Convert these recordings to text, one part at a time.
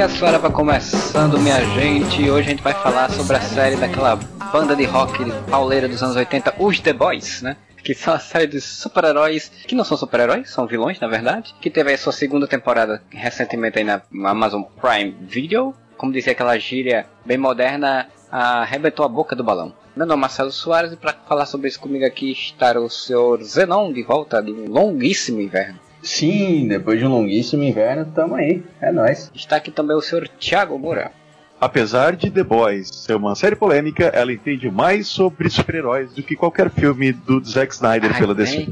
podcast Suara vai começando, minha gente. Hoje a gente vai falar sobre a série daquela banda de rock pauleira dos anos 80, os The Boys, né? Que são a série de super-heróis, que não são super-heróis, são vilões, na verdade. Que teve a sua segunda temporada recentemente aí na Amazon Prime Video. Como dizia aquela gíria bem moderna, arrebentou a boca do balão. Meu nome é Marcelo Soares e para falar sobre isso comigo aqui está o senhor Zenon de volta de um longuíssimo inverno. Sim, depois de um longuíssimo inverno, tamo aí. É nóis. Está aqui também o senhor Thiago Moura. Apesar de The Boys ser uma série polêmica, ela entende mais sobre super-heróis do que qualquer filme do Zack Snyder Ai, pela DC.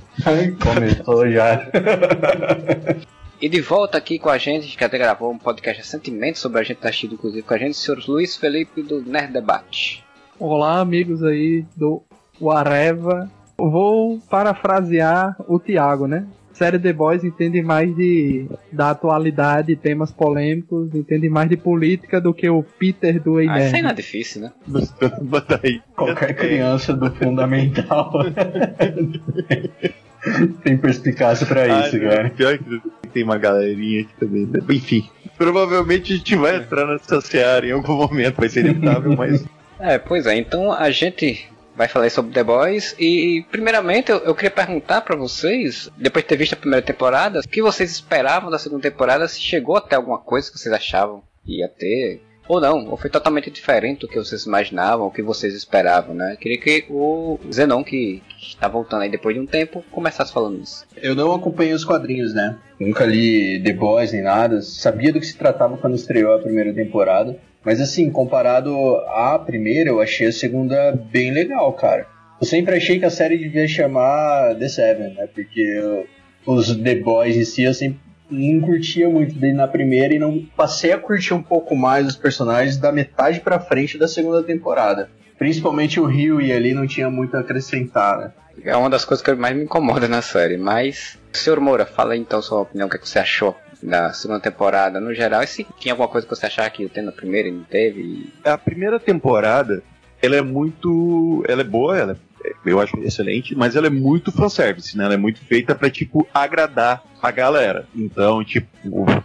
Começou já. e de volta aqui com a gente, que até gravou um podcast recentemente sobre a gente tá assistindo, inclusive, com a gente, o senhor Luiz Felipe do Nerd Debate. Olá, amigos aí do Areva. Vou parafrasear o Thiago, né? Série The Boys entende mais de da atualidade, temas polêmicos, entende mais de política do que o Peter do Eider. Ah, isso aí não é difícil, né? Qualquer criança do fundamental tem perspicácia pra isso, Ai, cara. Pior que tem uma galerinha aqui também. Né? Enfim, provavelmente a gente vai entrar nessa seara em algum momento, vai ser inevitável, mas. É, pois é, então a gente vai falar sobre The Boys. E, primeiramente, eu, eu queria perguntar para vocês, depois de ter visto a primeira temporada, o que vocês esperavam da segunda temporada? Se chegou até alguma coisa que vocês achavam que ia ter? Ou não, ou foi totalmente diferente do que vocês imaginavam, o que vocês esperavam, né? Eu queria que o Zenon, que, está voltando aí depois de um tempo, começasse falando isso. Eu não acompanhei os quadrinhos, né? Nunca li The Boys nem nada. Sabia do que se tratava quando estreou a primeira temporada. Mas assim, comparado à primeira, eu achei a segunda bem legal, cara. Eu sempre achei que a série devia chamar The Seven, né? Porque os The Boys em si eu sempre não curtia muito dele na primeira e não passei a curtir um pouco mais os personagens da metade para frente da segunda temporada. Principalmente o Rio e ali não tinha muito a acrescentar, né? É uma das coisas que mais me incomoda na série, mas... Senhor Moura, fala aí então sua opinião, o que, é que você achou da segunda temporada no geral. E se tinha alguma coisa que você achava que ia ter na primeira e não teve? A primeira temporada, ela é muito. Ela é boa, ela é, eu acho excelente, mas ela é muito fanservice, né? Ela é muito feita pra, tipo, agradar a galera. Então, tipo,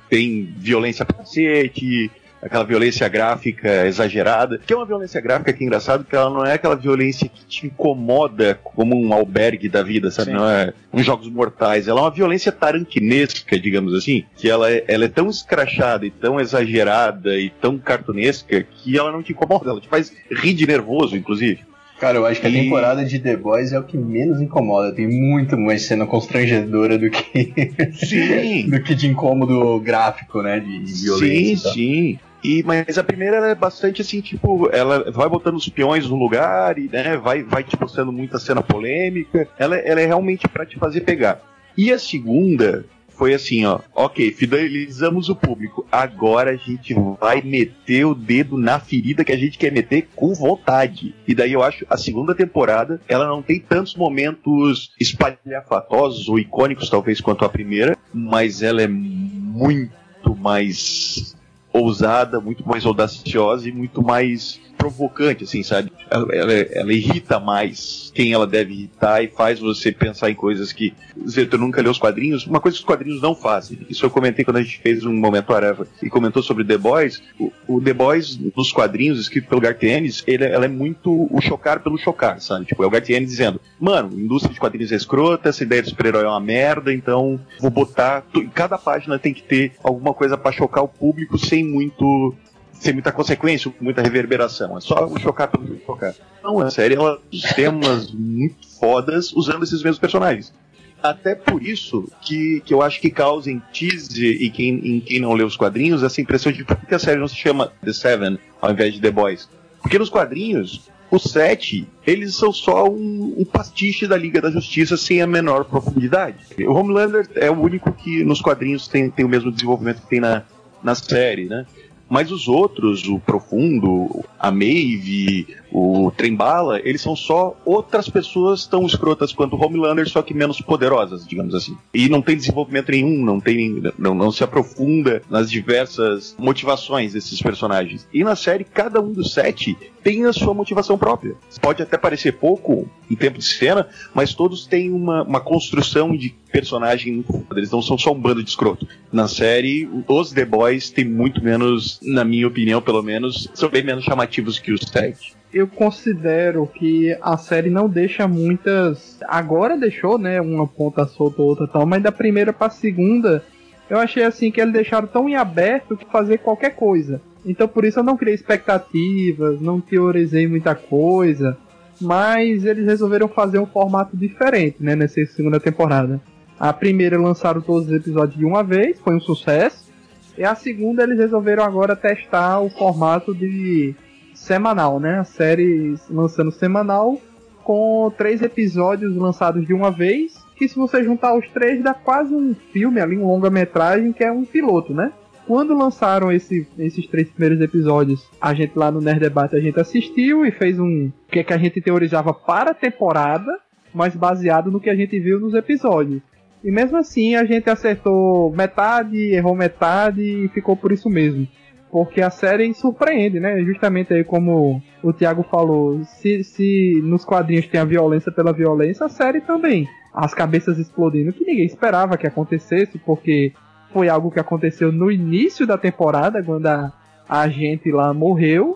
tem violência pra cacete, aquela violência gráfica exagerada, que é uma violência gráfica que é engraçado, que ela não é aquela violência que te incomoda como um albergue da vida, sabe? Sim. Não é uns jogos mortais. Ela é uma violência tarantinesca, digamos assim, que ela é, ela é tão escrachada e tão exagerada e tão cartunesca que ela não te incomoda, ela te faz rir de nervoso, inclusive. Cara, eu acho que a temporada de The Boys é o que menos incomoda. Tem muito mais cena constrangedora do que. Sim. do que de incômodo gráfico, né? De, de violência. Sim, sim. E, mas a primeira é bastante assim, tipo, ela vai botando os peões no lugar e né, vai, vai te mostrando muita cena polêmica. Ela, ela é realmente para te fazer pegar. E a segunda foi assim, ó, ok, fidelizamos o público. Agora a gente vai meter o dedo na ferida que a gente quer meter com vontade. E daí eu acho a segunda temporada, ela não tem tantos momentos espalhafatosos ou icônicos, talvez, quanto a primeira, mas ela é muito mais ousada, muito mais audaciosa e muito mais provocante, assim, sabe? Ela, ela, ela, irrita mais quem ela deve irritar e faz você pensar em coisas que você nunca leu os quadrinhos. Uma coisa que os quadrinhos não fazem. Isso eu comentei quando a gente fez um momento Areva e comentou sobre The Boys. O, o The Boys, nos quadrinhos, escrito pelo Gartienes, ele, ela é muito o chocar pelo chocar, sabe? Tipo, é o Gartienes dizendo, mano, indústria de quadrinhos é escrota, essa ideia de super-herói é uma merda, então vou botar. Em cada página tem que ter alguma coisa para chocar o público sem muito sem muita consequência, muita reverberação. É só chocar pelo chocar. Não, a série ela tem temas muito fodas usando esses mesmos personagens. Até por isso que, que eu acho que causa em Tease e quem, em quem não lê os quadrinhos essa impressão de por que a série não se chama The Seven ao invés de The Boys. Porque nos quadrinhos, Os sete, eles são só um, um, pastiche da Liga da Justiça sem a menor profundidade. O Homelander é o único que nos quadrinhos tem, tem o mesmo desenvolvimento que tem na, na série, né? Mas os outros, o Profundo, a Maeve, o Trembala, eles são só outras pessoas tão escrotas quanto o Homelander, só que menos poderosas, digamos assim. E não tem desenvolvimento nenhum, não tem, não, não se aprofunda nas diversas motivações desses personagens. E na série, cada um dos sete tem a sua motivação própria. Pode até parecer pouco em tempo de cena, mas todos têm uma, uma construção de personagem. Eles não são só um bando de escroto. Na série, os The Boys têm muito menos, na minha opinião, pelo menos, são bem menos chamativos que os sete eu considero que a série não deixa muitas. Agora deixou, né? Uma ponta solta, outra tal, mas da primeira pra segunda, eu achei assim que eles deixaram tão em aberto que fazer qualquer coisa. Então por isso eu não criei expectativas, não teorizei muita coisa. Mas eles resolveram fazer um formato diferente, né? Nessa segunda temporada. A primeira lançaram todos os episódios de uma vez, foi um sucesso. E a segunda eles resolveram agora testar o formato de semanal, né? A série lançando semanal com três episódios lançados de uma vez. Que se você juntar os três dá quase um filme ali, um longa-metragem que é um piloto, né? Quando lançaram esse, esses três primeiros episódios, a gente lá no Nerd Debate a gente assistiu e fez um que, é que a gente teorizava para a temporada, mas baseado no que a gente viu nos episódios. E mesmo assim a gente acertou metade, errou metade e ficou por isso mesmo porque a série surpreende, né? Justamente aí como o Thiago falou, se, se nos quadrinhos tem a violência pela violência, a série também. As cabeças explodindo, que ninguém esperava que acontecesse, porque foi algo que aconteceu no início da temporada, quando a, a gente lá morreu,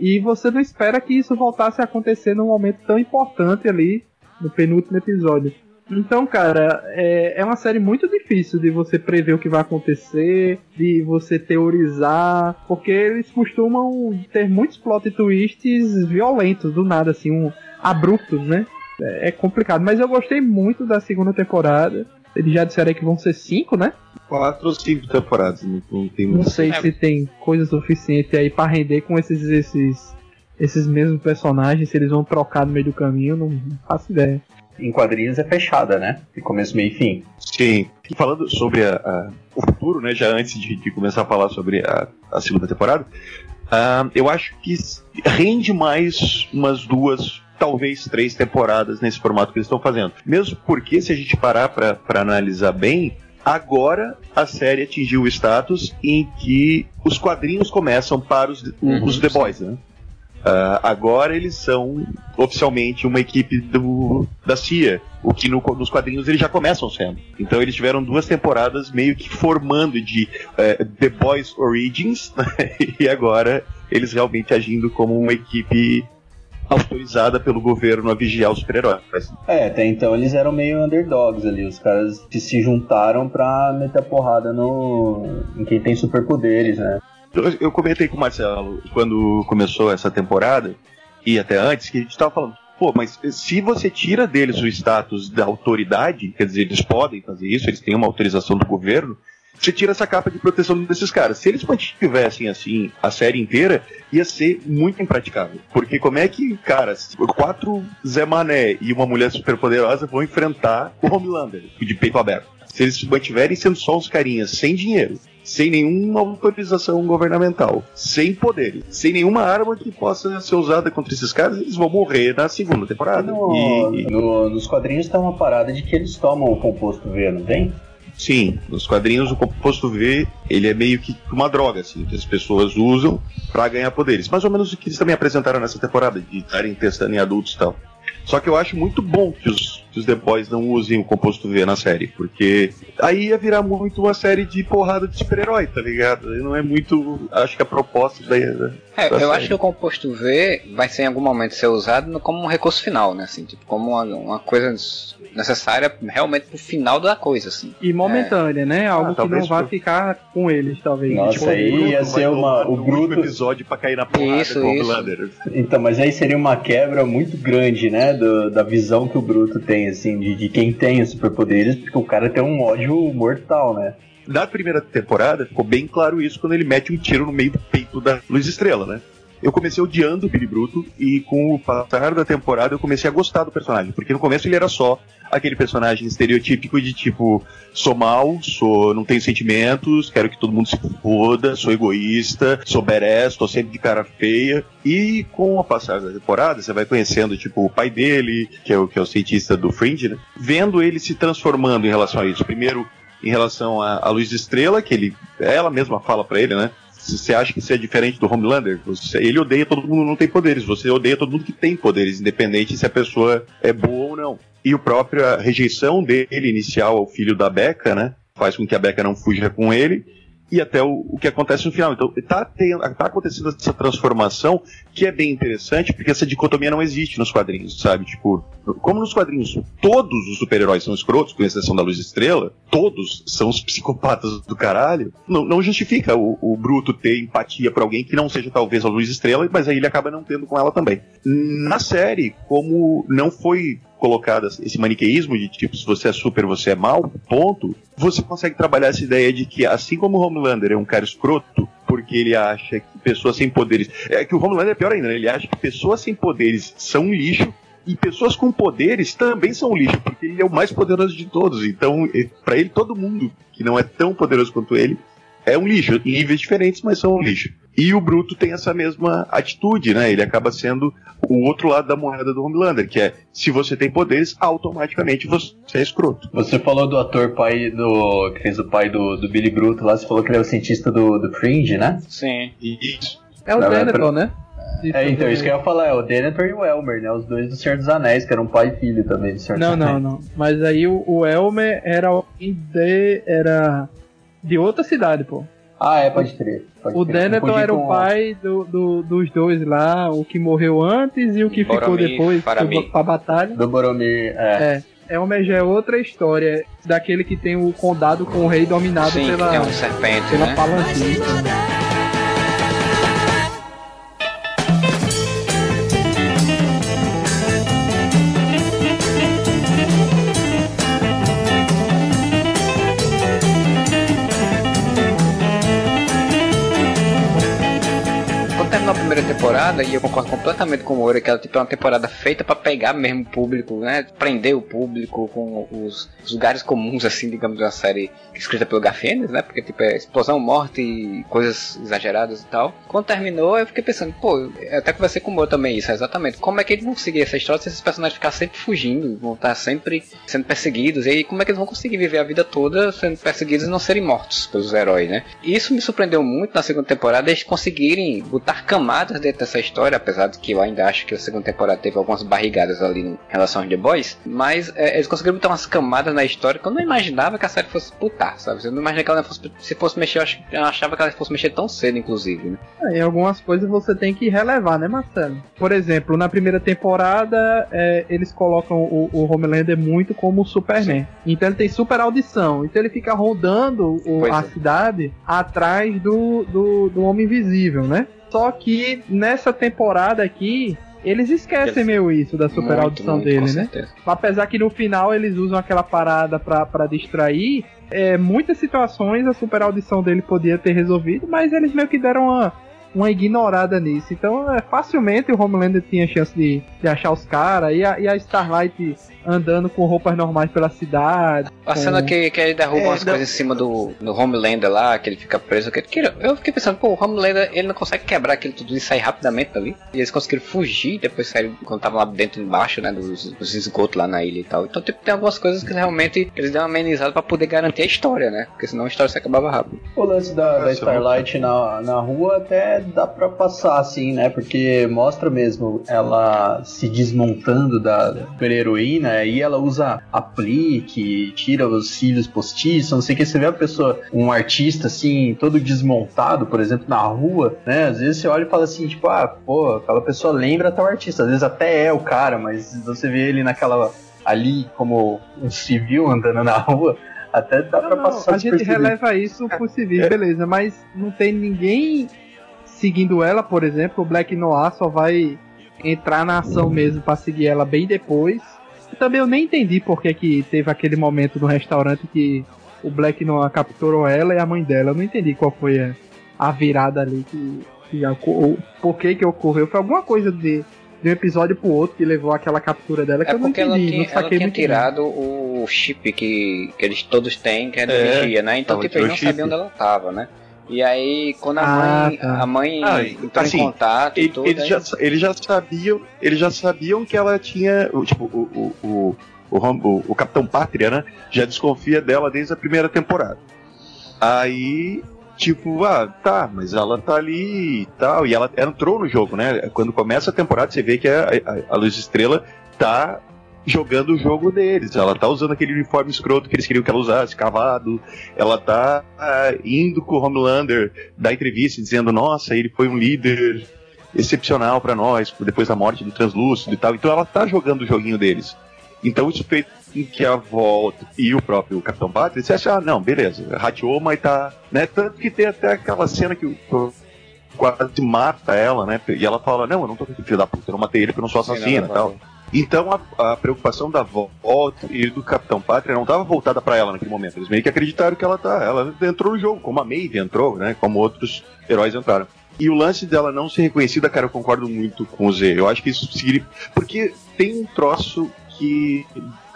e você não espera que isso voltasse a acontecer num momento tão importante ali, no penúltimo episódio. Então, cara, é, é uma série muito difícil de você prever o que vai acontecer, de você teorizar, porque eles costumam ter muitos plot twists violentos, do nada, assim, um, abruptos, né? É, é complicado, mas eu gostei muito da segunda temporada. Eles já disseram que vão ser cinco, né? Quatro ou cinco temporadas, não, não tem Não sei se tem coisa suficiente aí para render com esses, esses, esses mesmos personagens, se eles vão trocar no meio do caminho, não faço ideia em quadrinhos é fechada, né? De começo, meio e fim. Sim. E falando sobre a, a, o futuro, né? Já antes de, de, começar a falar sobre a, a segunda temporada, uh, eu acho que rende mais umas duas, talvez três temporadas nesse formato que eles estão fazendo. Mesmo porque, se a gente parar para analisar bem, agora a série atingiu o status em que os quadrinhos começam para os, uhum, os The Boys, né? Uh, agora eles são oficialmente uma equipe do, da CIA, o que no, nos quadrinhos eles já começam sendo. Então eles tiveram duas temporadas meio que formando de uh, The Boys Origins, né? e agora eles realmente agindo como uma equipe autorizada pelo governo a vigiar os super-heróis. É, até então eles eram meio underdogs ali, os caras que se juntaram pra meter a porrada no, em quem tem superpoderes, né? Eu comentei com o Marcelo quando começou essa temporada, e até antes, que a gente estava falando, pô, mas se você tira deles o status da autoridade, quer dizer, eles podem fazer isso, eles têm uma autorização do governo, você tira essa capa de proteção desses caras. Se eles mantivessem assim a série inteira, ia ser muito impraticável. Porque como é que, cara, quatro Zé Mané e uma mulher superpoderosa vão enfrentar o Homelander de peito aberto? Se eles mantiverem sendo só os carinhas sem dinheiro, sem nenhuma autorização governamental, sem poder, sem nenhuma arma que possa ser usada contra esses caras, eles vão morrer na segunda temporada. No, e... no, nos quadrinhos tá uma parada de que eles tomam o composto V, não tem? Sim, nos quadrinhos o composto V ele é meio que uma droga, assim, que as pessoas usam para ganhar poderes. Mais ou menos o que eles também apresentaram nessa temporada, de estarem testando em adultos e tal. Só que eu acho muito bom que os, que os The Boys não usem o composto V na série, porque aí ia virar muito uma série de porrada de super-herói, tá ligado? E não é muito, acho que a proposta da. da é, eu série. acho que o composto V vai ser em algum momento ser usado como um recurso final, né? Assim, tipo, como uma, uma coisa necessária realmente pro final da coisa, assim. E momentânea, é. né? Algo ah, que não vai ficar com eles, talvez. Nossa, tipo, aí ia ser uma, o bruto episódio para cair na porrada isso, com isso. o Então, mas aí seria uma quebra muito grande, né, do, da visão que o Bruto tem, assim, de, de quem tem os superpoderes, porque o cara tem um ódio mortal, né? Na primeira temporada ficou bem claro isso quando ele mete um tiro no meio do peito da Luz Estrela, né? Eu comecei odiando o Billy Bruto e com o passar da temporada eu comecei a gostar do personagem, porque no começo ele era só aquele personagem estereotípico de tipo, sou mal, sou, não tenho sentimentos, quero que todo mundo se foda, sou egoísta, sou badass, tô sempre de cara feia. E com a passar da temporada, você vai conhecendo, tipo, o pai dele, que é o, que é o cientista do Fringe, né? Vendo ele se transformando em relação a isso. Primeiro, em relação à luz de estrela, que ele, ela mesma fala para ele, né? Você acha que você é diferente do Homelander, você, ele odeia todo mundo não tem poderes, você odeia todo mundo que tem poderes, independente se a pessoa é boa ou não. E a própria rejeição dele inicial ao filho da Becca, né? Faz com que a Becca não fuja com ele e até o, o que acontece no final. Então, está tá acontecendo essa transformação que é bem interessante, porque essa dicotomia não existe nos quadrinhos, sabe? Tipo, como nos quadrinhos todos os super-heróis são escrotos, com exceção da Luz Estrela, todos são os psicopatas do caralho, não, não justifica o, o, Bruto ter empatia por alguém que não seja talvez a Luz Estrela, mas aí ele acaba não tendo com ela também. Na série, como não foi colocado esse maniqueísmo de tipo, se você é super, você é mal, ponto, você consegue trabalhar essa ideia de que, assim como o Homelander é um cara escroto, porque ele acha que pessoas sem poderes. É que o Homelander é pior ainda, né? ele acha que pessoas sem poderes são um lixo. E pessoas com poderes também são um lixo, porque ele é o mais poderoso de todos. Então, para ele, todo mundo que não é tão poderoso quanto ele é um lixo, em níveis diferentes, mas são um lixo. E o Bruto tem essa mesma atitude, né? Ele acaba sendo o outro lado da moeda do Homelander, que é se você tem poderes, automaticamente você é escroto. Você falou do ator pai do. que fez o pai do, do Billy Bruto lá, você falou que ele é o cientista do, do Fringe, né? Sim. Isso. É o Denethor, né? É, então, isso que eu ia falar, é o Denethor e o Elmer, né? Os dois do Senhor dos Anéis, que eram pai e filho também do Senhor não, dos Anéis. Não, não, não. Mas aí o, o Elmer era de. era. de outra cidade, pô. Ah, é, pode crer. Pode o Denethor era o pai do, do, dos dois lá, o que morreu antes e o que Boromir, ficou depois Faramir. pra batalha. Do Boromir, é. É. Elmer já é outra história, daquele que tem o condado com o rei dominado Sim, pela, tem um serpente, pela né? Temporada, e eu concordo completamente com o Moura, que ela tipo, é uma temporada feita para pegar mesmo o público, né? Prender o público com os, lugares comuns, assim, digamos, de uma série escrita pelo Gafienes, né? Porque, tipo, é explosão, morte e coisas exageradas e tal. Quando terminou, eu fiquei pensando, pô, eu até conversei com o Moura também isso, exatamente. Como é que eles vão seguir essa história se esses personagens ficar sempre fugindo, vão estar sempre sendo perseguidos? E aí, como é que eles vão conseguir viver a vida toda sendo perseguidos e não serem mortos pelos heróis, né? Isso me surpreendeu muito na segunda temporada, eles conseguirem botar camadas dentro dessa história, apesar de que eu ainda acho que a segunda temporada teve algumas barrigadas ali em relação aos The Boys, mas é, eles conseguiram botar umas camadas na história que eu não imaginava que a série fosse putar, sabe? Eu não imaginava que ela fosse, se fosse mexer, eu, achava que ela fosse mexer tão cedo, inclusive, né? É, em algumas coisas você tem que relevar, né, Marcelo? Por exemplo, na primeira temporada, é, eles colocam o, o Homelander muito como o Superman. Sim. Então ele tem super audição. Então ele fica rodando o, a é. cidade atrás do, do, do Homem Invisível, né? Só que nessa temporada aqui, eles esquecem eles... meio isso da super muito, audição muito, dele, né? Certeza. Apesar que no final eles usam aquela parada para distrair, é, muitas situações a super audição dele podia ter resolvido, mas eles meio que deram uma, uma ignorada nisso. Então, é, facilmente o Homelander tinha chance de, de achar os caras e, e a Starlight andando com roupas normais pela cidade. A com... cena que, que ele derruba é, umas não... coisas em cima do, do Homelander lá, que ele fica preso. Que, que, eu fiquei pensando, pô, o Homelander ele não consegue quebrar aquilo tudo e sair rapidamente dali. E eles conseguiram fugir, depois saíram quando estavam lá dentro embaixo, né, dos, dos esgotos lá na ilha e tal. Então, tipo, tem algumas coisas que realmente eles dão uma amenizada pra poder garantir a história, né? Porque senão a história se acabava rápido. O lance da, da Starlight na, na rua até dá pra passar, assim, né? Porque mostra mesmo ela se desmontando da super-heroína aí ela usa aplique, tira os cílios postiços, não sei o que. Você vê a pessoa, um artista assim, todo desmontado, por exemplo, na rua, né? Às vezes você olha e fala assim, tipo, ah, pô, aquela pessoa lembra tal artista. Às vezes até é o cara, mas você vê ele naquela. ali como um civil andando na rua, até dá não, pra passar não, A gente releva isso por civil, é. beleza, mas não tem ninguém seguindo ela, por exemplo, o Black Noir só vai entrar na ação mesmo para seguir ela bem depois também eu nem entendi por que, que teve aquele momento no restaurante que o Black não capturou ela e a mãe dela. Eu não entendi qual foi a, a virada ali que o porquê que ocorreu. Foi alguma coisa de, de um episódio pro outro que levou aquela captura dela que é eu não entendi. Ela tinha, não ela tinha tirado bem. o chip que, que eles todos têm, que é da é, né? Então, tipo, eles não sabiam onde ela tava, né? E aí, quando a ah, mãe, tá. a mãe ah, entrou assim, em contato ele, tudo, eles, aí... já, eles já sabiam, eles já sabiam que ela tinha, tipo, o, o, o, o, o Capitão Pátria, né? Já desconfia dela desde a primeira temporada. Aí, tipo, ah, tá, mas ela tá ali e tal. E ela entrou no jogo, né? Quando começa a temporada, você vê que a, a, a Luz Estrela tá jogando o jogo deles. Ela tá usando aquele uniforme escroto que eles queriam que ela usasse, cavado. Ela tá ah, indo com o Homelander da entrevista dizendo: Nossa, ele foi um líder excepcional para nós, depois da morte do Translúcido e tal. Então ela tá jogando o joguinho deles. Então isso fez com que a volta e o próprio Capitão Pátria dissesse: Ah, não, beleza, rateou, mas tá. Né? Tanto que tem até aquela cena que o quase mata ela, né? E ela fala: Não, eu não tô aqui, filho da puta, eu não matei ele porque eu não sou assassina e tal. Então a, a, preocupação da volta e do Capitão Pátria não estava voltada para ela naquele momento. Eles meio que acreditaram que ela tá, ela entrou no jogo, como a Maeve entrou, né? Como outros heróis entraram. E o lance dela não ser reconhecida, cara, eu concordo muito com o Z. Eu acho que isso significa. Porque tem um troço que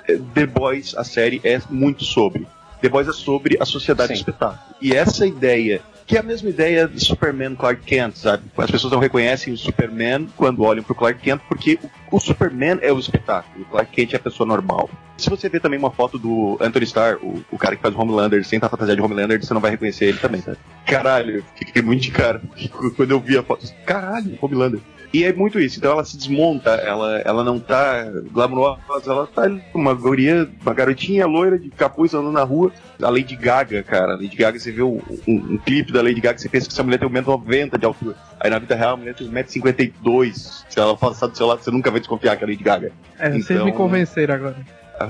eh, The Boys, a série, é muito sobre. The Boys é sobre a sociedade Sim. do espetáculo. E essa ideia que é a mesma ideia de Superman Clark Kent, sabe? As pessoas não reconhecem o Superman quando olham pro Clark Kent, porque o, Superman é o espetáculo, o Clark Kent é a pessoa normal. Se você ver também uma foto do Anthony Starr, o, o cara que faz o Homelander, sem estar fantasiado de Homelander, você não vai reconhecer ele também, tá? Caralho, fiquei muito de cara quando eu vi a foto. Caralho, Homelander. E é muito isso, então ela se desmonta, ela, ela não tá glamourosa, ela tá uma guria, uma garotinha loira de capuz andando na rua. A Lady Gaga, cara, a Lady Gaga, você vê um, um, um clipe da Lady Gaga, você pensa que essa mulher tem 1,90m de altura. Aí na vida real a mulher tem 1,52m. Se ela passar do seu lado, você nunca vai desconfiar que é a Lady Gaga. É, então, vocês me convenceram agora.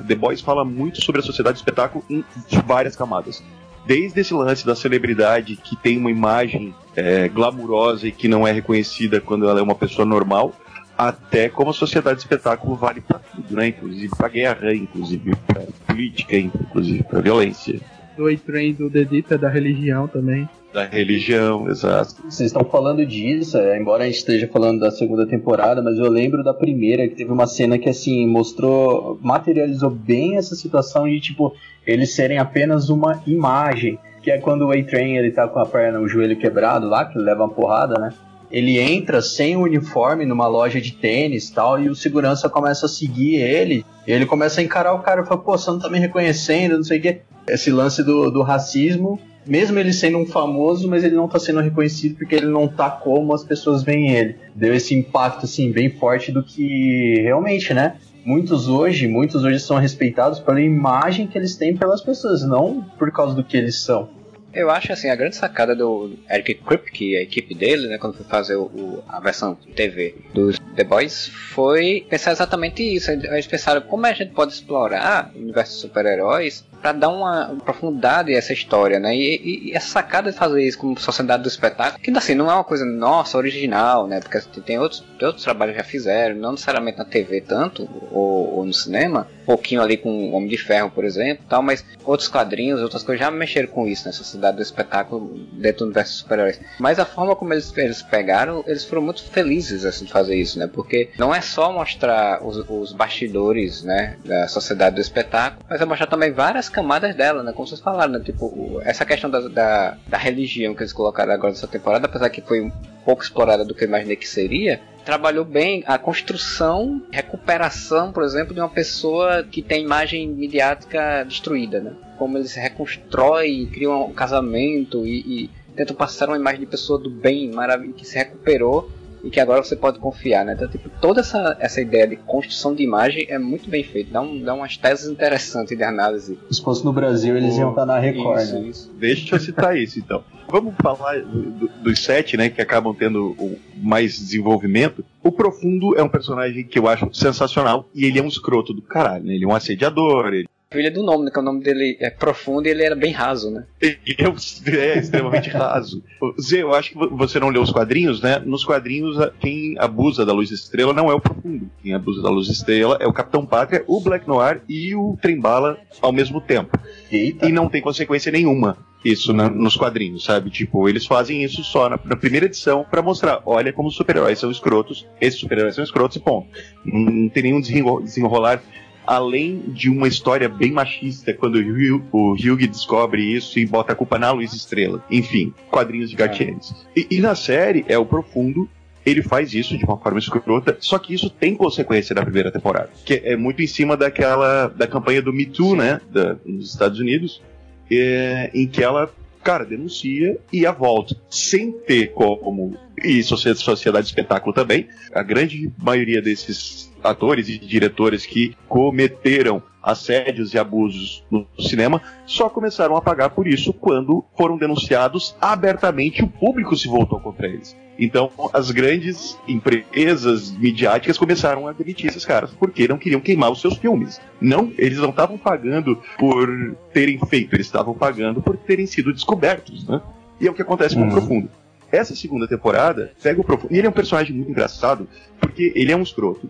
The Boys fala muito sobre a sociedade do espetáculo em várias camadas desde esse lance da celebridade que tem uma imagem é, glamurosa e que não é reconhecida quando ela é uma pessoa normal, até como a sociedade de espetáculo vale para tudo, né? Inclusive para guerra, inclusive para política, inclusive para violência. Do A-Train do Dedita, da religião também. Da religião, exato. Vocês estão falando disso, é, embora a gente esteja falando da segunda temporada, mas eu lembro da primeira, que teve uma cena que, assim, mostrou, materializou bem essa situação de, tipo, eles serem apenas uma imagem. Que é quando o A-Train, ele tá com a perna, o joelho quebrado lá, que ele leva uma porrada, né? Ele entra sem o uniforme numa loja de tênis tal, e o segurança começa a seguir ele. E ele começa a encarar o cara e fala, pô, você não tá me reconhecendo, não sei o quê. Esse lance do, do racismo mesmo ele sendo um famoso, mas ele não está sendo reconhecido porque ele não tá como as pessoas veem ele. Deu esse impacto assim bem forte do que realmente, né? Muitos hoje, muitos hoje são respeitados pela imagem que eles têm pelas pessoas, não por causa do que eles são. Eu acho assim, a grande sacada do Eric Kripke, a equipe dele, né, quando foi fazer o, o, a versão TV dos The Boys, foi pensar exatamente isso. Eles pensaram como a gente pode explorar o universo de super-heróis para dar uma profundidade a essa história, né? E, e, e, essa sacada de fazer isso como sociedade do espetáculo, que assim, não é uma coisa nossa, original, né? Porque assim, tem outros, tem outros trabalhos que já fizeram, não necessariamente na TV tanto, ou, ou no cinema, um pouquinho ali com Homem de Ferro, por exemplo, tal, mas outros quadrinhos, outras coisas já mexeram com isso, né? Sociedade do espetáculo dentro do universo super-heróis. Mas a forma como eles, eles pegaram, eles foram muito felizes assim, de fazer isso, né? Porque não é só mostrar os, os bastidores, né? Da sociedade do espetáculo, mas é mostrar também várias camadas dela, né? Como vocês falaram, né? Tipo, essa questão da, da, da religião que eles colocaram agora nessa temporada, apesar que foi um pouco explorada do que eu imaginei que seria, trabalhou bem a construção, recuperação, por exemplo, de uma pessoa que tem imagem midiática destruída, né? Como eles reconstroem, criam um casamento e, e tentam passar uma imagem de pessoa do bem, maravilhosa, que se recuperou e que agora você pode confiar, né? Então, tipo, toda essa, essa ideia de construção de imagem é muito bem feita, dá, um, dá umas teses interessantes de análise. Se fosse no Brasil, eles iam estar na Record, isso, né? Isso. Deixa eu citar isso, então. Vamos falar do, dos sete, né, que acabam tendo mais desenvolvimento. O Profundo é um personagem que eu acho sensacional e ele é um escroto do caralho, né? Ele é um assediador, ele maravilha do nome, né? Que o nome dele é profundo e ele era bem raso, né? Ele é, é extremamente raso. Zé, eu acho que você não leu os quadrinhos, né? Nos quadrinhos, quem abusa da luz estrela não é o profundo. Quem abusa da luz estrela é o Capitão Pátria, o Black Noir e o Trembala ao mesmo tempo. Eita. E não tem consequência nenhuma isso na, nos quadrinhos, sabe? Tipo, eles fazem isso só na, na primeira edição para mostrar, olha como os super-heróis são escrotos, esses super-heróis são escrotos e ponto. Não, não tem nenhum desenrolar além de uma história bem machista, quando o Hugh, o Hugh descobre isso e bota a culpa na Luz Estrela. Enfim, quadrinhos de. É. E, e, na série, é o Profundo, ele faz isso de uma forma escrota, só que isso tem consequência na primeira temporada. Que é muito em cima daquela da campanha do Me Too, né, da, nos Estados Unidos, é, em que ela cara, denuncia e a volta. Sem ter como. E sociedade de espetáculo também. A grande maioria desses atores e diretores que cometeram assédios e abusos no cinema só começaram a pagar por isso quando foram denunciados abertamente, o público se voltou contra eles. Então, as grandes empresas midiáticas começaram a demitir esses caras porque não queriam queimar os seus filmes. Não, eles não estavam pagando por terem feito, eles estavam pagando por terem sido descobertos, né? E é o que acontece com o uhum. Profundo. Essa segunda temporada pega o Profundo. E ele é um personagem muito engraçado, porque ele é um escroto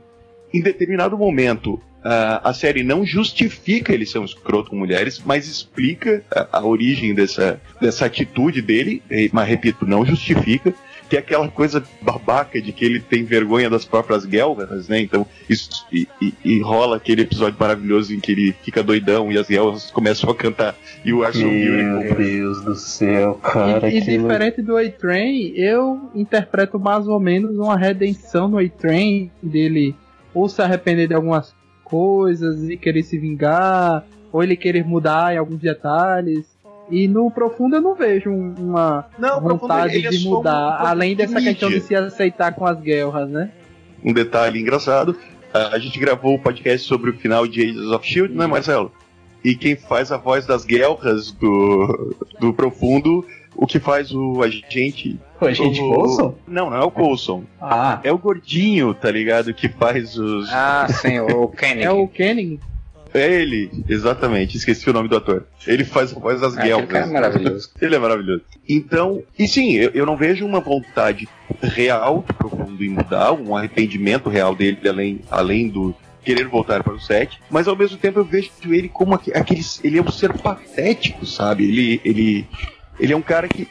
em determinado momento, a série não justifica ele ser um escroto com mulheres, mas explica a, a origem dessa, dessa atitude dele, mas repito, não justifica que é aquela coisa babaca de que ele tem vergonha das próprias guelras, né? Então, isso e, e, e, rola aquele episódio maravilhoso em que ele fica doidão e as guelras começam a cantar e o Arson Meu Deus do céu, cara. E, e diferente do A-Train, eu interpreto mais ou menos uma redenção no A-Train dele ou se arrepender de algumas coisas e querer se vingar, ou ele querer mudar em alguns detalhes. E no profundo eu não vejo uma não, vontade de é mudar, um além dessa de questão de se aceitar com as guerras, né? Um detalhe engraçado, a gente gravou o um podcast sobre o final de Ages of Shield, né, Marcelo? E quem faz a voz das guerras do, do profundo o que faz o agente. O agente o, Coulson? Não, não é o Coulson. Ah. É o gordinho, tá ligado? Que faz os. Ah, sim, o Kenny. é o Kenny. É ele, exatamente, esqueci o nome do ator. Ele faz a voz das ah, é maravilhoso. ele é maravilhoso. Então, e sim, eu, eu não vejo uma vontade real, profundo em mudar, um arrependimento real dele, além, além do, querer voltar para o set, mas ao mesmo tempo eu vejo ele como aquele, ele é um ser patético, sabe? Ele, ele, ele é um cara que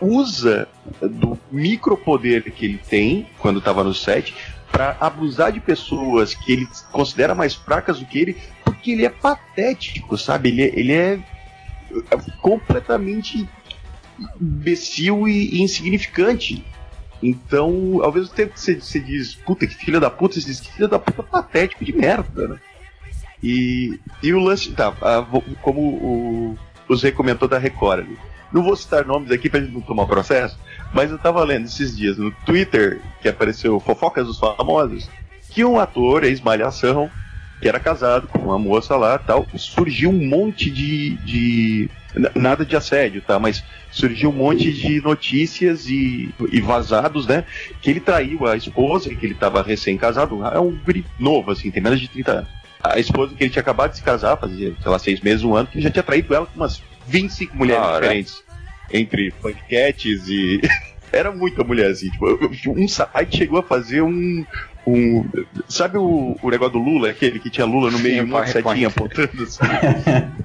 usa do micropoder que ele tem quando estava no set para abusar de pessoas que ele considera mais fracas do que ele, porque ele é patético, sabe? Ele é, ele é completamente imbecil e, e insignificante. Então, ao mesmo tempo que você, você, diz, puta, que filha da puta, você diz que filha da puta patético de merda, né? E, e o lance, tá, a, como o, o Zé comentou da Record ali. Não vou citar nomes aqui pra gente não tomar processo, mas eu tava lendo esses dias no Twitter, que apareceu Fofocas dos Famosos, que um ator, ex-malhação, que era casado com uma moça lá tal, surgiu um monte de, de. Nada de assédio, tá? Mas surgiu um monte de notícias e, e vazados, né? Que ele traiu a esposa, que ele estava recém-casado. É um guri novo, assim, tem menos de 30 anos. A esposa que ele tinha acabado de se casar, fazia, sei lá, seis meses, um ano, que ele já tinha traído ela com umas 25 mulheres ah, diferentes. Entre panquetes e. Era muita mulher, assim. Tipo, um site chegou a fazer um, um. Sabe o, o negócio do Lula, aquele que tinha Lula no meio e uma setinha apontando assim?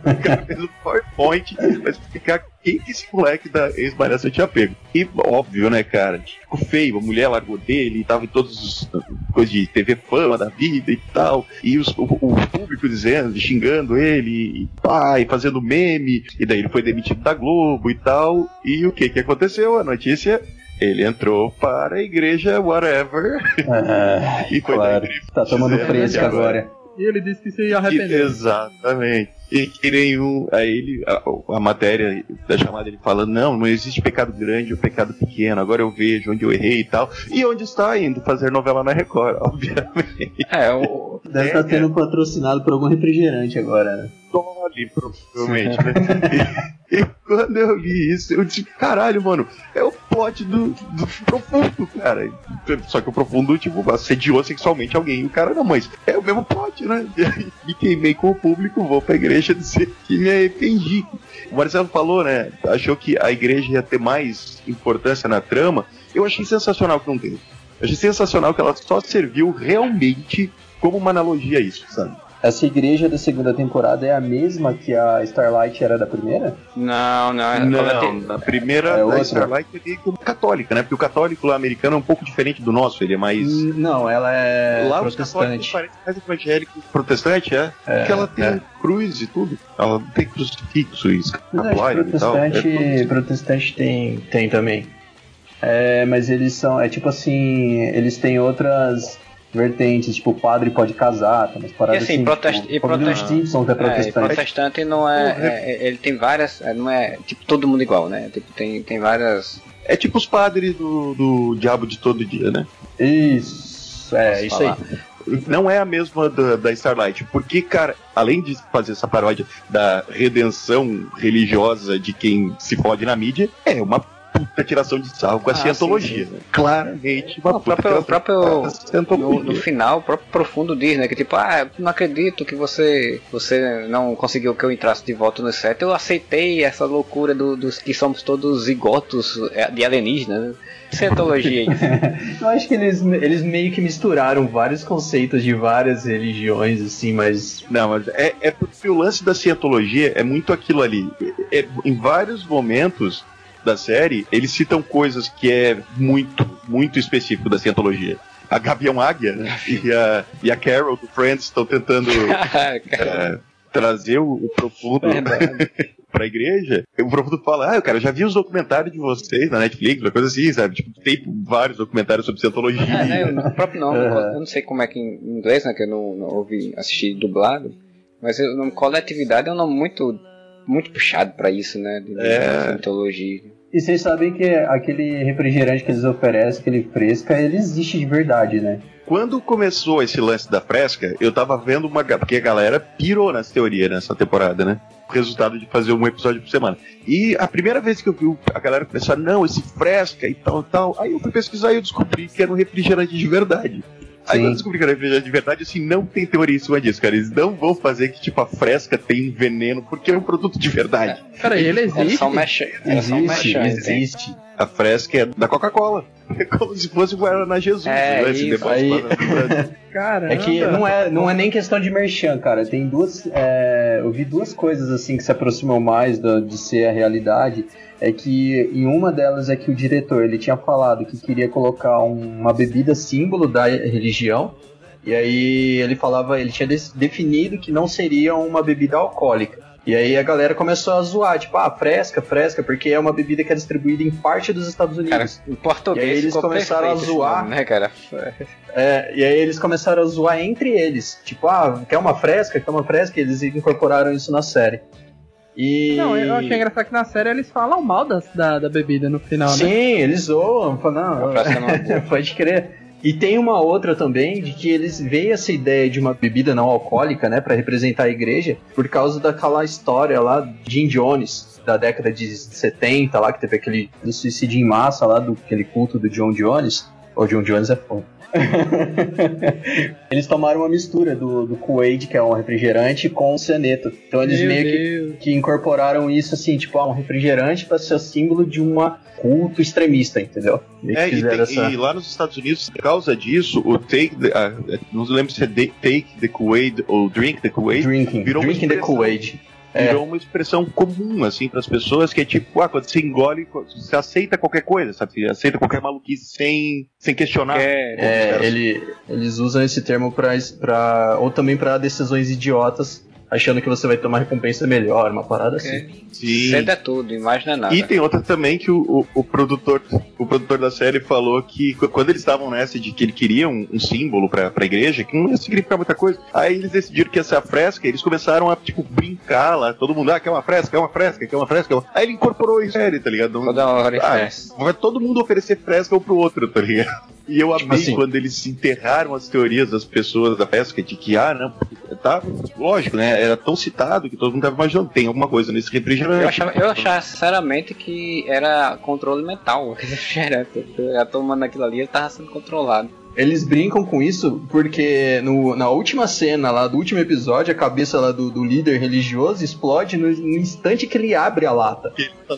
o cara fez um PowerPoint pra explicar quem que esse moleque da ex-malhação tinha pego. E óbvio, né, cara? Ficou feio, a mulher largou dele, tava em todos os coisas de TV fama da vida e tal. E os, o, o, público dizendo, xingando ele, e pai, fazendo meme. E daí ele foi demitido da Globo e tal. E o que que aconteceu? A notícia ele entrou para a igreja whatever. Ah, e foi claro. Tá tomando fresco agora. E ele disse que se ia arrepender. exatamente. E que nenhum. Aí ele, a, a, matéria da chamada ele fala: não, não existe pecado grande ou pecado pequeno. Agora eu vejo onde eu errei e tal. E onde está indo fazer novela na Record, obviamente. É, o... Deve estar tá sendo patrocinado por algum refrigerante agora, né? Dolly, provavelmente, né? e, e, quando eu li isso, eu disse: caralho, mano, é o plot do, do profundo, cara. Só que o profundo, tipo, assediou sexualmente alguém. O cara, não, mas é o mesmo plot, né? Me queimei com o público, vou pra igreja dizer que me arrependi. O Marcelo falou, né? Achou que a igreja ia ter mais importância na trama. Eu achei sensacional que não teve. Achei sensacional que ela só serviu realmente como uma analogia a isso, sabe? Essa igreja da segunda temporada é a mesma que a Starlight era da primeira? Não, não. É não, na primeira é a Starlight é meio como católica, né? Porque o católico lá americano é um pouco diferente do nosso, ele é mais... Não, ela é lá protestante. Lá mais evangélico protestante, é? é Porque ela tem é. cruz e tudo. Ela tem crucifixo e escapulário protestante, e tal. É protestante tem, tem também. É, mas eles são, é tipo assim, eles têm outras vertentes, tipo, o padre pode casar, tá, mas paradas e assim, assim protest... tipo, e protest... Simpsons é protestante. É, protestante não é, é, é, ele tem várias, é, não é tipo todo mundo igual, né? Tipo, tem, tem várias... É tipo os padres do, do Diabo de Todo Dia, né? Isso, é, Posso isso falar. aí não é a mesma da, da, Starlight, porque, cara, além de fazer essa paródia da redenção religiosa de quem se fode na mídia, é uma puta tiração de sarro com a ah, cientologia. Sim, sim. Claramente uma não, puta próprio, próprio no, no, final, o próprio profundo diz, né? Que tipo, ah, não acredito que você você não conseguiu que eu entrasse de volta no set. Eu aceitei essa loucura do, dos que somos todos zigotos é, de alienígenas. Né? Cientologia isso. eu acho que eles, eles meio que misturaram vários conceitos de várias religiões, assim, mas. Não, mas é, é porque o lance da cientologia é muito aquilo ali. É, em vários momentos da série, eles citam coisas que é muito, muito específico da cientologia. A Gavião Águia né? e, a, e a Carol do Friends estão tentando é, trazer o, o profundo pra igreja. O profundo fala, ah, cara, eu já vi os documentários de vocês na Netflix, uma coisa assim, sabe? Tipo, tem vários documentários sobre cientologia. É, né, o próprio nome, uhum. eu não sei como é que em inglês, né, que eu não, não ouvi assistir dublado, mas o nome coletividade é um nome muito, muito puxado pra isso, né, de, é. cientologia. E vocês sabem que aquele refrigerante que eles oferecem, aquele fresca, ele existe de verdade, né? Quando começou esse lance da fresca, eu tava vendo uma. Porque a galera pirou nessa teoria nessa temporada, né? Resultado de fazer um episódio por semana. E a primeira vez que eu vi a galera começar, não, esse fresca e tal tal. Aí eu fui pesquisar e eu descobri que era um refrigerante de verdade. Aí eu descobri que era refrigerante de verdade, assim, não tem teoria em cima disso, cara. Eles não vão fazer que, tipo, a fresca tem veneno, porque é um produto de verdade. Cara, ele existe. É só mexe, existe, só existe. A fresca é da Coca-Cola. É como se fosse o Guaraná Jesus. É, né? isso, aí... cara, é que não é, não é nem questão de merchan, cara. Tem duas. É, eu vi duas coisas assim que se aproximam mais do, de ser a realidade é que em uma delas é que o diretor ele tinha falado que queria colocar um, uma bebida símbolo da religião e aí ele falava, ele tinha definido que não seria uma bebida alcoólica. E aí a galera começou a zoar, tipo, ah, fresca, fresca, porque é uma bebida que é distribuída em parte dos Estados Unidos. Cara, em português. E aí eles começaram a zoar. Nome, né, cara? É, e aí eles começaram a zoar entre eles. Tipo, ah, quer uma fresca? Quer uma fresca? E eles incorporaram isso na série. E... Não, eu achei engraçado que na série eles falam mal da, da, da bebida no final, Sim, né? Sim, eles zoam, falam, não, é pode crer. E tem uma outra também de que eles veem essa ideia de uma bebida não alcoólica, né, para representar a igreja, por causa daquela história lá de Jim Jones, da década de 70 lá, que teve aquele suicídio em massa lá, do aquele culto do John Jones. O John Jones é foda. eles tomaram uma mistura do, do Kool-Aid, que é um refrigerante, com o cianeto. Então eles Meu meio que, que, incorporaram isso assim, tipo, ah, um refrigerante para ser símbolo de uma culto extremista, entendeu? É, e, tem, essa... e, lá nos Estados Unidos, por causa disso, o take, the, uh, não lembro se é take the Kool-Aid ou drink the Kool-Aid, Drinking, virou drinking the Kool-Aid é. virou uma expressão comum, assim, para as pessoas, que é tipo, ah, quando você engole, você aceita qualquer coisa, sabe? Você aceita qualquer maluquice sem, sem questionar. É, é ele, eles usam esse termo para ou também para decisões idiotas achando que você vai ter uma recompensa melhor, uma parada assim. É. Sim. Cedo é tudo, imagina é nada. E tem outra também que o, o, o, produtor o produtor da série falou que quando eles estavam nessa de que ele queria um, um, símbolo pra, pra igreja, que não ia significar muita coisa, aí eles decidiram que essa fresca, eles começaram a, tipo, brincar lá, todo mundo, ah, quer uma fresca, quer uma fresca, quer uma fresca. Aí ele incorporou isso série, tá ligado? Toda hora ah, Vai todo mundo oferecer fresca um pro outro, tá ligado? E eu amei assim, quando eles enterraram as teorias das pessoas da pesca de que, ah, não, tá, lógico, né? Era tão citado que todo mundo estava imaginando, tem alguma coisa nesse refrigerante. Eu achava, eu achava sinceramente que era controle mental, o refrigerante. Eu tomando aquilo ali, ele tava sendo controlado. Eles brincam com isso porque no, na última cena lá do último episódio, a cabeça lá do, do líder religioso explode no, no, instante que ele abre a lata. Tá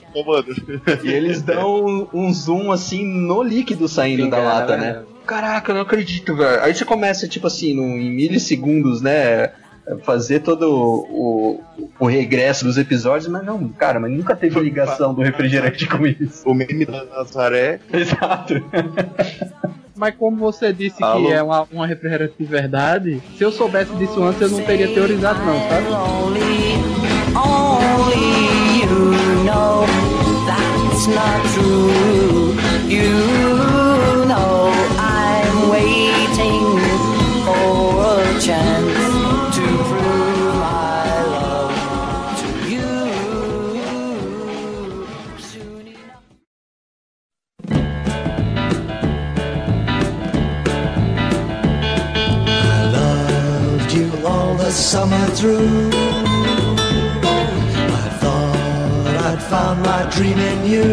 e eles dão um, um, zoom assim no líquido saindo Sim, da cara, lata, né? Caraca, eu não acredito, velho. Aí você começa, tipo assim, no, em milissegundos, né? fazer todo o, o, o, regresso dos episódios, mas não, cara, mas nunca teve ligação do refrigerante com isso. O meme da Nazaré. Exato. Mas como você disse Alô? que é uma, uma refrigerante de verdade, se eu soubesse disso antes, eu não teria teorizado não, sabe? Only, only you know that's not true. Summer through. I thought I'd found my dream in you.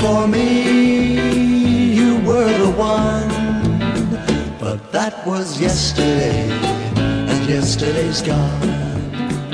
For me, you were the one. But that was yesterday, and yesterday's gone.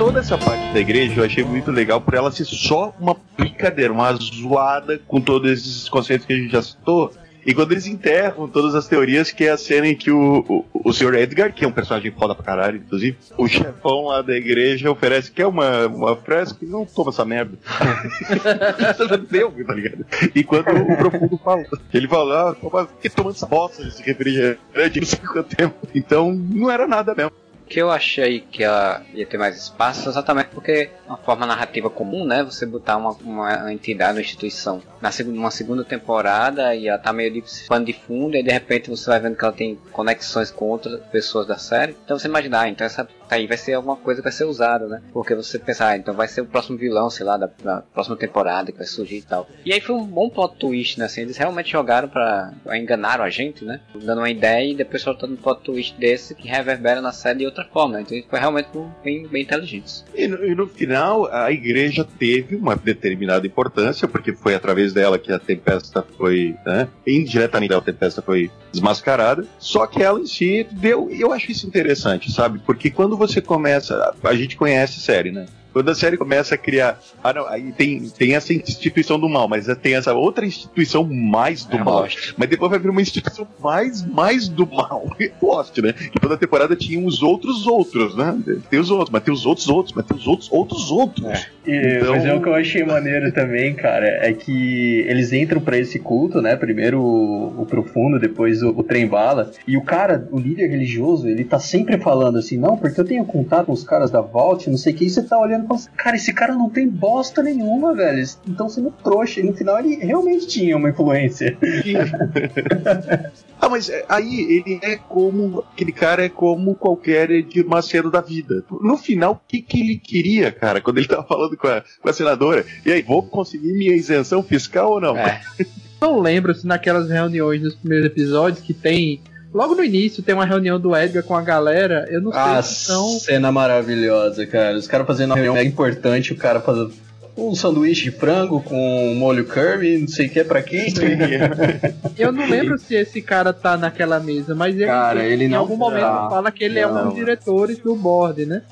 toda essa parte da igreja eu achei muito legal por ela ser só uma brincadeira, uma zoada com todos esses conceitos que a gente já citou. E quando eles enterram todas as teorias, que é a cena em que o, o, o Sr. Edgar, que é um personagem foda pra caralho, inclusive, o chefão lá da igreja oferece que é uma, uma fresca não toma essa merda. Deu, tá ligado? E quando o profundo fala, ele fala, ah, toma, que tomando essa bosta desse refrigerante, não sei quanto tempo. Então, não era nada mesmo que eu achei que ela ia ter mais espaço exatamente porque uma forma narrativa comum, né? Você botar uma, uma entidade, uma instituição na segunda, uma segunda temporada e ela tá meio de pano de fundo e de repente você vai vendo que ela tem conexões com outras pessoas da série. Então você imaginar, ah, então essa aí vai ser alguma coisa que vai ser usada, né? Porque você pensar, ah, então vai ser o próximo vilão, sei lá, da, da, próxima temporada que vai surgir e tal. E aí foi um bom plot twist, né? Assim, eles realmente jogaram pra. enganaram a gente, né? Dando uma ideia e depois soltando um plot twist desse que reverbera na série de outra forma. Né? Então foi realmente bem, bem inteligente. E no, e no final, a igreja teve uma determinada importância, porque foi através dela que a tempesta foi. Né? Indiretamente a tempesta foi desmascarada. Só que ela em si deu. Eu acho isso interessante, sabe? Porque quando você começa. A gente conhece a série, né? Quando a série começa a criar. Ah, não, aí tem, tem essa instituição do mal, mas tem essa outra instituição mais do é mal. Lost. Mas depois vai vir uma instituição mais, mais do mal. Lost, né? Que toda temporada tinha os outros outros, né? Tem os outros, mas tem os outros outros, mas tem os outros outros outros. É. E, então... Mas é o que eu achei maneiro também, cara, é que eles entram para esse culto, né? Primeiro o, o profundo, depois o, o trem bala. E o cara, o líder religioso, ele tá sempre falando assim, não, porque eu tenho contato com os caras da Vault, não sei o que, e você tá olhando e cara, esse cara não tem bosta nenhuma, velho. Então sendo trouxa. E no final ele realmente tinha uma influência. ah, mas é, aí ele é como. Aquele cara é como qualquer Edir Macedo da vida. No final, o que, que ele queria, cara, quando ele tava falando com a, com a senadora? E aí, vou conseguir minha isenção fiscal ou não? É. Não lembro se naquelas reuniões nos primeiros episódios que tem Logo no início tem uma reunião do Edgar com a galera. Eu não sei ah, se são. Cena maravilhosa, cara. Os caras fazendo uma reunião é importante, o cara fazendo um sanduíche de frango com molho curry, não sei o que é pra quem. Eu não lembro se esse cara tá naquela mesa, mas ele, cara, ele em não algum momento tá. fala que ele não, é um dos diretores do board, né?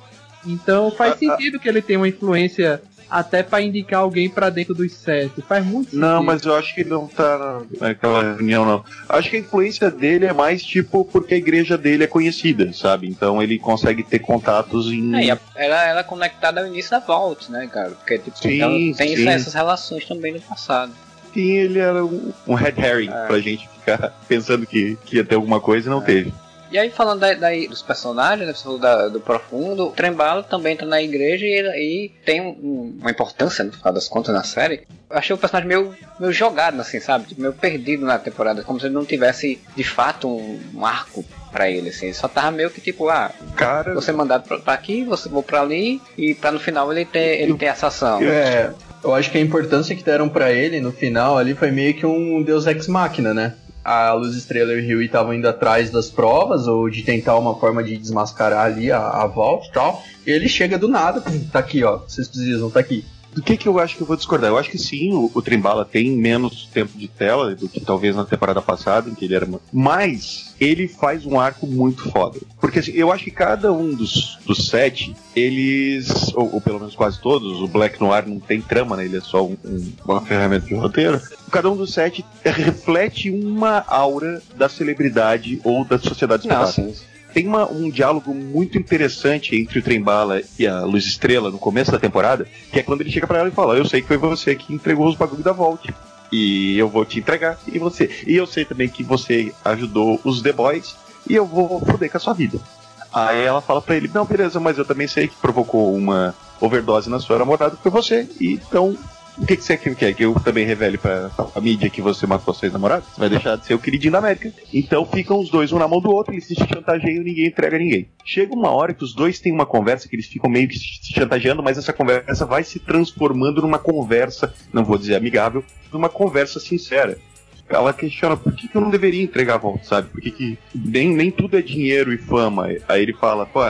Então faz ah, sentido ah, que ele tenha uma influência até para indicar alguém para dentro dos sete. Faz muito sentido. Não, mas eu acho que ele não tá naquela reunião, não. Acho que a influência dele é mais tipo porque a igreja dele é conhecida, sabe? Então ele consegue ter contatos em. É, ela, ela é conectada ao início da Vault, né, cara? Porque tipo, sim, então, tem sim. essas relações também no passado. Sim, ele era um, um red herring é. pra gente ficar pensando que, que ia ter alguma coisa e não é. teve. E aí, falando da, da, dos personagens, né, você falou da, do Profundo, o Trembalo também tá na igreja e, e tem um, uma importância, no final das contas, na série. Eu achei o personagem meio, meio jogado, assim, sabe? Tipo, meio perdido na temporada, como se ele não tivesse, de fato, um, um arco para ele, assim. Ele só tava meio que tipo, ah, Cara... você mandado pra, pra aqui, você vou pra ali, e pra no final ele ter, ele ter essa ação. É, Eu acho que a importância que deram para ele no final ali foi meio que um Deus Ex Machina, né? A Luz Estrela e o Rio estavam indo atrás das provas ou de tentar uma forma de desmascarar ali a, a volta e tal. Ele chega do nada, tá aqui, ó, vocês precisam, tá aqui. Do que, que eu acho que eu vou discordar? Eu acho que sim, o, o Trembala tem menos tempo de tela do que talvez na temporada passada, em que ele era. Mas ele faz um arco muito foda. Porque assim, eu acho que cada um dos, dos sete, eles, ou, ou, pelo menos quase todos, o Black Noir não tem trama, né? Ele é só um, um, uma ferramenta de roteiro. Cada um dos sete reflete uma aura da celebridade ou da sociedade espetáculo tem uma, um diálogo muito interessante entre o Trembala e a Luz Estrela no começo da temporada, que é quando ele chega para ela e fala: Eu sei que foi você que entregou os bagulhos da Vault. E eu vou te entregar, e você. E eu sei também que você ajudou os The Boys, e eu vou foder com a sua vida. Aí ela fala pra ele: Não, beleza, mas eu também sei que provocou uma overdose na sua namorada, foi você. E então o que, que você quer? Que eu também revele pra, a mídia que você matou seus namorados? Você vai deixar de ser o queridinho da América. Então ficam os dois um na mão do outro, eles se chantageiam e ninguém entrega ninguém. Chega uma hora que os dois têm uma conversa que eles ficam meio que se chantageando, mas essa conversa vai se transformando numa conversa, não vou dizer amigável, numa conversa sincera ela questiona por que, que, eu não deveria entregar a volta, sabe? Por que, que nem, nem tudo é dinheiro e fama. Aí ele fala, pô,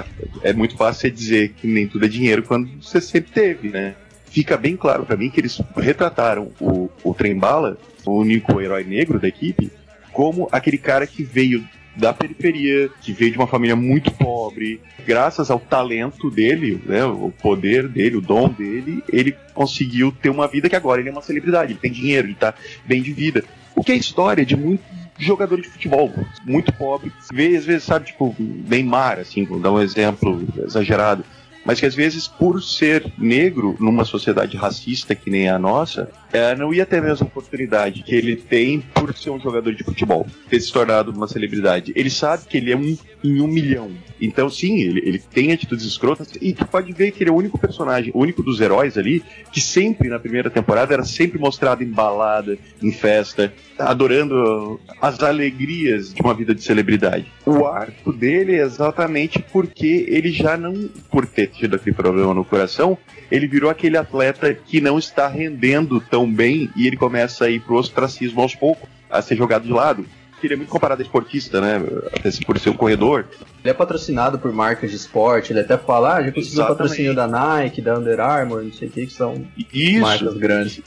é muito fácil você dizer que nem tudo é dinheiro quando você sempre teve, né? Fica bem claro para mim que eles retrataram o, o Trembala, o único herói negro da equipe, como aquele cara que veio da periferia, que veio de uma família muito pobre, graças ao talento dele, né, o poder dele, o dom dele, ele conseguiu ter uma vida que agora ele é uma celebridade, ele tem dinheiro, ele tá bem de vida. O que é história de muito jogador de futebol, muito pobre. Às vezes, sabe, tipo, Neymar, assim, vou dar um exemplo exagerado mas que às vezes, por ser negro numa sociedade racista que nem a nossa, é, não ia ter a mesma oportunidade que ele tem por ser um jogador de futebol, ter se tornado uma celebridade. Ele sabe que ele é um em um milhão. Então, sim, ele, ele tem atitudes escrotas e tu pode ver que ele é o único personagem, o único dos heróis ali, que sempre na primeira temporada era sempre mostrado em balada, em festa, adorando as alegrias de uma vida de celebridade. O arco dele é exatamente porque ele já não, por ter tido aquele problema no coração, ele virou aquele atleta que não está rendendo tão bem e ele começa a ir pro ostracismo aos poucos, a ser jogado de lado. Ele é muito comparado a esportista, né? Até por ser um corredor. Ele é patrocinado por marcas de esporte, ele até fala, ah, já conseguiu patrocínio da Nike, da Under Armour, não sei o que, que são Isso. marcas grandes.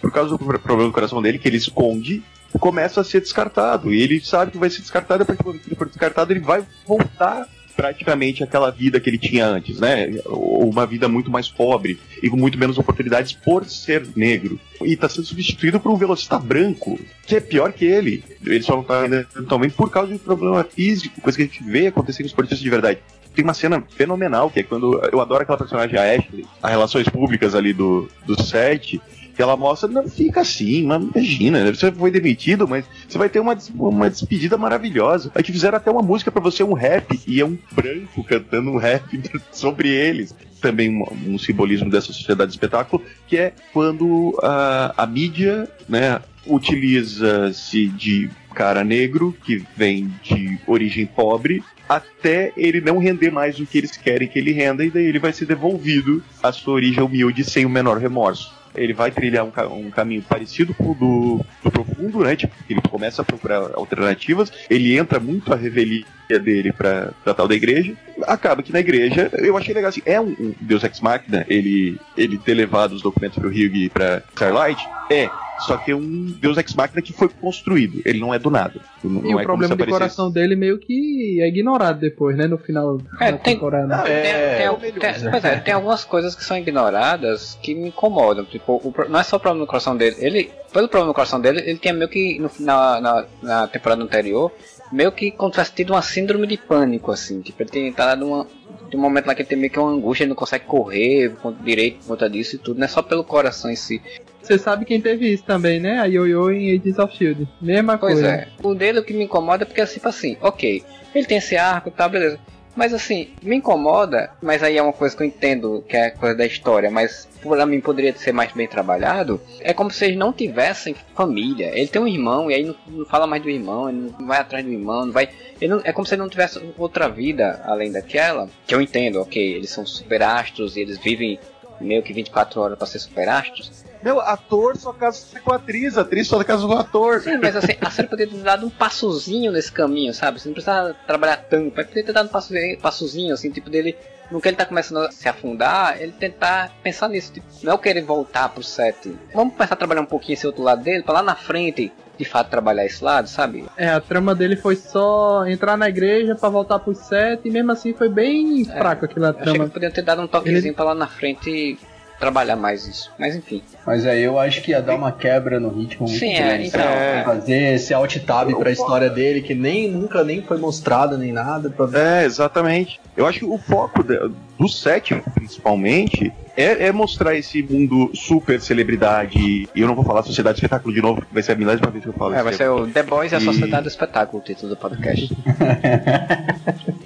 Por causa do problema do coração dele, que ele esconde, começa a ser descartado. E ele sabe que vai ser descartado, e a partir do momento que ele for descartado, ele vai voltar praticamente aquela vida que ele tinha antes, né? Uma vida muito mais pobre e com muito menos oportunidades por ser negro. E está sendo substituído por um velocista branco, que é pior que ele. Ele só não está ainda totalmente por causa de um problema físico, coisa que a gente vê acontecer nos esportistas de verdade tem uma cena fenomenal, que é quando eu adoro aquela personagem, a Ashley, as relações públicas ali do, do set, que ela mostra, não fica assim, mas imagina, você foi demitido, mas você vai ter uma, uma despedida maravilhosa. Aí te fizeram até uma música para você, um rap, e é um branco cantando um rap sobre eles. Também um, um simbolismo dessa sociedade de espetáculo, que é quando a, a mídia, né, utiliza-se de cara negro que vem de origem pobre até ele não render mais do que eles querem que ele renda e daí ele vai ser devolvido à sua origem humilde sem o menor remorso ele vai trilhar um, um caminho parecido com o do, do Profundo, né? Tipo, ele começa a procurar alternativas, ele entra muito a revelia dele pra, pra tal da igreja. Acaba que na igreja, eu achei legal assim, é um, um Deus Ex Machina, ele, ele ter levado os documentos pro Hugh e pra Starlight, é, só que é um Deus Ex Machina que foi construído. Ele não é do nada. Não, e não o é problema de coração dele meio que é ignorado depois, né? No final é, da tem, temporada. Não, é, tem, tem, tem, pois é, tem algumas coisas que são ignoradas que me incomodam. Tipo, o, não é só o problema do coração dele. Ele, pelo problema do coração dele, ele tinha meio que no, na, na, na temporada anterior meio que como tivesse tido uma síndrome de pânico, assim. Tipo, ele tem entrado numa. Tem um momento lá que ele tem meio que uma angústia, ele não consegue correr direito por conta disso e tudo, não é só pelo coração em si. Você sabe quem teve isso também, né? A Yo-Yo em Agents of Shield. Mesma pois coisa. Pois é. O dele o que me incomoda é porque, tipo assim, ok, ele tem esse arco, tá, beleza. Mas assim, me incomoda, mas aí é uma coisa que eu entendo que é coisa da história, mas para mim poderia ser mais bem trabalhado. É como se eles não tivessem família. Ele tem um irmão e aí não, não fala mais do irmão, ele não vai atrás do irmão, não vai. Não, é como se ele não tivesse outra vida além daquela. Que eu entendo, ok, eles são super astros e eles vivem meio que 24 horas pra ser super astros. Meu, ator só casa com a atriz, atriz só casa com o ator. Sim, mas assim, a série poderia ter dado um passozinho nesse caminho, sabe? Você não precisava trabalhar tanto, mas poderia ter dado um passozinho, passozinho assim, tipo, dele no que ele tá começando a se afundar, ele tentar pensar nisso. Tipo, não é o querer voltar pro set. Vamos começar a trabalhar um pouquinho esse outro lado dele, pra lá na frente, de fato, trabalhar esse lado, sabe? É, a trama dele foi só entrar na igreja pra voltar pro set, e mesmo assim foi bem É, fraco aquela Eu achei trama. que podiam ter dado um toquezinho pra lá na frente trabalhar mais isso. Mas enfim. Mas aí eu acho que ia dar uma quebra no ritmo muito Sim, é, grande. então, sabe? é. Fazer esse alt tab pra história dele, que nem nunca nem foi mostrado nem nada. Pra... É, exatamente. Eu acho que o foco de- do sétimo, principalmente, é, é mostrar esse mundo super celebridade. E eu não vou falar Sociedade do Espetáculo de novo, porque vai ser a milésima vez que eu falo É, vai ser o The Boys e a Sociedade do Espetáculo, o título do podcast.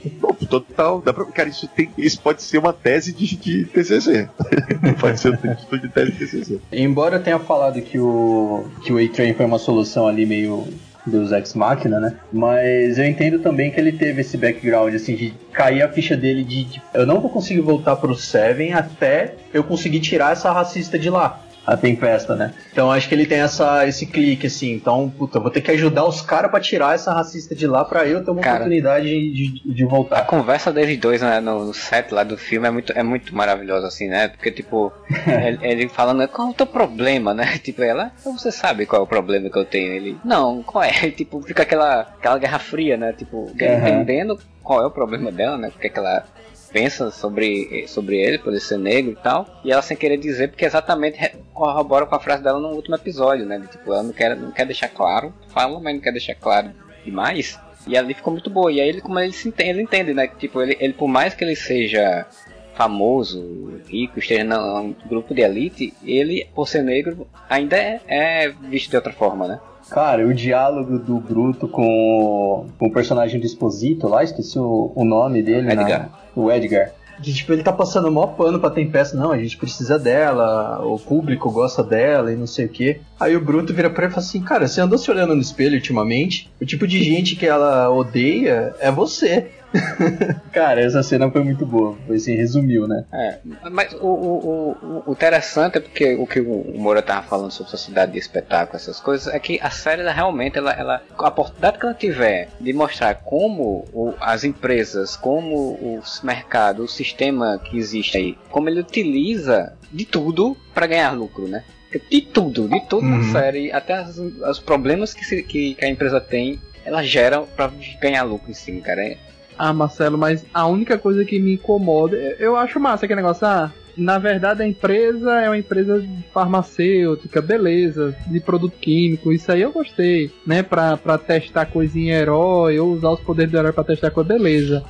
Total, dá pra, cara, isso, tem, isso pode ser uma tese de, de TCC. pode ser um título de tese de TCC. Embora eu tenha falado que o que o A-Train foi uma solução ali meio dos Ex Machina, né? Mas eu entendo também que ele teve esse background, assim, de cair a ficha dele de, de eu não vou conseguir voltar pro Seven até eu conseguir tirar essa racista de lá. A Tempesta, né? Então acho que ele tem essa, esse clique, assim. Então, puta, vou ter que ajudar os caras pra tirar essa racista de lá pra eu ter uma Cara. oportunidade de, de, de A voltar. conversa deles dois né, no, set lá do filme é muito, é muito maravilhosa, assim, né? Porque, tipo, ele, ele falando, qual é o teu problema, né? Tipo, ela, você sabe qual é o problema que eu tenho? Ele, não, qual é? Tipo, fica aquela, aquela guerra fria, né? Tipo, Aham. entendendo qual é o problema dela, né? Porque que ela pensa sobre, sobre ele, por ele ser negro e tal. E ela sem querer dizer, porque exatamente corrobora com a frase dela no último episódio, né? De, tipo, ela não quer, não quer deixar claro, fala, mas não quer deixar claro demais. E ali ficou muito boa. E aí ele, como ele se entende, ele entende, né? Tipo, ele, ele, por mais que ele seja famoso, rico, esteja num grupo de elite, ele, por ser negro, ainda é, é visto de outra forma, né? Cara, o diálogo do Bruto com o, com o personagem do Exposito lá, esqueci o, o nome dele. na- Edgar. o Edgar. Que, tipo, ele tá passando o maior pano pra Tempesta. Não, a gente precisa dela, o público gosta dela e não sei o quê. Aí o Bruto vira pra ele e fala assim, cara, você andou se olhando no espelho ultimamente? O tipo de gente que ela odeia é você. cara, essa cena foi muito boa. Foi assim, resumiu, né? É, mas o, o, o, o interessante é porque o que o Moura tava falando sobre sociedade de espetáculo, essas coisas, é que a série ela, realmente, ela, ela, a oportunidade que ela tiver de mostrar como o, as empresas, como o mercado, o sistema que existe aí, como ele utiliza de tudo para ganhar lucro, né? De tudo, de tudo na Uhum. série, até as- os problemas que, se- que, que a empresa tem, ela gera para ganhar lucro em cima, cara. É- Ah, Marcelo, mas a única coisa que me incomoda, eu- acho massa aquele negócio, ah, na verdade a empresa é uma empresa farmacêutica, beleza, de produto químico, isso aí eu gostei, né, pra, pra testar coisinha herói, ou usar os poderes do herói pra testar coisa, beleza.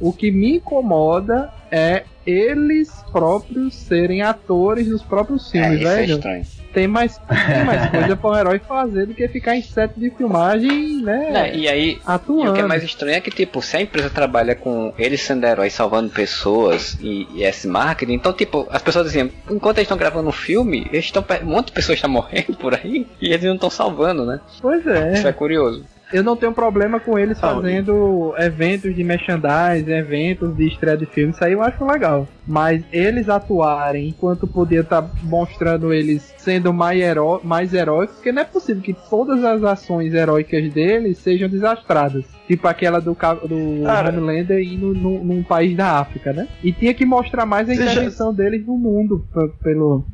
O que me incomoda é eles próprios serem atores dos próprios é, filmes, isso é velho. estranho. Tem mais, tem mais coisa pra um herói fazer do que ficar em set de filmagem, né, e aí, E atuando. o que é mais estranho é que, tipo, se a empresa trabalha com eles sendo heróis salvando pessoas e, e esse marketing, então, tipo, as pessoas diziam, enquanto eles estão gravando um filme, eles estão, um monte de pessoas estão morrendo por aí e eles não estão salvando, né? Pois é. Isso é curioso. Eu não tenho problema com eles Ah, fazendo eventos de merchandising, eventos de estreia de filme, isso aí eu acho legal. Mas eles atuarem enquanto podia estar mostrando eles sendo mais, heró mais heróicos, porque não é possível que todas as ações heróicas deles sejam desastradas. Tipo aquela do, do Cara. Homelander indo num, num país da África, né? E tinha que mostrar mais a Você já- intervenção deles no mundo, pelo...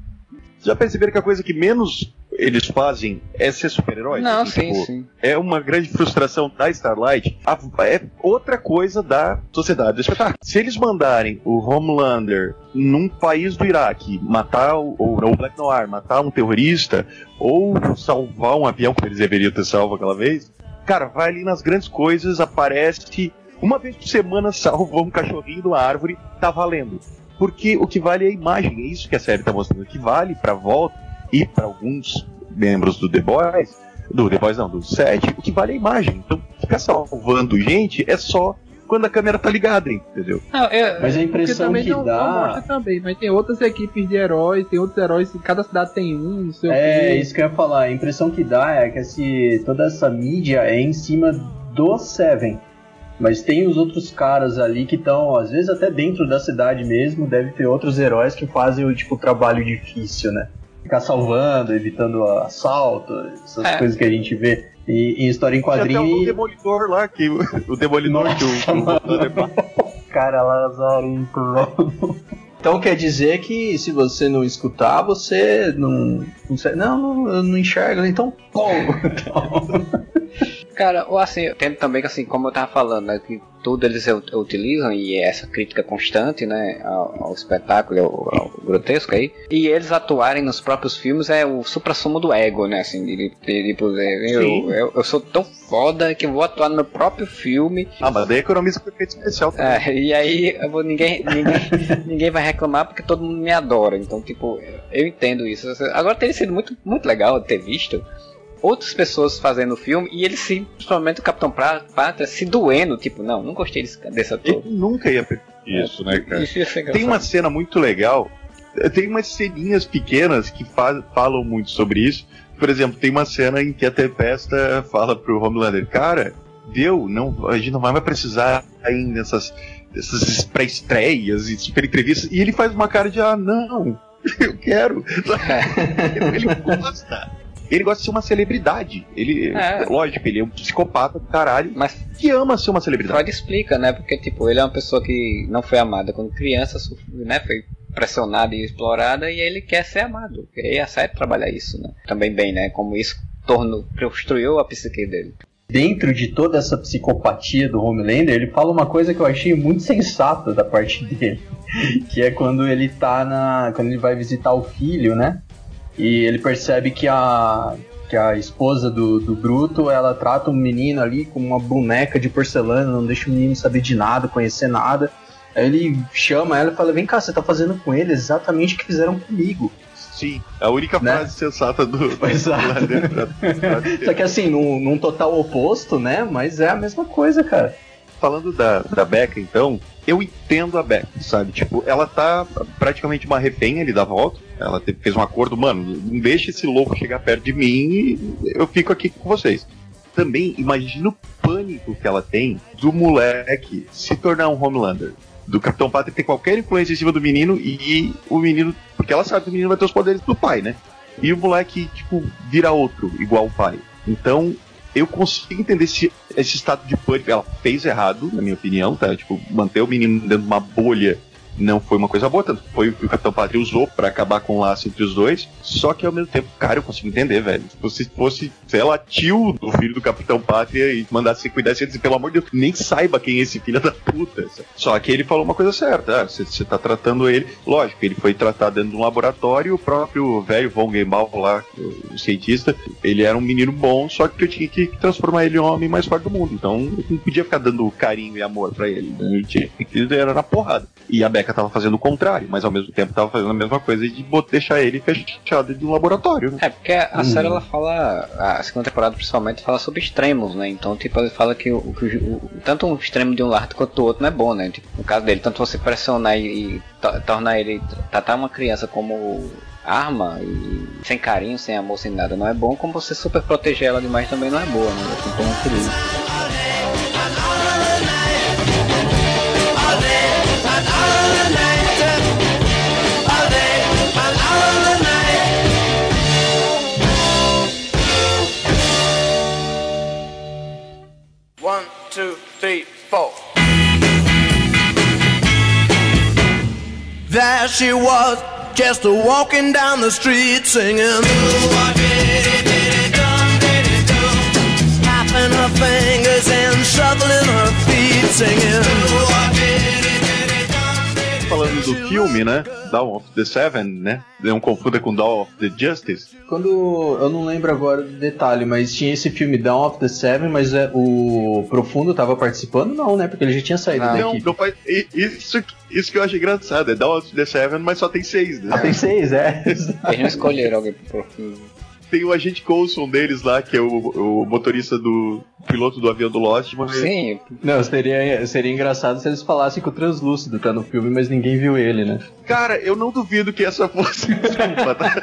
Já perceberam que a coisa que menos eles fazem é ser super-herói? Não, Assim, sim, tipo, sim. É uma grande frustração da Starlight. A- é outra coisa da sociedade do espetáculo. Se eles mandarem o Homelander num país do Iraque matar o, ou o Black Noir, matar um terrorista, ou salvar um avião que eles deveriam ter salvo aquela vez, cara, vai ali nas grandes coisas, aparece. Uma vez por semana salva um cachorrinho de uma árvore, tá valendo. Porque o que vale é a imagem, é isso que a série tá mostrando. O que vale pra volta e pra alguns membros do The Boys, do The Boys não, do set, o que vale é a imagem. Então, ficar salvando gente é só quando a câmera tá ligada, entendeu? Não, eu, Mas a Porque impressão que não, não dá. mostra também, mas tem outras equipes de heróis, tem outros heróis, cada cidade tem um, não sei o É, quê. isso que eu ia falar. A impressão que dá é que esse, toda essa mídia é em cima do Seven. Mas tem os outros caras ali que estão, às vezes até dentro da cidade mesmo, deve ter outros heróis que fazem o tipo trabalho difícil, né? Ficar salvando, evitando assalto, essas é. coisas que a gente vê em, em história em quadrinho. Tem o Demolidor lá, que o Demolidor Nossa, que o, o cara lazarento, velho. Então quer dizer que se você não escutar, você não. Não, não, não enxerga, então como? Então... Cara, ou assim, eu tento também que assim, como eu tava falando, né, que tudo eles utilizam e é essa crítica constante, né, ao, ao espetáculo, ao, ao, grotesco aí, e eles atuarem nos próprios filmes é o supra-sumo do ego, né, assim, de, de, de, eu, eu, eu, sou tão foda que eu vou atuar no meu próprio filme. Ah, mas daí economiza com efeito especial também. É, e aí vou, ninguém, ninguém, ninguém vai reclamar porque todo mundo me adora, então, tipo, eu entendo isso. Agora teria sido muito, muito legal ter visto outras pessoas fazendo o filme e ele se, principalmente o Capitão Pátria, se doendo, tipo, não, não gostei desse, desse ator. Ele nunca ia perder isso, né, cara? Isso Tem uma cena muito legal, tem umas ceninhas pequenas que faz, falam muito sobre isso. Por exemplo, tem uma cena em que a Tempesta fala pro Homelander, cara, deu, não, a gente não vai precisar ainda dessas, dessas pré-estreias e super entrevistas. E ele faz uma cara de, ah, não, eu quero. ele gosta ele gosta de ser uma celebridade. Ele, é. lógico, ele é um psicopata do caralho, mas que ama ser uma celebridade. Freud explica, né? Porque, tipo, ele é uma pessoa que não foi amada quando criança, né? Foi pressionada e explorada e ele quer ser amado. E aí a série trabalha isso, né? Também bem, né? Como isso tornou, construiu a psique dele. Dentro de toda essa psicopatia do Homelander, ele fala uma coisa que eu achei muito sensata da parte dele, que é quando ele tá na, quando ele vai visitar o filho, né? E ele percebe que a, que a esposa do, do Bruto, ela trata o menino ali como uma boneca de porcelana, não deixa o menino saber de nada, conhecer nada. Aí ele chama ela e fala: Vem cá, você tá fazendo com ele exatamente o que fizeram comigo. Sim, a única né? frase sensata do. Exato. Só que assim, num, num total oposto, né? Mas é a mesma coisa, cara falando da, da Becca, então, eu entendo a Becca, sabe? Tipo, ela tá praticamente uma refém ali da volta. Ela fez um acordo, mano, não deixe esse louco chegar perto de mim e eu fico aqui com vocês. Também imagina o pânico que ela tem do moleque se tornar um Homelander. Do Capitão Pátria ter qualquer influência em cima do menino e o menino. Porque ela sabe que o menino vai ter os poderes do pai, né? E o moleque, tipo, vira outro, igual o pai. Então, eu consigo entender esse, esse estado de pânico. Ela fez errado, na minha opinião, tá? Tipo, manter o menino dentro de uma bolha não foi uma coisa boa, tanto foi o que o Capitão Pátria usou para acabar com o laço entre os dois. Só que ao mesmo tempo, cara, eu consigo entender, velho. Se fosse, sei lá, tio do filho do Capitão Pátria e mandasse cuidar, você dizer, pelo amor de Deus, nem saiba quem é esse filho da puta. Só que ele falou uma coisa certa, ah, você, você tá tratando ele, lógico, ele foi tratado dentro de um laboratório, o próprio velho Von Gembal lá, o cientista, ele era um menino bom, só que eu tinha que transformar ele em homem mais forte do mundo. Então, eu não podia ficar dando carinho e amor para ele. Né? Tinha que era na porrada. E a Becca tava fazendo o contrário, mas ao mesmo tempo tava fazendo a mesma coisa de deixar ele fechado de um laboratório. Né? É, porque a hum. série ela fala, a segunda temporada principalmente fala sobre extremos, né? Então, tipo, ele fala que, o, que o, tanto um extremo de um lado quanto do outro não é bom, né? Tipo, no caso dele, tanto você pressionar e, e tornar ele, tratar uma criança como arma e sem carinho, sem amor, sem nada não é bom, como você super proteger ela demais também não é boa, né? Assim, tem um three, four. There she was, just a walking down the street singing. Tapping her fingers and shuffling her feet singing. Falando do filme, né? Dawn of the Seven, né? Não confunda com Dawn of the Justice. Quando. Eu não lembro agora do detalhe, mas tinha esse filme Dawn of the Seven, mas é, o Profundo tava participando? Não, né? Porque ele já tinha saído não, daqui. Não, faz, isso, isso que eu acho engraçado. É Dawn of the Seven, mas só tem seis, né? Ah, tem seis, é. Eles não escolheram alguém pro Profundo tem o agente Coulson deles lá, que é o, o motorista do piloto do avião do Lost. Mas... Sim. Não, seria, seria engraçado se eles falassem que o Translúcido tá no filme, mas ninguém viu ele, né? Cara, eu não duvido que essa fosse. Desculpa, tá?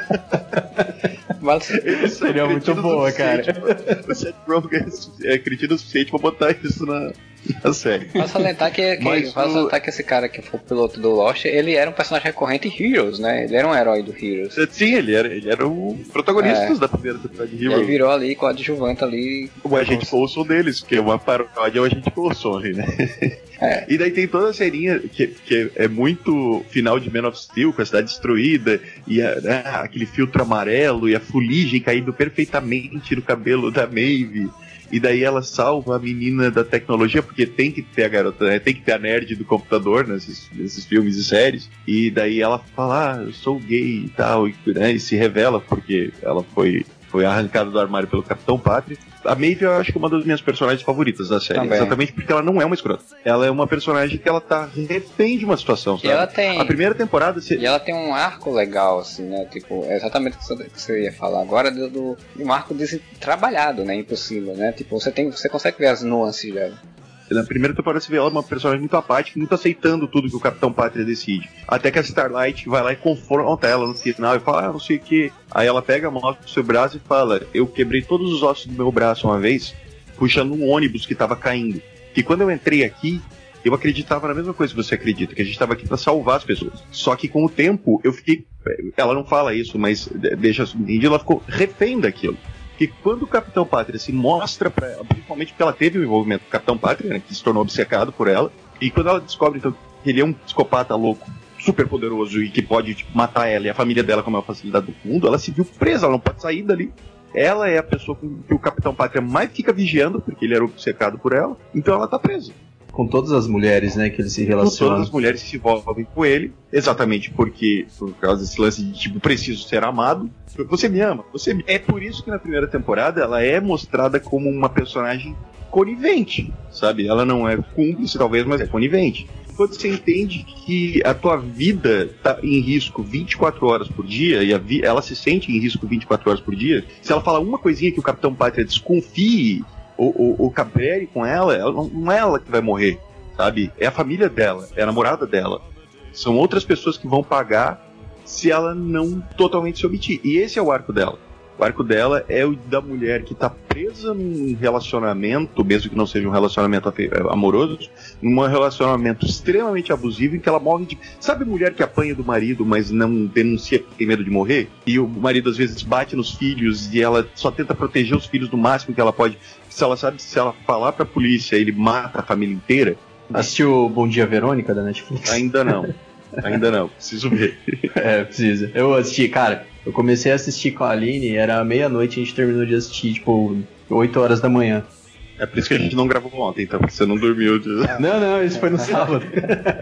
Mas seria muito boa, cara. O Seth Rogen é cretino o suficiente pra botar isso na, na série. Vale salientar que, que, Mas vale o- salientar que esse cara que foi o piloto do Lost, ele era um personagem recorrente em Heroes, né? Ele era um herói do Heroes. Sim, ele era, ele era o protagonista É. da primeira temporada de E aí Hero. virou ali coadjuvante ali. O agente Coulson deles, que é uma paródia ao agente Coulson ali, né? É. E daí tem toda a serinha que, que é muito final de Man of Steel, com a cidade destruída, e a- né, aquele filtro amarelo, e a fuligem caindo perfeitamente no cabelo da Maeve. E daí ela salva a menina da tecnologia, porque tem que ter a garota, né? tem que ter a nerd do computador nesses, nesses filmes e séries. E daí ela fala, ah, eu sou gay e tal, e, né, e se revela porque ela foi, foi arrancada do armário pelo Capitão Pátria. A Maeve eu acho que é uma das minhas personagens favoritas da série, Também. exatamente porque ela não é uma escrota. Ela é uma personagem que ela tá refém de uma situação, E sabe? ela tem. A primeira temporada, você... E ela tem um arco legal, assim, né? Tipo, é exatamente o que você- ia falar agora, do, do, um arco desse trabalhado, né? Impossível, né? Tipo, você, tem, você consegue ver as nuances dela. Na primeira temporada você vê ela uma personagem muito apática, muito aceitando tudo que o Capitão Pátria decide. Até que a Starlight vai lá e confronta ela no final e fala, ah, não sei o que. Aí ela pega, mostra o seu braço e fala, eu quebrei todos os ossos do meu braço uma vez, puxando um ônibus que tava caindo. E quando eu entrei aqui, eu acreditava na mesma coisa que você acredita, que a gente estava aqui para salvar as pessoas. Só que com o tempo eu fiquei. Ela não fala isso, mas de- deixa ela ficou refém daquilo. Porque quando o Capitão Pátria se mostra para ela, principalmente porque ela teve o envolvimento com o Capitão Pátria, né, que se tornou obcecado por ela, e quando ela descobre então, que ele é um psicopata louco, super poderoso e que pode tipo, matar ela e a família dela com a maior facilidade do mundo, ela se viu presa, ela não pode sair dali. Ela é a pessoa que o Capitão Pátria mais fica vigiando, porque ele era obcecado por ela, então ela tá presa. Com todas as mulheres, né, que ele se Então, todas relaciona. as mulheres se envolvem com ele, exatamente porque, por causa desse lance de tipo, preciso ser amado. Você me ama, você me... É por isso que na primeira temporada ela é mostrada como uma personagem conivente, sabe? Ela não é cúmplice, talvez, mas é conivente. Quando você entende que a tua vida tá em risco 24 horas por dia, e a vi- ela se sente em risco 24 horas por dia, se ela fala uma coisinha que o Capitão Pátria desconfie ou, ou, ou cabere com ela, ela não é ela que vai morrer, sabe? É a família dela, é a namorada dela. São outras pessoas que vão pagar se ela não totalmente se omitir. E esse é o arco dela. O arco dela é o da mulher que tá presa num relacionamento, mesmo que não seja um relacionamento amoroso, num relacionamento extremamente abusivo em que ela morre de. Sabe mulher que apanha do marido, mas não denuncia porque tem medo de morrer? E o marido às vezes bate nos filhos e ela só tenta proteger os filhos do máximo que ela pode. Se ela sabe, se ela falar pra polícia, ele mata a família inteira. Assistiu Bom Dia Verônica da Netflix? Ainda não. Ainda não, preciso ver. É, precisa. Eu assisti, cara, eu comecei a assistir com a Aline, era meia-noite, a gente terminou de assistir, tipo, 8 horas da manhã. É por isso que a gente não gravou ontem, então, porque você não dormiu. Não, não, isso foi no sábado.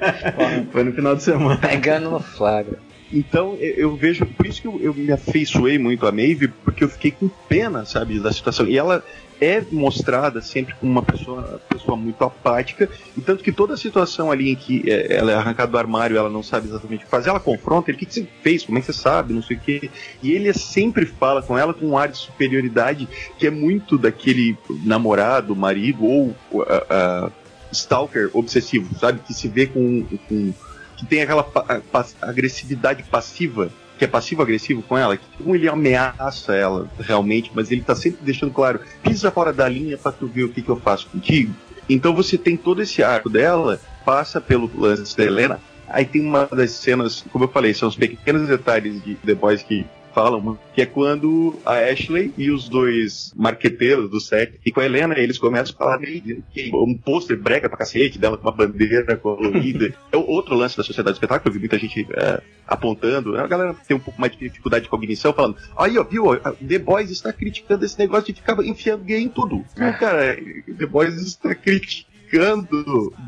foi no final de semana. Pegando no flagra. Então eu, eu vejo, por isso que eu, eu me afeiçoei muito a Maeve, porque eu fiquei com pena, sabe, da situação. E ela é mostrada sempre como uma pessoa, pessoa muito apática, e tanto que toda a situação ali em que é, ela é arrancada do armário, ela não sabe exatamente o que fazer, ela confronta ele, o que, que você fez, como é que você sabe, não sei o quê. E ele sempre fala com ela com um ar de superioridade, que é muito daquele namorado, marido, ou uh, uh, stalker obsessivo, sabe, que se vê com, com que tem aquela pa agressividade passiva, que é passivo-agressivo com ela, que um ele ameaça ela realmente, mas ele tá sempre deixando claro, pisa fora da linha pra tu ver o que, que eu faço contigo. Então você tem todo esse arco dela, passa pelo lance da Helena, aí tem uma das cenas, como eu falei, são os pequenos detalhes de The Boys que falam, que é quando a Ashley e os dois marqueteiros do set, e com a Helena, eles começam a falar que um pôster brega pra cacete dela com uma bandeira colorida. é outro lance da sociedade do espetáculo, eu vi muita gente é, apontando, a galera tem um pouco mais de dificuldade de cognição, falando, aí ó, viu, The Boys está criticando esse negócio de ficar enfiando gay em tudo. Não, cara, The Boys está criticando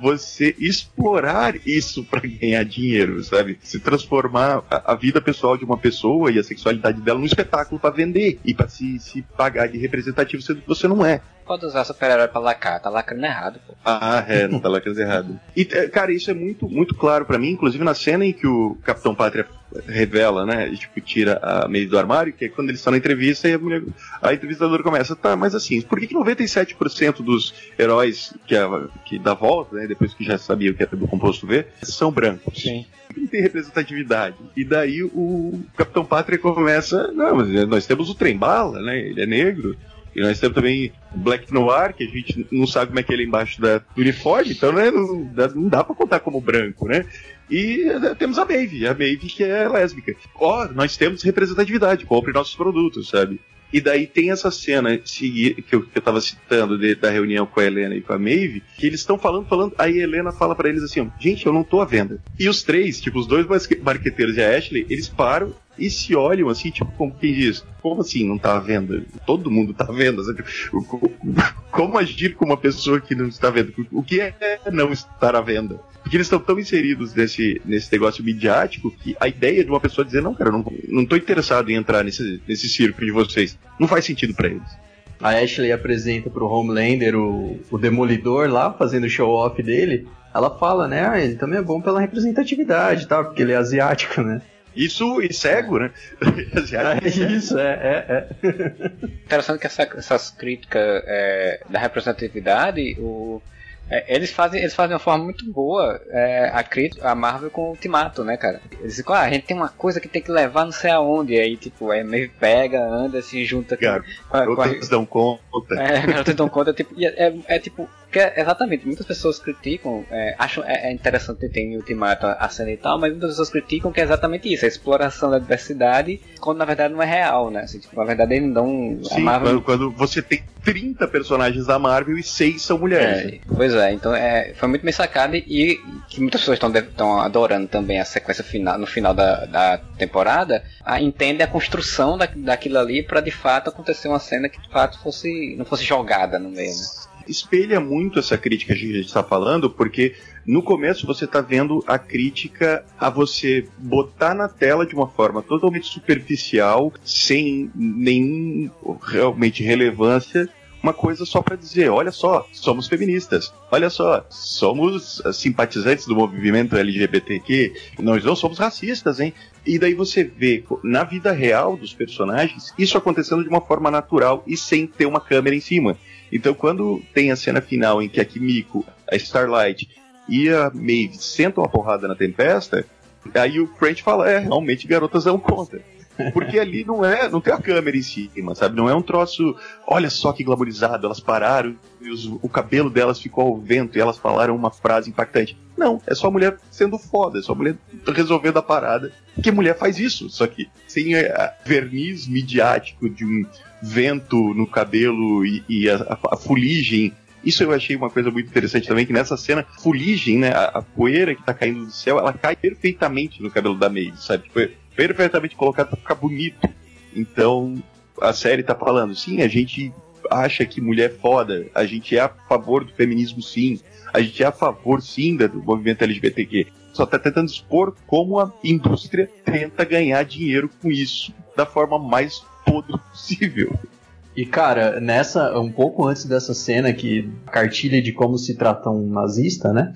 você explorar isso para ganhar dinheiro, sabe? Se transformar a, a, vida pessoal de uma pessoa e a sexualidade dela num espetáculo para vender e para se, se pagar de representativo que você não é. Pode usar super-herói pra lacrar, tá lacrando errado, pô. Ah, é, não tá lacrando errado. E, cara, isso é muito, muito claro para mim, inclusive na cena em que o Capitão Pátria revela, né, e, tipo, tira a meio do armário, que é quando eles estão na entrevista e a, mulher, a entrevistadora começa, tá, mas assim, por que, que 97% dos heróis que, a, que dá volta, né, depois que já sabia o que era do composto V, são brancos? Sim. Não tem representatividade. E daí o Capitão Pátria começa, não, mas nós temos o trem bala, né, ele é negro, E nós temos também Black Noir, que a gente não sabe como é que ele é embaixo da, do uniforme, então né, não, não dá pra contar como branco, né? E eh, temos a Maeve, a Maeve que é lésbica. Ó, oh, nós temos representatividade, compre nossos produtos, sabe? E daí tem essa cena que eu, que eu tava citando de, da reunião com a Helena e com a Maeve, que eles estão falando, falando, aí a Helena fala para eles assim, gente, eu não tô à venda. E os três, tipo, os dois marqueteiros e a Ashley, eles param e se olham assim, tipo, como quem diz, como assim não tá à venda? Todo mundo tá à venda. Sabe? Como agir com uma pessoa que não está à venda? O que é não estar à venda? Porque eles estão tão inseridos nesse, nesse negócio midiático que a ideia de uma pessoa dizer, não, cara, não, não tô interessado em entrar nesse, nesse circo de vocês, não faz sentido para eles. A Ashley apresenta pro Homelander o, o Demolidor lá, fazendo o show-off dele. Ela fala, né, ah, ele também é bom pela representatividade, tá? Porque ele é asiático, né? Isso e cego, né? é isso, é, é, é. Interessante que essa, essas críticas é, da representatividade, o, é, eles, fazem, eles fazem de uma forma muito boa é, a, crítica, a Marvel com o Ultimato, né, cara? Eles dizem, ah, a gente tem uma coisa que tem que levar não sei aonde. Aí, tipo, aí meio pega, anda, se junta com. com, com a, dão conta. É, garotas dão conta, tipo, é, é, é tipo porque, exatamente, muitas pessoas criticam, é, acham é, é, interessante ter em Ultimato a, cena e tal, mas muitas pessoas criticam que é exatamente isso, a exploração da diversidade, quando na verdade não é real, né? Assim, tipo, na verdade eles não. Sim, Marvel... quando, quando, você tem 30 personagens da Marvel e 6 são mulheres. É, pois é, então é, foi muito bem sacado e que muitas pessoas estão adorando também a sequência final, no final da, da temporada, a, entende a construção da, daquilo ali para de fato acontecer uma cena que de fato fosse não fosse jogada no meio, né? Espelha muito essa crítica que a gente está falando, porque no começo você está vendo a crítica a você botar na tela de uma forma totalmente superficial, sem nenhum realmente relevância, uma coisa só para dizer, olha só, somos feministas, olha só, somos simpatizantes do movimento LGBTQ, nós não somos racistas, hein? E daí você vê na vida real dos personagens isso acontecendo de uma forma natural e sem ter uma câmera em cima. Então, quando tem a cena final em que a Kimiko, a Starlight e a Maeve sentam a porrada na Tempesta, aí o French fala: é, realmente garotas dão conta. Porque ali não é, não tem a câmera em cima, sabe? Não é um troço, olha só que glamorizado, elas pararam e os, o cabelo delas ficou ao vento e elas falaram uma frase impactante. Não, é só a mulher sendo foda, é só a mulher resolvendo a parada. Porque mulher faz isso, só que sem a verniz midiático de um vento no cabelo e, e a, a, fuligem. Isso eu achei uma coisa muito interessante também, que nessa cena, fuligem, né, a, a poeira que tá caindo do céu, ela cai perfeitamente no cabelo da Maeve, sabe? Foi perfeitamente colocado pra ficar bonito. Então, a série tá falando, sim, a gente acha que mulher é foda, a gente é a favor do feminismo sim, a gente é a favor sim do movimento LGBTQ. Só tá tentando expor como a indústria tenta ganhar dinheiro com isso da forma mais podre possível. E cara, nessa, um pouco antes dessa cena que cartilha de como se trata um nazista, né?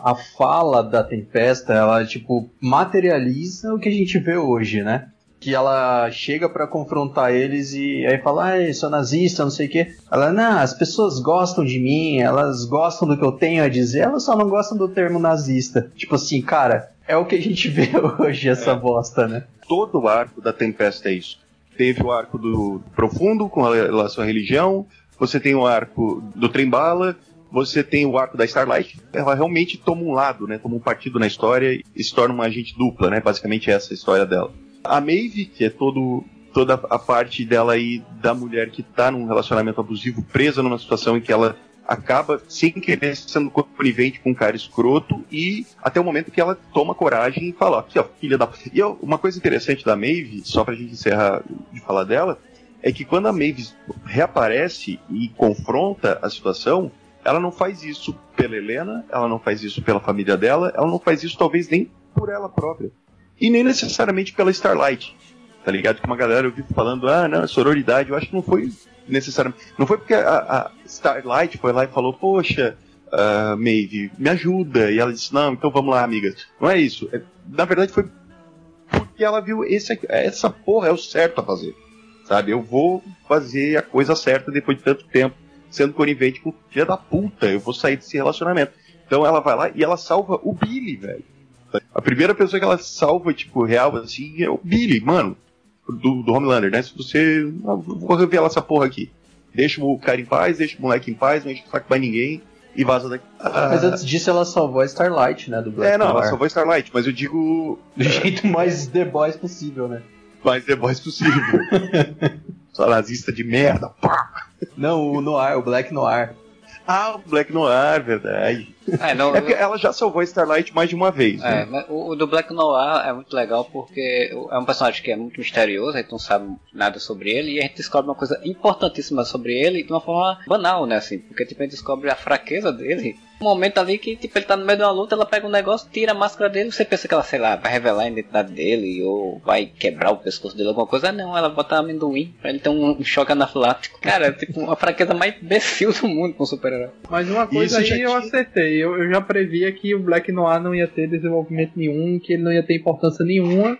A fala da Tempesta, ela tipo materializa o que a gente vê hoje, né? Que ela chega para confrontar eles e aí fala, ah, sou nazista, não sei o quê. Ela, não, as pessoas gostam de mim, elas gostam do que eu tenho a dizer, elas só não gostam do termo nazista. Tipo assim, cara, é o que a gente vê hoje, essa é. bosta, né? Todo o arco da Tempesta é isso teve o arco do Profundo com relação à religião, você tem o arco do Trembala, você tem o arco da Starlight, ela realmente toma um lado, né, toma um partido na história e se torna uma agente dupla, né, basicamente essa é a história dela. A Maeve, que é todo toda a parte dela aí da mulher que tá num relacionamento abusivo, presa numa situação em que ela acaba sem querer sendo conivente com um cara escroto e até o momento que ela toma coragem e fala, aqui ó, filha da... E ó, uma coisa interessante da Maeve, só pra gente encerrar de falar dela, é que quando a Maeve reaparece e confronta a situação, ela não faz isso pela Helena, ela não faz isso pela família dela, ela não faz isso talvez nem por ela própria. E nem necessariamente pela Starlight. Tá ligado? Que uma galera eu vi falando, ah, não, sororidade, eu acho que não foi necessariamente. Não foi porque a, a Starlight foi lá e falou, poxa, uh, Maeve, me ajuda. E ela disse, não, então vamos lá, amigas. Não é isso. É, na verdade foi porque ela viu esse, essa porra é o certo a fazer. Sabe? Eu vou fazer a coisa certa depois de tanto tempo sendo conivente com filha da puta. Eu vou sair desse relacionamento. Então ela vai lá e ela salva o Billy, velho. A primeira pessoa que ela salva, tipo, real, assim, é o Billy, mano do, do Homelander, né? Se você. Ah, vou revelar essa porra aqui. deixa o cara em paz, deixa o moleque em paz, não enche o saco pra ninguém e vaza daqui. Ah, mas antes disso ela salvou a Starlight, né? Do Black É, não, Noir. ela salvou Starlight, mas eu digo Do jeito mais The Boys possível, né? mais The Boys possível. Só nazista de merda, pá! Não, o Noir, o Black Noir. Ah, o Black Noir, verdade. É, não, É porque ela já salvou Starlight mais de uma vez, É, né? mas o, o do Black Noir é muito legal porque é um personagem que é muito misterioso, a gente não sabe nada sobre ele, e a gente descobre uma coisa importantíssima sobre ele de uma forma banal, né, assim, porque tipo, a gente descobre a fraqueza dele. Um momento ali que tipo, ele tá no meio de uma luta, ela pega um negócio, tira a máscara dele, você pensa que ela, sei lá, vai revelar a identidade dele, ou vai quebrar o pescoço dele, alguma coisa. Não, ela bota amendoim pra ele ter um, um choque anafilático. Cara, é tipo uma fraqueza mais imbecil do mundo com um super-herói. Mas uma coisa Isso aí eu tinha- acertei. Eu, eu já previa que o Black Noir não ia ter desenvolvimento nenhum, que ele não ia ter importância nenhuma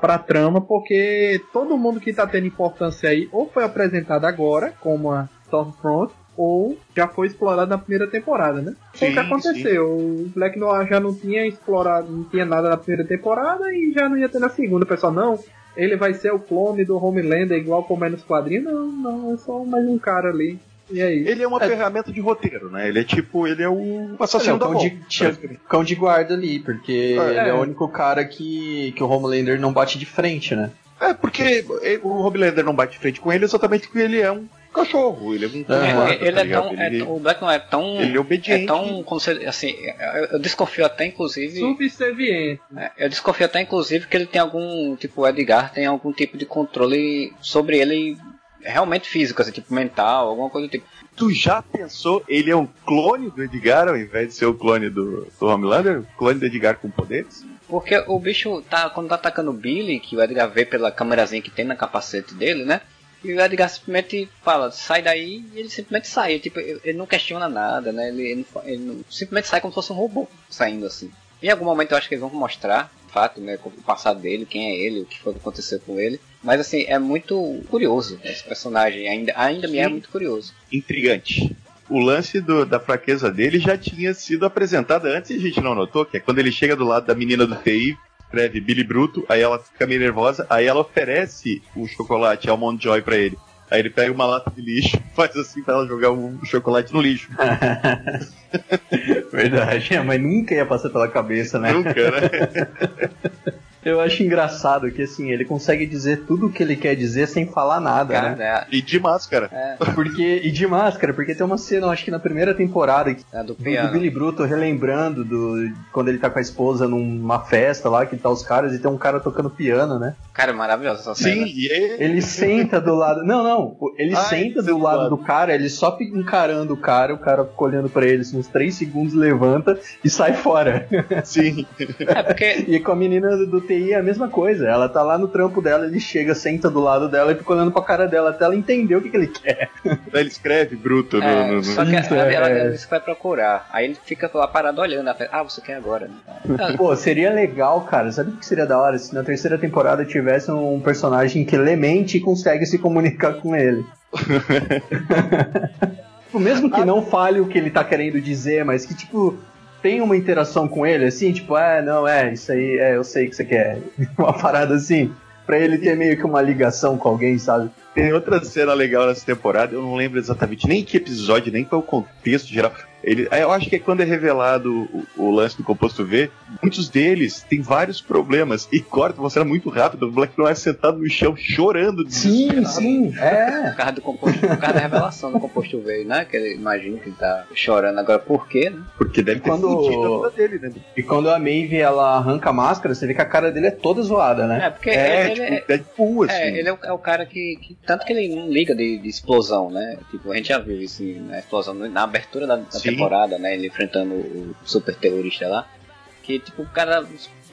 pra trama, porque todo mundo que tá tendo importância aí ou foi apresentado agora, como a Stormfront, ou já foi explorado na primeira temporada, né? Foi o Sim, que aconteceu. O Black Noir já não tinha explorado, não tinha nada na primeira temporada e já não ia ter na segunda. O pessoal, não, ele vai ser o clone do Homelander igual como é nos quadrinhos. Não, não, é só mais um cara ali. E aí? Ele é uma ferramenta de roteiro, né? Ele é tipo, ele é o assassino Ele é o da cão de-. Cão de guarda ali, porque É. ele é o único cara que, que o Homelander não bate de frente, né? É, porque o Homelander não bate de frente com ele exatamente porque ele é um cachorro, ele é um cão É, guarda, ele tá é tão, é Ele- tão- o Black Noir é tão ele é obediente. É tão, como se, assim, eu, eu desconfio até inclusive, Subserviente. é, eu desconfio até inclusive que ele tem algum, tipo, o Edgar tem algum tipo de controle sobre ele realmente físico, assim, tipo mental, alguma coisa do tipo. Tu já pensou, ele é um clone do Edgar ao invés de ser o clone do, do Homelander? Clone do Edgar com poderes? Porque o bicho tá, quando tá atacando o Billy, que o Edgar vê pela câmerazinha que tem na capacete dele, né? E o Edgar simplesmente fala, sai daí, e ele simplesmente sai. Tipo, ele não questiona nada, né? Ele, ele ele simplesmente sai como se fosse um robô saindo assim. Em algum momento eu acho que eles vão mostrar, fato, né? O passado dele, quem é ele, o que foi que aconteceu com ele. Mas assim, é muito curioso esse personagem, ainda, ainda me é muito curioso. Intrigante. O lance do- da fraqueza dele já tinha sido apresentado antes e a gente não notou, que é quando ele chega do lado da menina do TI, escreve Billy Bruto, aí ela fica meio nervosa, aí ela oferece o chocolate Almond Joy pra ele. Aí ele pega uma lata de lixo, faz assim pra ela jogar o chocolate no lixo. Verdade, mas nunca ia passar pela cabeça, né? Nunca, né? Eu acho engraçado que assim, ele consegue dizer tudo o que ele quer dizer sem falar nada, Cara, né? é, E de máscara. é, Porque, e de máscara, porque tem uma cena, eu acho que na primeira temporada, que- é do do, do. Billy Bruto relembrando do quando ele tá com a esposa numa festa lá, que tá os caras e tem um cara tocando piano, né? Cara, é maravilhosa essa cena. Sim, e ele, Ele senta do lado. Não, não. Ele Ah, senta do lado do cara, ele só fica encarando o cara, o cara fica olhando pra ele assim, uns 3 segundos, levanta e sai fora. sim. É porque E com a menina do, do TI é a mesma coisa. Ela tá lá no trampo dela, ele chega, senta do lado dela e fica olhando pra cara dela até ela entender o que, que ele quer. Ele escreve bruto no- É, no, no- só que Isso, ela, é, ela, é. ela disse que vai procurar. Aí ele fica lá parado olhando. Ela fala, ah, você quer agora, né? Ah, Pô, seria legal, cara. Sabe o que seria da hora? Se na terceira temporada tivesse um personagem que lê mente e consegue se comunicar com ele. Tipo, Mesmo que não fale o que ele tá querendo dizer, mas que, tipo, tem uma interação com ele, assim, tipo, é, não, é, isso aí, é, eu sei que você quer. Uma parada assim, pra ele ter meio que uma ligação com alguém, sabe? Tem outra cena legal nessa temporada, eu não lembro exatamente nem que episódio, nem qual o contexto geral. Ele, eu acho que é quando é revelado o, o lance do composto V, muitos deles têm vários problemas e corta uma cena muito rápida, o Black Noir sentado no chão chorando Sim, sim, é. por causa do composto, por causa da revelação do composto veio, né? Que ele imagina que ele tá chorando agora. Por quê, né? porque deve ter Quando- fudido a vida dele, né? E quando a Maeve ela arranca a máscara, você vê que a cara dele é toda zoada, né? É, porque É, ele, tipo, ele, Deadpool, assim. é, ele é o, é o cara que, que- Tanto que ele não liga de, de explosão, né? Tipo, a gente já viu isso na explosão na abertura da, da. Temporada, né? Ele enfrentando o super terrorista lá. Que, tipo, o cara.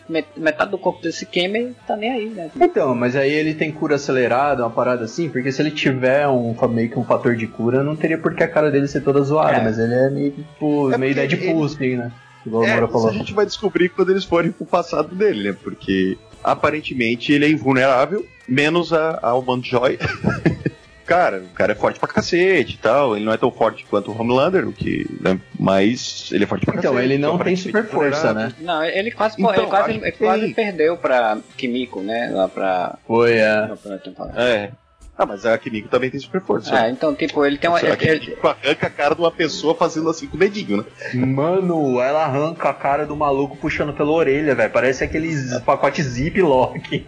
met- Metade do corpo desse queima e tá nem aí, né? Então, mas aí ele tem cura acelerada, uma parada assim, porque se ele tiver um meio que um fator de cura, não teria por que a cara dele ser toda zoada, É. mas ele é meio, tipo, É meio Deadpool, assim, né? Igual É, isso falou. a gente vai descobrir quando eles forem pro passado dele, né? Porque aparentemente ele é invulnerável, menos a, a Joy. cara, o cara é forte pra cacete e tal. Ele não é tão forte quanto o Homelander, o que, né? mas ele é forte pra Então, cacete. ele não tem aparentemente super força, né? Não, ele quase, Então, ele quase, ele quase tem. perdeu pra Kimiko, né? Lá pra. Foi, é. pra temporada. É. Ah, mas a Kimiko também tem super força. É, então, tipo, ele tem uma. A Kimiko arranca a cara de uma pessoa fazendo assim com o dedinho, né? Mano, ela arranca a cara do maluco puxando pela orelha, velho. Parece aqueles pacotes zip-lock.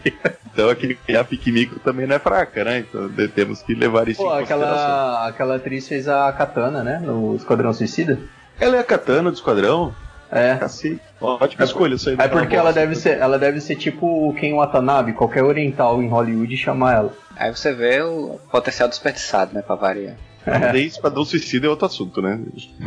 Então aquele, a Kimiko também não é fraca, né? Então temos que levar isso Pô, em consideração. aquela, aquela atriz fez a Katana, né? No Esquadrão Suicida. Ela é a katana do esquadrão? É. Cacete. Ótima escolha isso aí. É daquela porque ela deve ser, ela deve ser tipo o Ken Watanabe, qualquer oriental em Hollywood chama ela. Aí você vê o potencial desperdiçado, né, pra variar. Daí Esquadrão Suicida é outro assunto, né?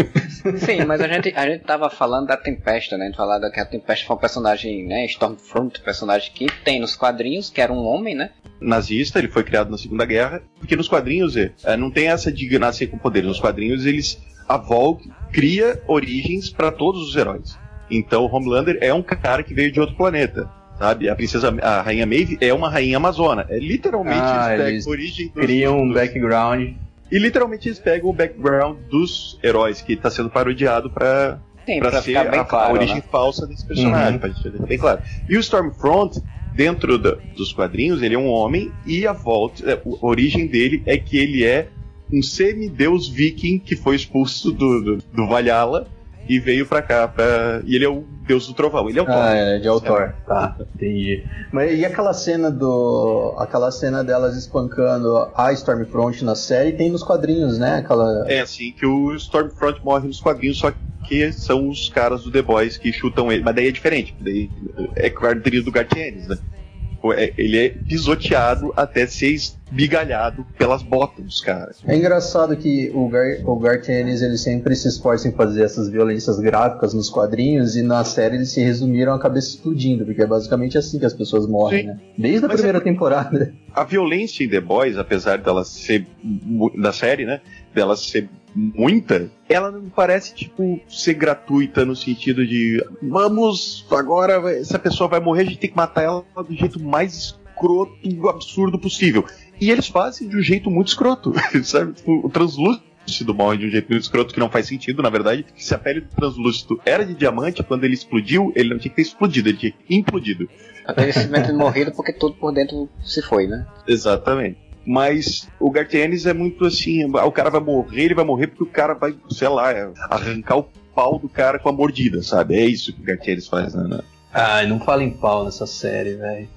Sim, mas a gente, a gente tava falando da Tempesta, né? A gente falava que a Tempesta foi um personagem, né? Stormfront, personagem que tem nos quadrinhos, que era um homem, né? Nazista, ele foi criado na Segunda Guerra, porque nos quadrinhos é, é, não tem essa de nascer com poderes. Nos quadrinhos eles a Volk cria origens para todos os heróis. Então o Homelander é um cara que veio de outro planeta. Sabe? A princesa, a rainha Maeve é uma rainha amazona. É literalmente Ah, eles origem dos, Cria um dos- background. E literalmente eles pegam o background dos heróis, que está sendo parodiado para pra, ser ficar bem a, claro. a origem né? falsa desse personagem, Uhum. pra gente bem claro. E o Stormfront, dentro da- dos quadrinhos, ele é um homem e a volta, é, a origem dele é que ele é um semideus viking que foi expulso do, do, do Valhalla e veio pra cá, pra, e ele é o deus do trovão. Ele é o Thor. Ah, é, de autor. Tá, entendi. Mas e aquela cena do. aquela cena delas espancando a Stormfront na série tem nos quadrinhos, né? Aquela. É assim que o Stormfront morre nos quadrinhos, só que são os caras do The Boys que chutam ele. Mas daí é diferente, daí é quadrinho do Gartienes, né? Pô, é- Ele é pisoteado até ser esmigalhado pelas botas dos caras. É engraçado que o, Gar o Garth Ennis ele sempre se esforça em fazer essas violências gráficas nos quadrinhos e na série eles se resumiram a cabeça explodindo, porque é basicamente assim que as pessoas morrem, Sim. né? Desde a Mas primeira temporada. A violência em The Boys, apesar dela ser da série, né? Dela ser muita, ela não parece tipo ser gratuita no sentido de vamos agora essa pessoa vai morrer, a gente tem que matar ela do jeito mais escroto, absurdo possível. E eles fazem de um jeito muito escroto, sabe? Tipo, o translúcido morre de um jeito muito escroto que não faz sentido, na verdade. Se a pele do translúcido era de diamante, quando ele explodiu, ele não tinha que ter explodido, ele tinha que ter implodido. Ele simplesmente morrido porque tudo por dentro se foi, né? Exatamente. Mas o Gartienes é muito assim, ah, o cara vai morrer, ele vai morrer porque o cara vai, sei lá, é, arrancar o pau do cara com a mordida, sabe? É isso que o Gartienes faz, né? Ai, não fala em pau nessa série, velho.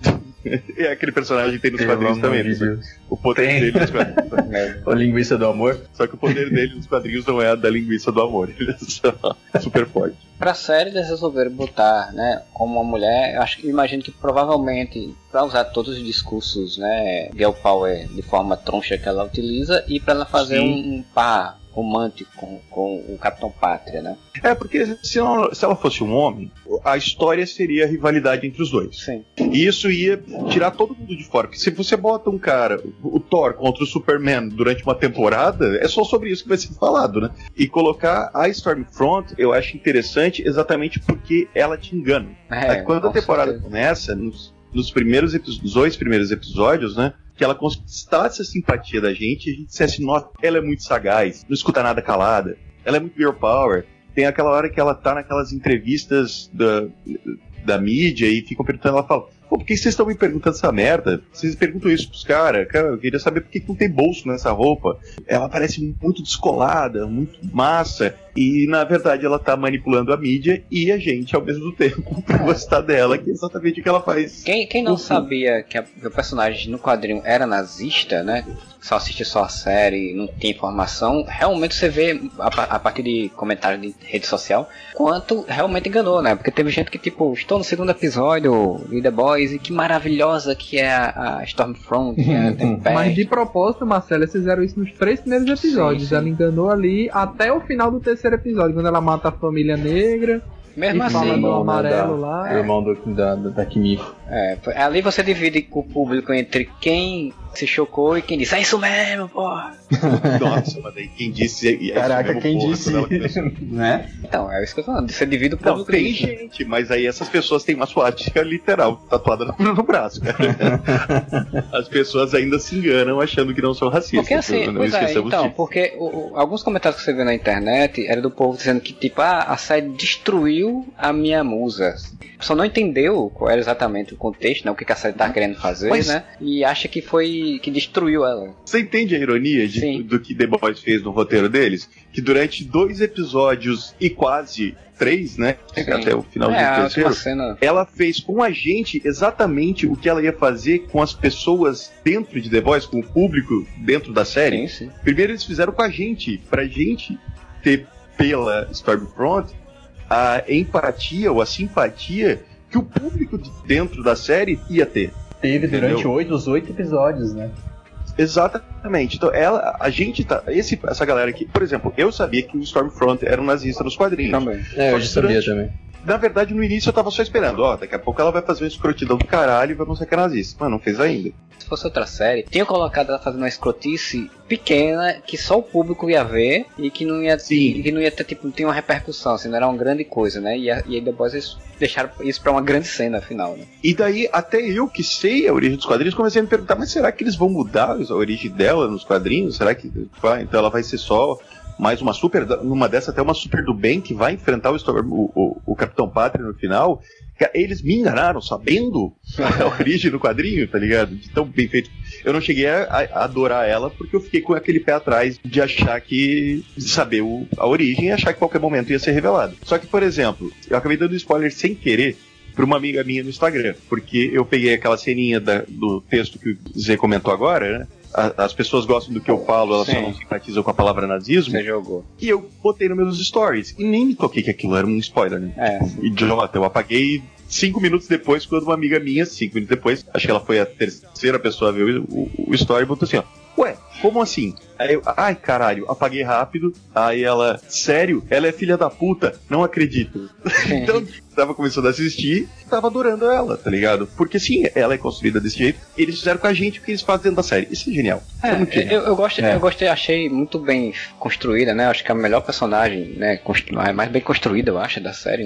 É aquele personagem que tem nos quadrinhos também, né? O poder Tem. dele nos quadrinhos. É, O linguiça do amor. Só que o poder dele nos quadrinhos não é a da linguiça do amor, ele é só super forte. Pra série eles resolveram botar, né, como uma mulher, eu acho que imagino que provavelmente pra usar todos os discursos, né, girl power de forma troncha que ela utiliza e pra ela fazer Sim. um, um par romântico com, com o Capitão Pátria, né? É, porque se ela, se ela fosse um homem, a história seria a rivalidade entre os dois. Sim. E isso ia tirar todo mundo de fora. Porque se você bota um cara, o Thor, contra o Superman durante uma temporada, é só sobre isso que vai ser falado, né? E colocar a Stormfront, eu acho interessante exatamente porque ela te engana. É, Quando a temporada certeza. começa, nos, nos primeiros epi- nos dois primeiros episódios, né? Que ela conquistasse a simpatia da gente e a gente dissesse, nossa, ela é muito sagaz, não escuta nada calada, ela é muito girl power. Tem aquela hora que ela tá naquelas entrevistas da, da mídia e ficam perguntando, ela fala, pô, por que vocês estão me perguntando essa merda? Vocês perguntam isso pros caras, cara, eu queria saber por que que não tem bolso nessa roupa. Ela parece muito descolada, muito massa, e na verdade ela tá manipulando a mídia e a gente ao mesmo tempo pra gostar dela, que é exatamente o que ela faz. Quem, quem não sabia que, a- que o personagem no quadrinho era nazista, né? Só assiste só a série, não tem informação. Realmente você vê a, a partir de comentários de rede social quanto realmente enganou, né? Porque teve gente que tipo, estou no segundo episódio de The Boys e que maravilhosa que é a, a Stormfront, que é a Tempest. Mas de propósito, Marcelo, eles fizeram isso nos três primeiros episódios. Sim, sim. Ela enganou ali até o final do terceiro episódio, quando ela mata a família negra Mesmo e assim, Irmão, né, amarelo da- lá. O irmão do, da, da, Kimiko. é, ali você divide o público entre quem se chocou e quem disse, é isso mesmo, porra. Nossa, mas aí quem disse. Caraca, quem disse. né? Então, é isso que eu tô falando. Você divide o Não, tem gente, mas aí essas pessoas têm uma suástica literal tatuada no braço, cara. As pessoas ainda se enganam achando que não são racistas. Porque assim, pois é, então, disso. porque o, o, alguns comentários que você vê na internet era do povo dizendo que, tipo, ah, a série destruiu a minha musa. Só não entendeu qual era exatamente o contexto, né? O que, que a série tá querendo fazer, mas... né? E acha que foi. que destruiu ela. Você entende a ironia de, do que The Boys fez no roteiro deles? Que durante dois episódios e quase três, né? Sim. Até o final é, do terceiro. Cena... Ela fez com a gente exatamente o que ela ia fazer com as pessoas dentro de The Boys, com o público dentro da série. Sim, sim. Primeiro eles fizeram com a gente, pra gente ter pela Stormfront a empatia ou a simpatia que o público de dentro da série ia ter. Teve durante oito, os oito episódios, né? Exatamente. Então, ela, a gente tá. Esse, essa galera aqui, por exemplo, eu sabia que o Stormfront era um nazista nos quadrinhos. Também. É, eu já sabia também. Na verdade, no início eu tava só esperando, ó, daqui a pouco ela vai fazer uma escrotidão do caralho e vai mostrar que é nazista. Mas não fez ainda. Se fosse outra série, tinha colocado ela fazendo uma escrotice pequena que só o público ia ver e que não ia, Sim. que não ia ter, tipo, não tinha uma repercussão, assim, não era uma grande coisa, né? E, e aí depois eles deixaram isso pra uma grande cena final, né? E daí, até eu que sei a origem dos quadrinhos, comecei a me perguntar, mas será que eles vão mudar a origem dela nos quadrinhos? Será que vai? Então ela vai ser só mais uma super, numa dessa até uma super do bem que vai enfrentar o, Storm, o, o, o Capitão Pátria no final. Eles me enganaram sabendo a origem do quadrinho, tá ligado? De tão bem feito. Eu não cheguei a, a, adorar ela porque eu fiquei com aquele pé atrás de achar que. de saber o, a origem e achar que qualquer momento ia ser revelado. Só que, por exemplo, eu acabei dando spoiler sem querer para uma amiga minha no Instagram, porque eu peguei aquela ceninha da, do texto que o Zé comentou agora, né? As pessoas gostam do que eu falo, elas Sim. só não simpatizam com a palavra nazismo. Você jogou. E eu botei nos meus stories. E nem me toquei que aquilo era um spoiler, né? É. Idiota, eu apaguei cinco minutos depois, quando uma amiga minha, cinco minutos depois, acho que ela foi a terceira pessoa a ver o, o, o story, botou assim, ó. Ué, como assim? Aí eu, ai caralho, apaguei rápido. Aí ela, sério? Ela é filha da puta? Não acredito. então, tava começando a assistir, tava adorando ela, tá ligado? Porque sim, ela é construída desse jeito. Eles fizeram com a gente o que eles fazem dentro da série. Isso é genial. É, é genial. Eu, eu, gostei, é. eu gostei, achei muito bem construída, né? Acho que a melhor personagem, né? É mais bem construída, eu acho, da série,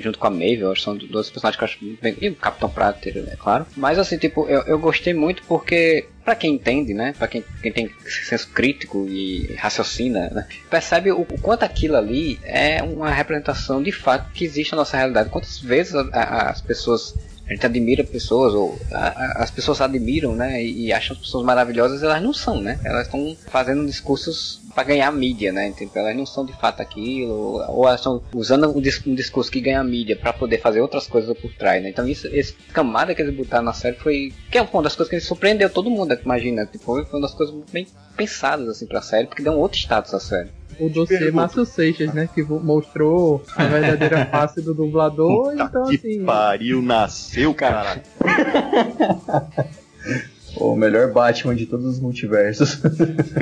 junto com a Maeve, eu acho que são dois personagens que eu acho muito bem. E o Capitão Prater, é né, claro. Mas assim, tipo, eu, eu gostei muito porque para quem entende, né, para quem, quem tem senso crítico e raciocina, né, percebe o, o, quanto aquilo ali é uma representação de fato que existe na nossa realidade. Quantas vezes a, a, as pessoas a gente admira pessoas, ou a, as pessoas admiram, né? E, e, acham as pessoas maravilhosas, elas não são, né? Elas estão fazendo discursos para ganhar mídia, né? Então, elas não são de fato aquilo, ou elas estão usando um, um discurso que ganha mídia para poder fazer outras coisas por trás, né? Então, isso, esse camada que eles botaram na série foi. que é uma das coisas que surpreendeu todo mundo, imagina. Tipo, foi uma das coisas bem pensadas, assim, pra série, porque deu um outro status à série o dossiê Márcio Seixas, né? Que mostrou a verdadeira face do dublador. Puta então, que assim. pariu, nasceu, cara. O melhor Batman de todos os multiversos.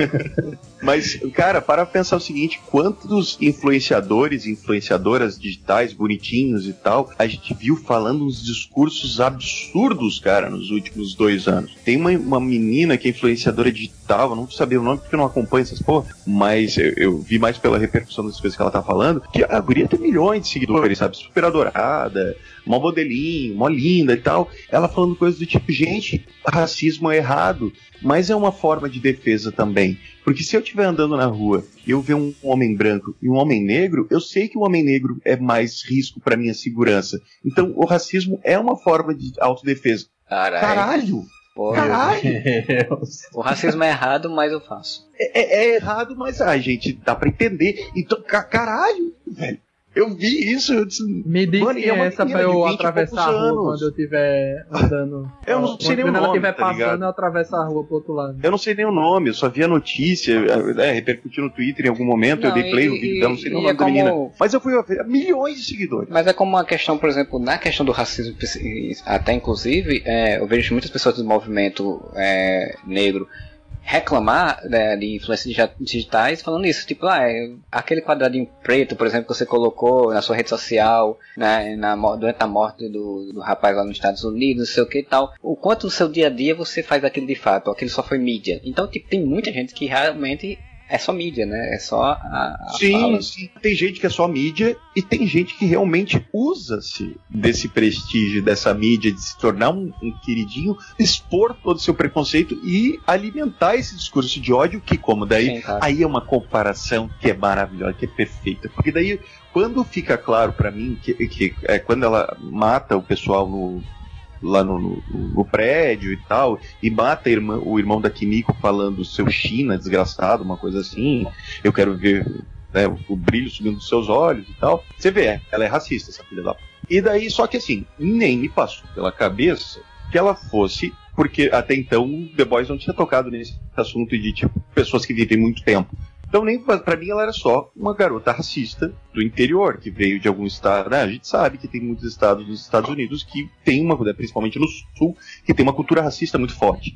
Mas, cara, para pensar o seguinte: quantos influenciadores e influenciadoras digitais bonitinhos e tal, a gente viu falando uns discursos absurdos, cara, nos últimos dois anos. Tem uma, uma menina que é influenciadora digital, não sabia o nome porque eu não acompanho essas porra, mas eu, eu, vi mais pela repercussão das coisas que ela tá falando, que a guria tem milhões de seguidores, sabe? Super adorada, mó modelinho, mó linda e tal. Ela falando coisas do tipo, gente, racismo é errado, mas é uma forma de defesa também. Porque se eu estiver andando na rua e eu ver um homem branco e um homem negro, eu sei que o homem negro é mais risco para minha segurança. Então o racismo é uma forma de autodefesa. Caralho! Caralho! Caralho! O racismo é errado, mas eu faço. É, é, é errado, mas a gente dá pra entender. Então, caralho, velho. Eu vi isso, eu disse. Me diz mano, é essa pra eu atravessar a rua anos. quando eu estiver andando. eu não sei nem o nome. Quando ela estiver tá passando, ligado? eu atravesso a rua pro outro lado. Eu não sei nem o nome, eu só vi a notícia, é, repercutiu no Twitter em algum momento, não, eu dei play e, no vídeo dela, não sei nem o nome é da como... menina. Mas eu fui ver milhões de seguidores. Mas é como uma questão, por exemplo, na questão do racismo, até inclusive, é, eu vejo muitas pessoas do movimento é, negro reclamar né, de influências digitais falando isso, tipo, ah, é aquele quadradinho preto, por exemplo, que você colocou na sua rede social, né, na, durante a morte do, do rapaz lá nos Estados Unidos, não sei o que e tal, o quanto no seu dia a dia você faz aquilo de fato, aquilo só foi mídia. Então, tipo, tem muita gente que realmente é só mídia, né? É só a. a sim, fala. sim. Tem gente que é só mídia e tem gente que realmente usa-se desse prestígio, dessa mídia, de se tornar um, um, queridinho, expor todo o seu preconceito e alimentar esse discurso de ódio, que, como daí, sim, claro. aí é uma comparação que é maravilhosa, que é perfeita. Porque daí, quando fica claro para mim que, que é, quando ela mata o pessoal no lá no, no, no, prédio e tal, e mata irmã, o irmão da Kimiko falando seu China, desgraçado, uma coisa assim, eu quero ver né, o brilho subindo dos seus olhos e tal. Você vê, ela é racista, essa filha da E daí, só que assim, nem me passou pela cabeça que ela fosse, porque até então The Boys não tinha tocado nesse assunto de tipo, pessoas que vivem muito tempo. Então, nem para mim, ela era só uma garota racista do interior, que veio de algum estado. Né? A gente sabe que tem muitos estados nos Estados Unidos que tem uma, né, principalmente no sul, que tem uma cultura racista muito forte.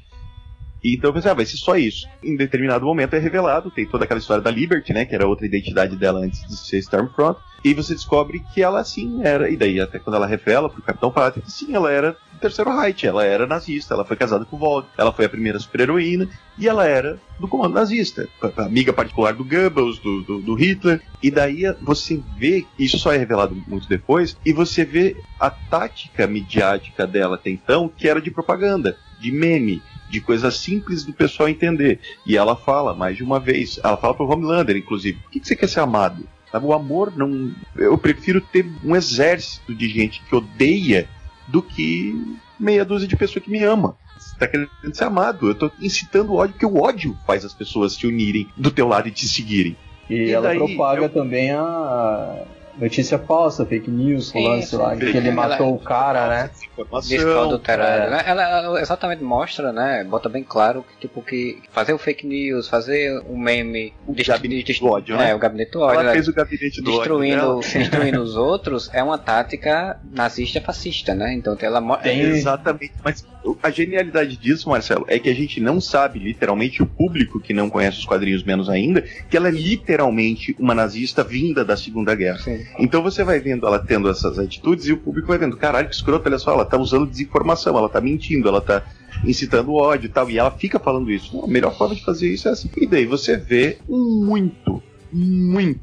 Então eu pensei, ah, vai ser só isso. Em determinado momento é revelado, tem toda aquela história da Liberty, né? Que era outra identidade dela antes de ser Stormfront. E você descobre que ela sim era. E daí, até quando ela revela pro Capitão Pátria que sim, ela era do terceiro Reich, ela era nazista, ela foi casada com o Vogt, ela foi a primeira super-heroína, e ela era do comando nazista, amiga particular do Goebbels, do, do, do Hitler. E daí você vê, isso só é revelado muito depois, e você vê a tática midiática dela até então, que era de propaganda, de meme de coisas simples do pessoal entender. E ela fala mais de uma vez, ela fala pro Homelander, inclusive, por que, que você quer ser amado? O amor não. Eu prefiro ter um exército de gente que odeia do que meia dúzia de pessoas que me ama. Você tá querendo ser amado. Eu tô incitando o ódio, porque o ódio faz as pessoas se unirem do teu lado e te seguirem. E, e ela daí, propaga eu... também a notícia falsa, fake news, sim, lance sim, lá, que ele matou ela, o cara, né? Informação. É. Né? Ela, ela, exatamente mostra, né? Bota bem claro que, tipo, que fazer o fake news, fazer um meme. O gabinete do ódio, né? É, o gabinete do ódio. Ela né? fez o gabinete do destruindo, ódio. Destruindo os outros é uma tática nazista fascista, né? Então ela mostra. É, exatamente. Mas a genialidade disso, Marcelo, é que a gente não sabe, literalmente, o público que não conhece os quadrinhos menos ainda, que ela é literalmente uma nazista vinda da Segunda Guerra. Sim. Então você vai vendo ela tendo essas atitudes e o público vai vendo, caralho, que escroto, olha só, ela tá usando desinformação, ela tá mentindo, ela tá incitando ódio e tal, e ela fica falando isso. a melhor forma de fazer isso é assim. E daí você vê muito, muito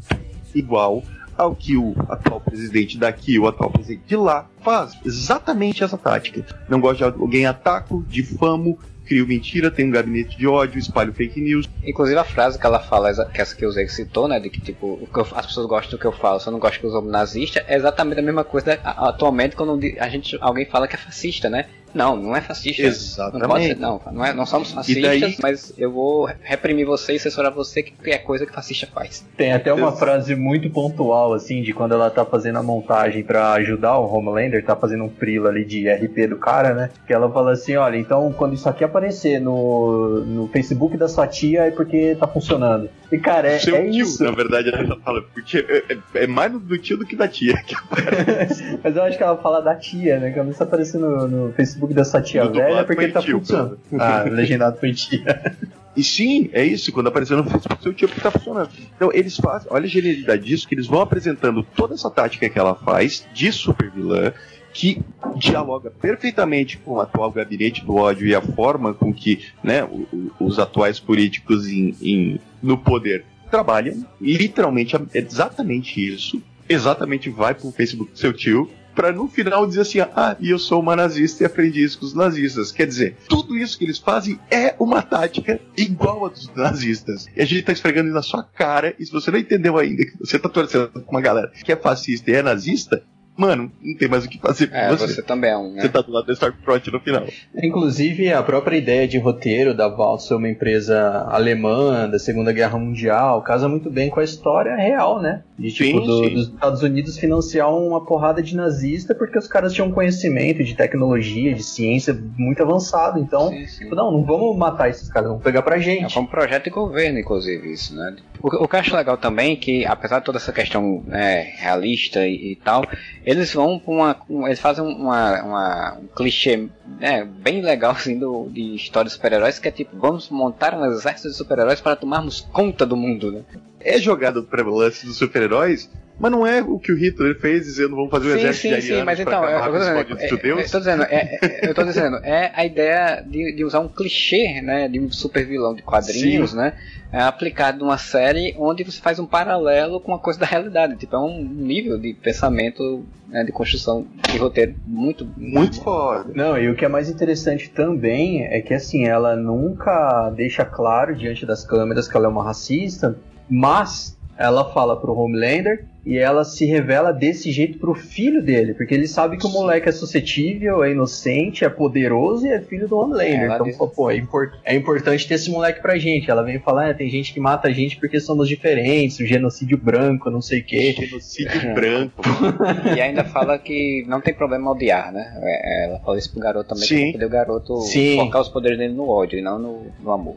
igual ao que o atual presidente daqui, o atual presidente de lá faz. Exatamente essa tática. Não gosto de alguém, ataco, difamo, crio mentira, tenho um gabinete de ódio, espalho fake news. Inclusive a frase que ela fala, que essa que usei que citou, né, de que tipo, as pessoas gostam do que eu falo, só não gostam que eu sou nazista, é exatamente a mesma coisa atualmente quando a gente, alguém fala que é fascista, né? Não, não é fascista. Exatamente. Não, pode ser, não, não, é, não somos fascistas, daí... mas eu vou reprimir você e censurar você, que é coisa que fascista faz. Tem até uma frase muito pontual, assim, de quando ela tá fazendo a montagem para ajudar o Homelander, tá fazendo um frilo ali de RP do cara, né? Que ela fala assim: olha, então quando isso aqui aparecer no, no Facebook da sua tia é porque tá funcionando. E cara, é, Seu é tio, isso. Na verdade, ela fala, porque é, é, é mais do tio do que da tia. mas eu acho que ela fala da tia, né? Quando isso aparecer no, no Facebook Facebook dessa tia do velha porque ele tá funcionando. Ah, legendado foi tia. E sim, é isso, quando apareceu no Facebook, seu tipo tá funcionando. Então, eles fazem, olha a genialidade disso, que eles vão apresentando toda essa tática que ela faz de super vilã, que dialoga perfeitamente com o atual gabinete do ódio e a forma com que né, os atuais políticos em, em, no poder trabalham. Literalmente, exatamente isso. Exatamente vai pro Facebook do seu tio para no final dizer assim: ah, e eu sou uma nazista e aprendi isso com os nazistas. Quer dizer, tudo isso que eles fazem é uma tática igual a dos nazistas. E a gente tá esfregando na sua cara, e se você não entendeu ainda que você tá torcendo com uma galera que é fascista e é nazista, mano, não tem mais o que fazer com é, você. você também é um, né? Você tá do lado da Starfront no final. Inclusive, a própria ideia de roteiro da Valve ser uma empresa alemã da Segunda Guerra Mundial casa muito bem com a história real, né? De, tipo, sim, do, sim. dos Estados Unidos financiar uma porrada de nazista porque os caras tinham conhecimento de tecnologia, de ciência muito avançado. Então, sim, tipo, não, não vamos matar esses caras, vamos pegar pra gente. É um projeto de governo, inclusive, isso, né? O, o que eu acho legal também é que, apesar de toda essa questão é, realista e, e, tal, eles vão pra uma. Um, eles fazem uma, uma, um clichê é, bem legal assim, do, de história de super-heróis, que é tipo, vamos montar um exército de super-heróis para tomarmos conta do mundo, né? É jogado para lance dos super-heróis, mas não é o que o Hitler fez dizendo vamos fazer um sim, exército sim, de sim, mas então, eu, eu, dizendo, é, eu tô dizendo, é, é, eu tô dizendo, é a ideia de, de usar um clichê, né, de um super vilão de quadrinhos, sim. né, é aplicado numa série onde você faz um paralelo com uma coisa da realidade, tipo, é um nível de pensamento, né, de construção de roteiro muito muito foda. Não, e o que é mais interessante também é que assim, ela nunca deixa claro diante das câmeras que ela é uma racista, mas ela fala pro Homelander e ela se revela desse jeito pro filho dele, porque ele sabe que o moleque é suscetível, é inocente, é poderoso e é filho do Homelander. É, então, diz... pô, é, import é, importante ter esse moleque pra gente. Ela vem falar, ah, tem gente que mata a gente porque somos diferentes, o genocídio branco, não sei o quê. Genocídio é. branco. e ainda fala que não tem problema odiar, né? É, ela fala isso pro garoto também, Sim. que o garoto Sim. focar os poderes dele no ódio e não no, no amor.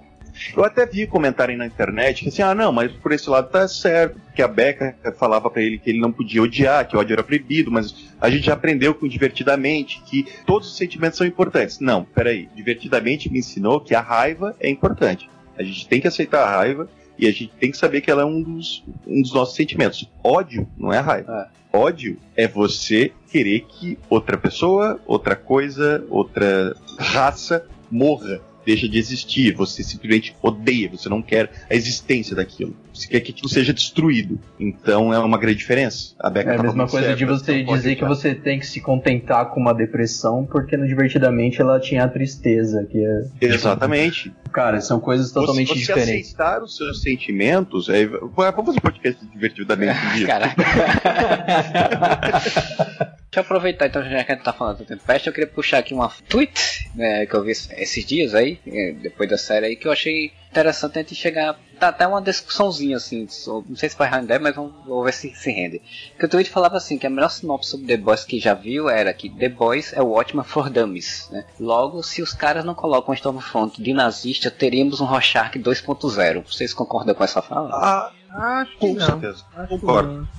Eu até vi comentarem na internet que assim, ah, não, mas por esse lado tá certo, porque a Becca falava para ele que ele não podia odiar, que o ódio era proibido, mas a gente já aprendeu com divertidamente que todos os sentimentos são importantes. Não, peraí, divertidamente me ensinou que a raiva é importante. A gente tem que aceitar a raiva e a gente tem que saber que ela é um dos, um dos nossos sentimentos. Ódio não é raiva. É. Ódio é você querer que outra pessoa, outra coisa, outra raça morra deixa de existir, você simplesmente odeia, você não quer a existência daquilo. Você quer que aquilo seja destruído. Então é uma grande diferença. A Becca é a mesma coisa certa, de você dizer que você tem que se contentar com uma depressão, porque no Divertidamente ela tinha a tristeza, que é. Exatamente. Cara, são coisas totalmente você, você diferentes. aceitar os seus sentimentos. É... Vamos fazer um podcast divertidamente um dia. Caraca. Deixa eu aproveitar então, já que a gente tá falando do Tempest, eu queria puxar aqui uma tweet né, que eu vi esses dias aí, é, depois da série aí, que eu achei interessante a gente chegar. Tá até uma discussãozinha assim, não sei se vai render, mas vamos, vamos ver se se rende. Que o tweet falava assim: que a melhor sinopse sobre The Boys que já viu era que The Boys é o ótimo for Dummies. Né? Logo, se os caras não colocam Stormfront de nazista, teríamos um Rorschach 2.0. Vocês concordam com essa fala? Ah, acho que com não. certeza. Acho Concordo.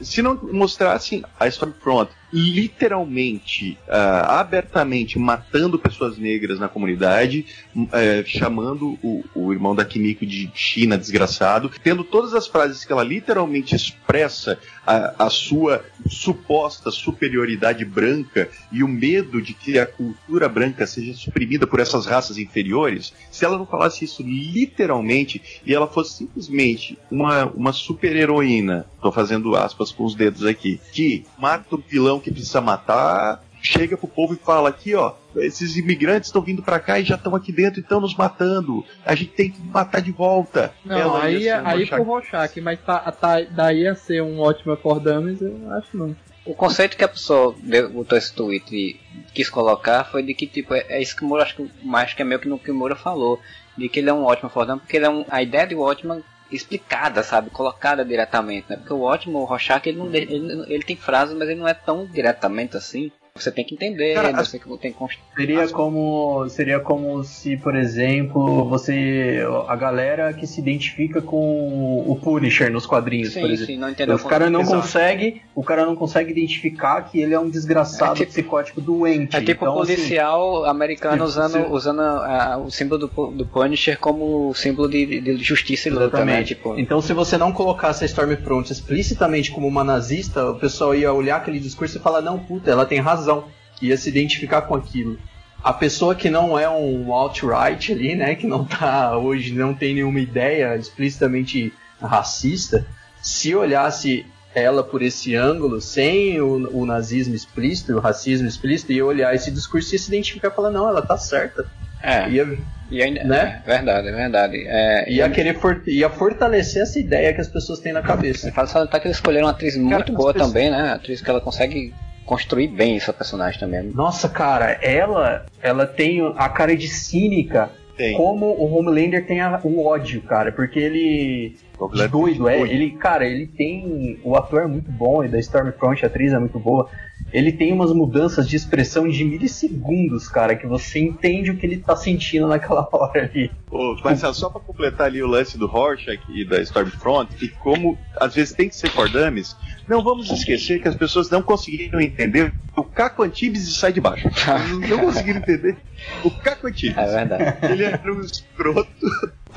Se não mostrassem a Stormfront literalmente, uh, abertamente matando pessoas negras na comunidade, uh, chamando o, o, irmão da Kimiko de China desgraçado, tendo todas as frases que ela literalmente expressa a, a sua suposta superioridade branca e o medo de que a cultura branca seja suprimida por essas raças inferiores, se ela não falasse isso literalmente e ela fosse simplesmente uma, uma super-heroína, tô fazendo aspas com os dedos aqui, que mata o vilão que precisa matar, chega pro povo e fala aqui, ó, esses imigrantes estão vindo para cá e já estão aqui dentro e estão nos matando. A gente tem que matar de volta. Não, Ela aí, um aí pro Rorschach, mas tá, tá, daí a ser um ótimo for Dummies, eu acho não. O conceito que a pessoa botou esse tweet e quis colocar foi de que, tipo, é, é isso que o Moura, acho que mais que é meio que no que o Moura falou, de que ele é um ótimo for Dummies, porque ele é um, a ideia do ótimo explicada, sabe? Colocada diretamente, né? Porque o ótimo, o Rorschach, ele, não, ele, ele tem frases, mas ele não é tão diretamente assim. Você tem que entender, Cara, você tem que construir. Seria como, seria como se, por exemplo, você. A galera que se identifica com o Punisher nos quadrinhos, sim, por exemplo. Sim, não entendeu o cara não consegue. O cara não consegue identificar que ele é um desgraçado é tipo, psicótico doente. É tipo então, assim, policial assim, americano usando, usando a, o símbolo do, do Punisher como símbolo de, de justiça e luta, né? Tipo... Então se você não colocasse a Stormfront explicitamente como uma nazista, o pessoal ia olhar aquele discurso e falar, não, puta, ela tem razão razão, ia se identificar com aquilo. A pessoa que não é um alt-right ali, né, que não tá hoje, não tem nenhuma ideia explicitamente racista, se olhasse ela por esse ângulo, sem o, o nazismo explícito, o racismo explícito, e olhar esse discurso e se identificar e falar, não, ela tá certa. É. Ia, e ainda, né? É verdade, é verdade. É, ia, querer for, ia fortalecer essa ideia que as pessoas têm na cabeça. Fala só que eles escolheram uma atriz muito Cara, boa pessoas... também, né? Atriz que ela consegue construir bem essa personagem também. Nossa, cara, ela ela tem a cara de cínica. Tem. Como o Homelander tem a, o ódio, cara, porque ele de doido, é, ele, cara, ele tem o ator é muito bom e da Stormfront a atriz é muito boa. Ele tem umas mudanças de expressão de milissegundos, cara, que você entende o que ele tá sentindo naquela hora ali. Ô, mas só pra completar ali o lance do Rorschach e da Stormfront, e como às vezes tem que ser for dummies, não vamos esquecer que as pessoas não conseguiram entender o Caco Antibes e sai de baixo. não conseguiram entender o Caco Antibes. É verdade. Ele era um escroto,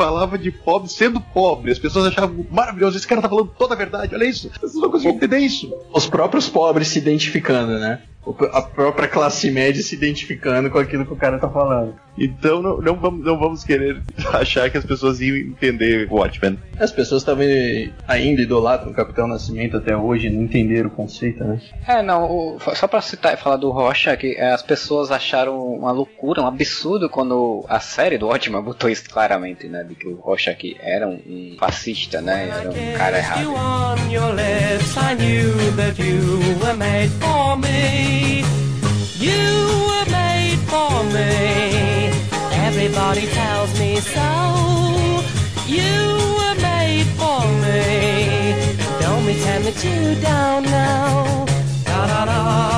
falava de pobre sendo pobre. As pessoas achavam maravilhoso, esse cara tá falando toda a verdade, olha isso. Pessoas não conseguiram entender isso. Os próprios pobres se identificando, né? A própria classe média se identificando com aquilo que o cara tá falando. Então não, não, vamos, não vamos querer achar que as pessoas iam entender o Watchmen. As pessoas também ainda idolatram o Capitão Nascimento até hoje, não entenderam o conceito, né? É, não, o, só pra citar e falar do Rocha, que é, as pessoas acharam uma loucura, um absurdo quando a série do Watchmen botou isso claramente, né? De que o Rocha aqui era um, um fascista, né? Era um cara errado. You Everybody tells me so. You were made for me. Don't pretend that you don't know. Da da da da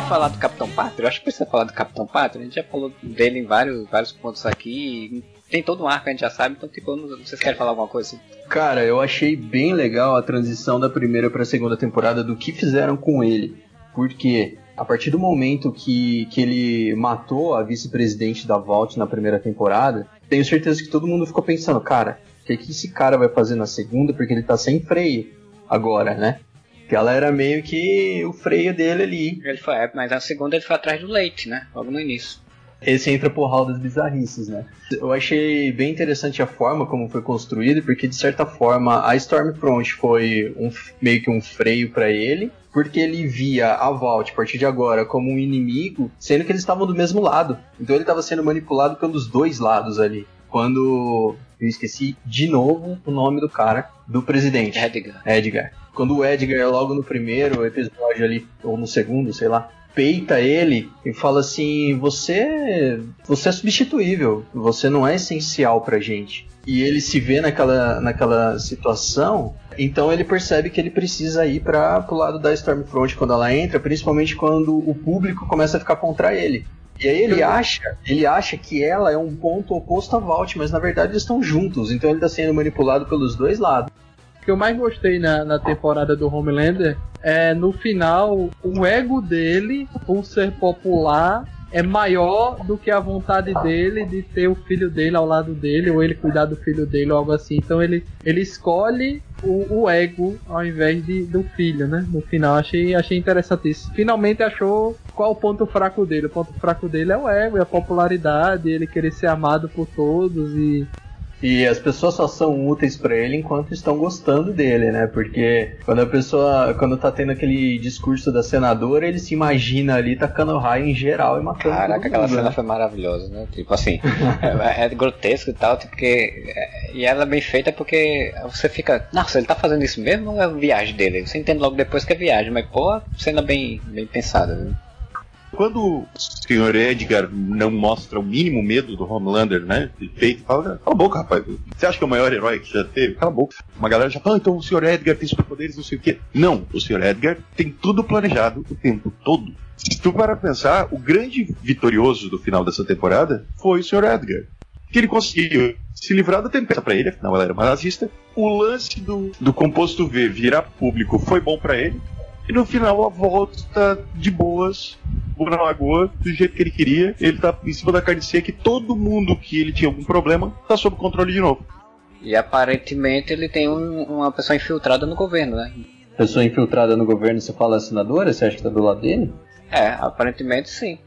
vai falar do Capitão Pátria? Eu acho que precisa falar do Capitão Pátria. A gente já falou dele em vários, vários pontos aqui. Tem todo um arco a gente já sabe, então tipo, vocês querem falar alguma coisa? Cara, eu achei bem legal a transição da primeira para a segunda temporada do que fizeram com ele. Porque a partir do momento que, que ele matou a vice-presidente da Vault na primeira temporada, tenho certeza que todo mundo ficou pensando, cara, o que, que esse cara vai fazer na segunda? Porque ele tá sem freio agora, né? Que ela era meio que o freio dele ali. Ele foi, é, mas na segunda ele foi atrás do leite, né? Logo no início. Esse entra por hall das bizarrices, né? Eu achei bem interessante a forma como foi construído, porque de certa forma a Stormfront foi um, meio que um freio para ele, porque ele via a Vault a partir de agora como um inimigo, sendo que eles estavam do mesmo lado. Então ele estava sendo manipulado pelos dois lados ali. Quando eu esqueci de novo o nome do cara, do presidente. Edgar. Edgar. Quando o Edgar, logo no primeiro episódio ali, ou no segundo, sei lá, peita ele e fala assim: Você, você é substituível, você não é essencial pra gente. E ele se vê naquela, naquela situação, então ele percebe que ele precisa ir para pro lado da Stormfront quando ela entra, principalmente quando o público começa a ficar contra ele. E aí ele acha, ele acha que ela é um ponto oposto a Vault, mas na verdade eles estão juntos, então ele está sendo manipulado pelos dois lados que eu mais gostei na, na temporada do Homelander é no final o ego dele, por ser popular, é maior do que a vontade dele de ter o filho dele ao lado dele, ou ele cuidar do filho dele, ou algo assim. Então ele, ele escolhe o, o ego ao invés de, do filho, né? No final, achei, achei interessantíssimo. Finalmente achou qual o ponto fraco dele. O ponto fraco dele é o ego, é a popularidade, ele querer ser amado por todos e e as pessoas só são úteis para ele enquanto estão gostando dele, né? Porque quando a pessoa, quando tá tendo aquele discurso da senadora, ele se imagina ali tacando raio em geral e matando Caraca, aquela cena né? foi maravilhosa, né? Tipo assim, é, é, grotesco e tal, tipo, porque. É, e ela é bem feita porque você fica. Nossa, ele tá fazendo isso mesmo ou é viagem dele? Você entende logo depois que é viagem, mas pô, cena bem, bem pensada, né? Quando o senhor Edgar não mostra o mínimo medo do Homelander, né? Feito, fala, cala a boca, rapaz. Você acha que é o maior herói que já teve? Cala a boca. Uma galera já fala, ah, então o senhor Edgar tem superpoderes, não sei o quê. Não, o senhor Edgar tem tudo planejado o tempo todo. Se tu para pensar, o grande vitorioso do final dessa temporada foi o senhor Edgar. Que ele conseguiu se livrar da tempestade para ele, afinal ela era uma nazista. O lance do, do composto V virar público foi bom para ele. E no final a volta de boas na lagoa do jeito que ele queria. Ele tá em cima da carne seca e todo mundo que ele tinha algum problema tá sob controle de novo. E aparentemente ele tem um, uma pessoa infiltrada no governo, né? Pessoa infiltrada no governo, você fala senadora? Você acha que tá do lado dele? É, aparentemente sim.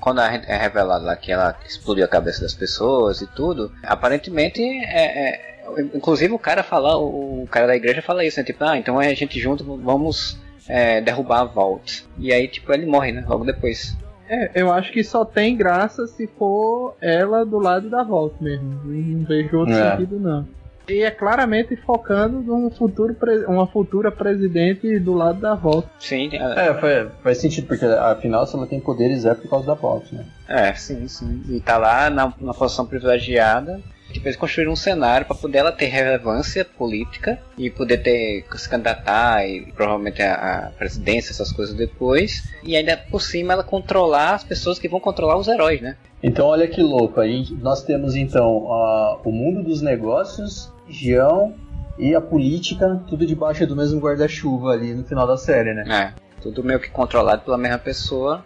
Quando é revelado lá que ela explodiu a cabeça das pessoas e tudo, aparentemente é, é inclusive o cara fala, o cara da igreja fala isso, né? Tipo, ah, então é a gente junto, vamos é, derrubar a Vault. E aí, tipo, ele morre, né? Logo depois. É, eu acho que só tem graça se for ela do lado da Vault mesmo. Não vejo outro é. sentido, não. E é claramente focando num futuro uma futura presidente do lado da volta. Sim. É, é faz, faz, sentido, porque afinal se ela tem poderes é por causa da volta, né? É, sim, sim. E tá lá na, na posição privilegiada Tipo, eles construíram um cenário para poder ela ter relevância política e poder ter se candidatar e provavelmente a, a, presidência, essas coisas depois. E ainda por cima ela controlar as pessoas que vão controlar os heróis, né? Então olha que louco, aí nós temos então uh, o mundo dos negócios, região e a política, tudo debaixo do mesmo guarda-chuva ali no final da série, né? É, tudo meio que controlado pela mesma pessoa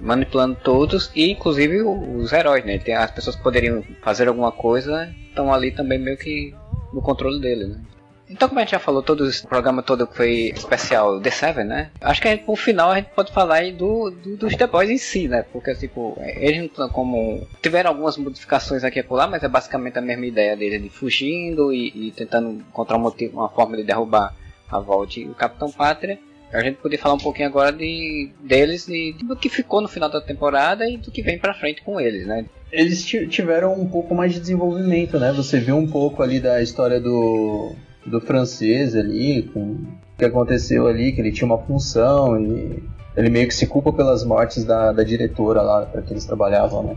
manipulando todos e inclusive os heróis, né? Tem as pessoas que poderiam fazer alguma coisa estão ali também meio que no controle dele, né? Então, como a gente já falou, todo o programa todo foi especial The Seven, né? Acho que por final a gente pode falar aí do, do, dos The Boys em si, né? Porque, tipo, eles como. Tiveram algumas modificações aqui e lá, mas é basicamente a mesma ideia dele de fugindo e, e tentando encontrar um motivo, uma forma de derrubar a Vault e o Capitão Pátria a gente poder falar um pouquinho agora de deles e do que ficou no final da temporada e do que vem para frente com eles, né? Eles tiveram um pouco mais de desenvolvimento, né? Você viu um pouco ali da história do, do francês ali, com o que aconteceu ali, que ele tinha uma função e ele meio que se culpa pelas mortes da, da diretora lá para que eles trabalhavam, né?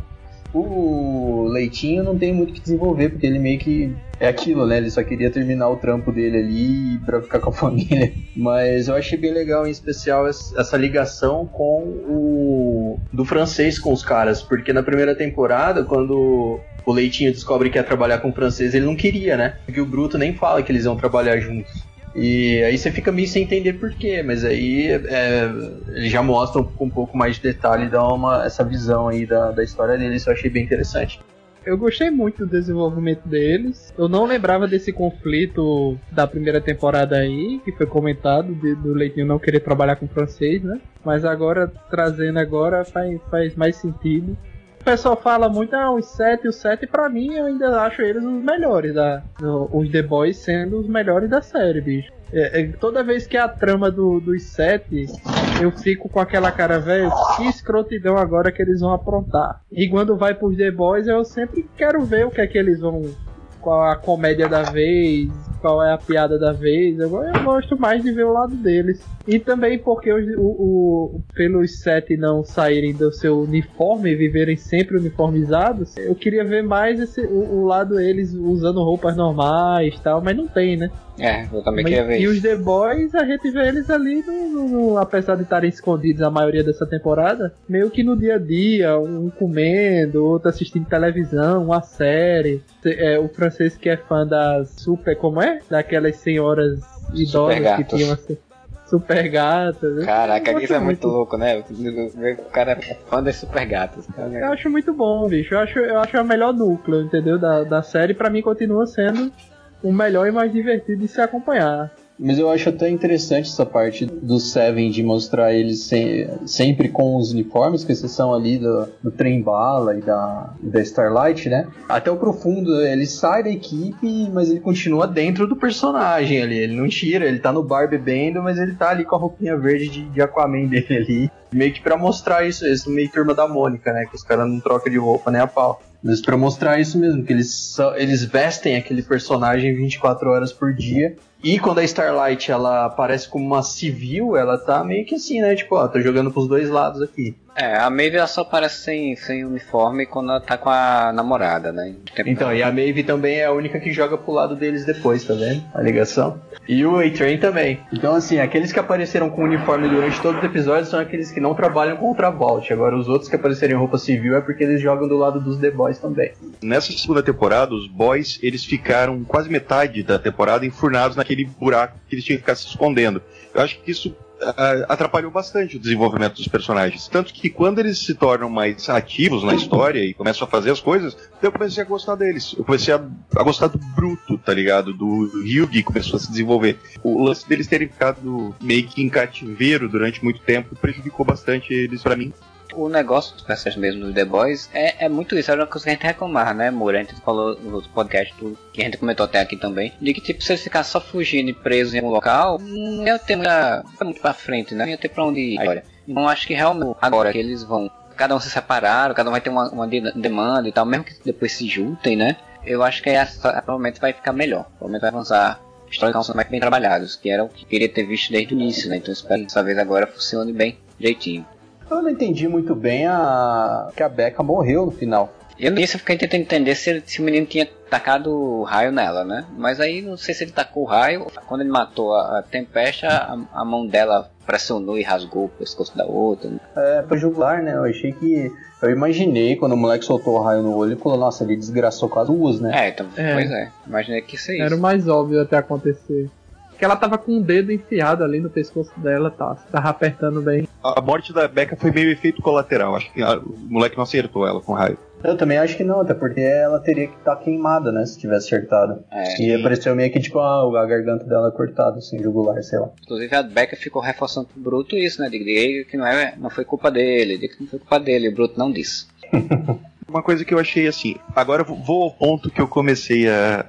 O Leitinho não tem muito que desenvolver, porque ele meio que é aquilo, né? Ele só queria terminar o trampo dele ali pra ficar com a família. Mas eu achei bem legal, em especial, essa ligação com o. do francês com os caras, porque na primeira temporada, quando o Leitinho descobre que ia trabalhar com o francês, ele não queria, né? Porque o Bruto nem fala que eles iam trabalhar juntos. E aí você fica meio sem entender porquê, mas aí é, ele já mostra com um, pouco mais de detalhe dá uma, essa visão aí da, da história dele, isso eu achei bem interessante. Eu gostei muito do desenvolvimento deles. Eu não lembrava desse conflito da primeira temporada aí, que foi comentado, de, do Leitinho não querer trabalhar com francês, né? Mas agora, trazendo agora, faz, faz mais sentido. O pessoal fala muito, ah, os 7 e os 7, pra mim eu ainda acho eles os melhores, da, os The Boys sendo os melhores da série, bicho. É, é, toda vez que a trama do, dos 7, eu fico com aquela cara, velho, que escrotidão agora que eles vão aprontar. E quando vai pros The Boys, eu sempre quero ver o que é que eles vão. Qual a comédia da vez, qual é a piada da vez. Eu, eu gosto mais de ver o lado deles. E também porque o, o, o, pelos sete não saírem do seu uniforme e viverem sempre uniformizados, eu queria ver mais esse, o, o lado deles usando roupas normais tal, mas não tem, né? É, eu também mas, queria ver E isso. os The Boys, a gente vê eles ali, no, no, no, apesar de estarem escondidos a maioria dessa temporada, meio que no dia a dia, um comendo, outro assistindo televisão, uma série. É, o francês que é fã das super, como é? Daquelas senhoras idosas que tinham assim super gatas. Caraca, isso é muito louco, né? O cara é fã das super gatas. Eu acho muito bom, bicho. Eu acho, eu acho o melhor núcleo, entendeu? Da, da série, para mim, continua sendo o melhor e mais divertido de se acompanhar. Mas eu acho até interessante essa parte do Seven de mostrar eles sem, sempre com os uniformes, com exceção ali do, do trem bala e da, da Starlight, né? Até o profundo, ele sai da equipe, mas ele continua dentro do personagem ali. Ele não tira, ele tá no bar bebendo, mas ele tá ali com a roupinha verde de, de Aquaman dele ali. Meio que pra mostrar isso, isso meio turma da Mônica, né? Que os caras não trocam de roupa nem a pau. Mas pra mostrar isso mesmo, que eles, eles vestem aquele personagem 24 horas por dia e quando a Starlight ela aparece como uma civil, ela tá meio que assim, né? Tipo, ó, tô jogando pros dois lados aqui. É, a Maeve ela só aparece sem, sem uniforme quando ela tá com a namorada, né? Então, e a Maeve também é a única que joga pro lado deles depois, tá vendo? A ligação. E o A-Train também. Então, assim, aqueles que apareceram com uniforme durante todos os episódios são aqueles que não trabalham contra a Vault. Agora, os outros que apareceram em roupa civil é porque eles jogam do lado dos The Boys também. Nessa segunda temporada, os Boys, eles ficaram quase metade da temporada enfurnados naquele buraco que eles tinham que ficar se escondendo. Eu acho que isso atrapalhou bastante o desenvolvimento dos personagens. Tanto que quando eles se tornam mais ativos na história e começam a fazer as coisas, eu comecei a gostar deles. Eu comecei a, a gostar do Bruto, tá ligado? Do Ryugi começou a se desenvolver. O lance deles terem ficado meio que em cativeiro durante muito tempo prejudicou bastante eles para mim o negócio dos personagens mesmo do The Boys é, é muito isso, era uma coisa que a gente reclamava, né, Moura? A gente falou no podcast do, que a gente comentou até aqui também, de que tipo, se eles ficassem só fugindo e presos em um local, não ia ter muita, muito pra frente, né? Não ia ter pra onde ir. Olha. Então acho que realmente agora que eles vão cada um se separaram, cada um vai ter uma, uma demanda e tal, mesmo que depois se juntem, né? eu acho que essa provavelmente vai ficar melhor. Provavelmente vai avançar histórias são mais bem trabalhados, que era o que queria ter visto desde o início, né? Então espero que dessa vez agora funcione bem direitinho. Eu não entendi muito bem a que a Becca morreu no final. Eu nisso fiquei tentando entender se, se o menino tinha tacado raio nela, né? Mas aí não sei se ele tacou o raio. Quando ele matou a, a Tempesta, a, a, mão dela pressionou e rasgou o pescoço da outra. Né? É, foi jugular, né? Eu achei que. Eu imaginei quando o moleque soltou o raio no olho e falou, nossa, ele desgraçou com as duas, né? É, então, é. pois é. Imaginei que isso é isso. Era o mais óbvio até acontecer que ela tava com o dedo enfiado ali no pescoço dela, tá? Tava apertando bem. A morte da Becca foi meio efeito colateral. Acho que a, o moleque não acertou ela com raio. Eu também acho que não, até porque ela teria que estar tá queimada, né? Se tivesse acertado. É, e apareceu meio que tipo a, a garganta dela cortada, assim, jugular, sei lá. Inclusive a Becca ficou reforçando pro Bruto isso, né? De que não, é, não foi culpa dele, de que não foi culpa dele, o Bruto não disse. Uma coisa que eu achei assim, agora vou ao ponto que eu comecei a,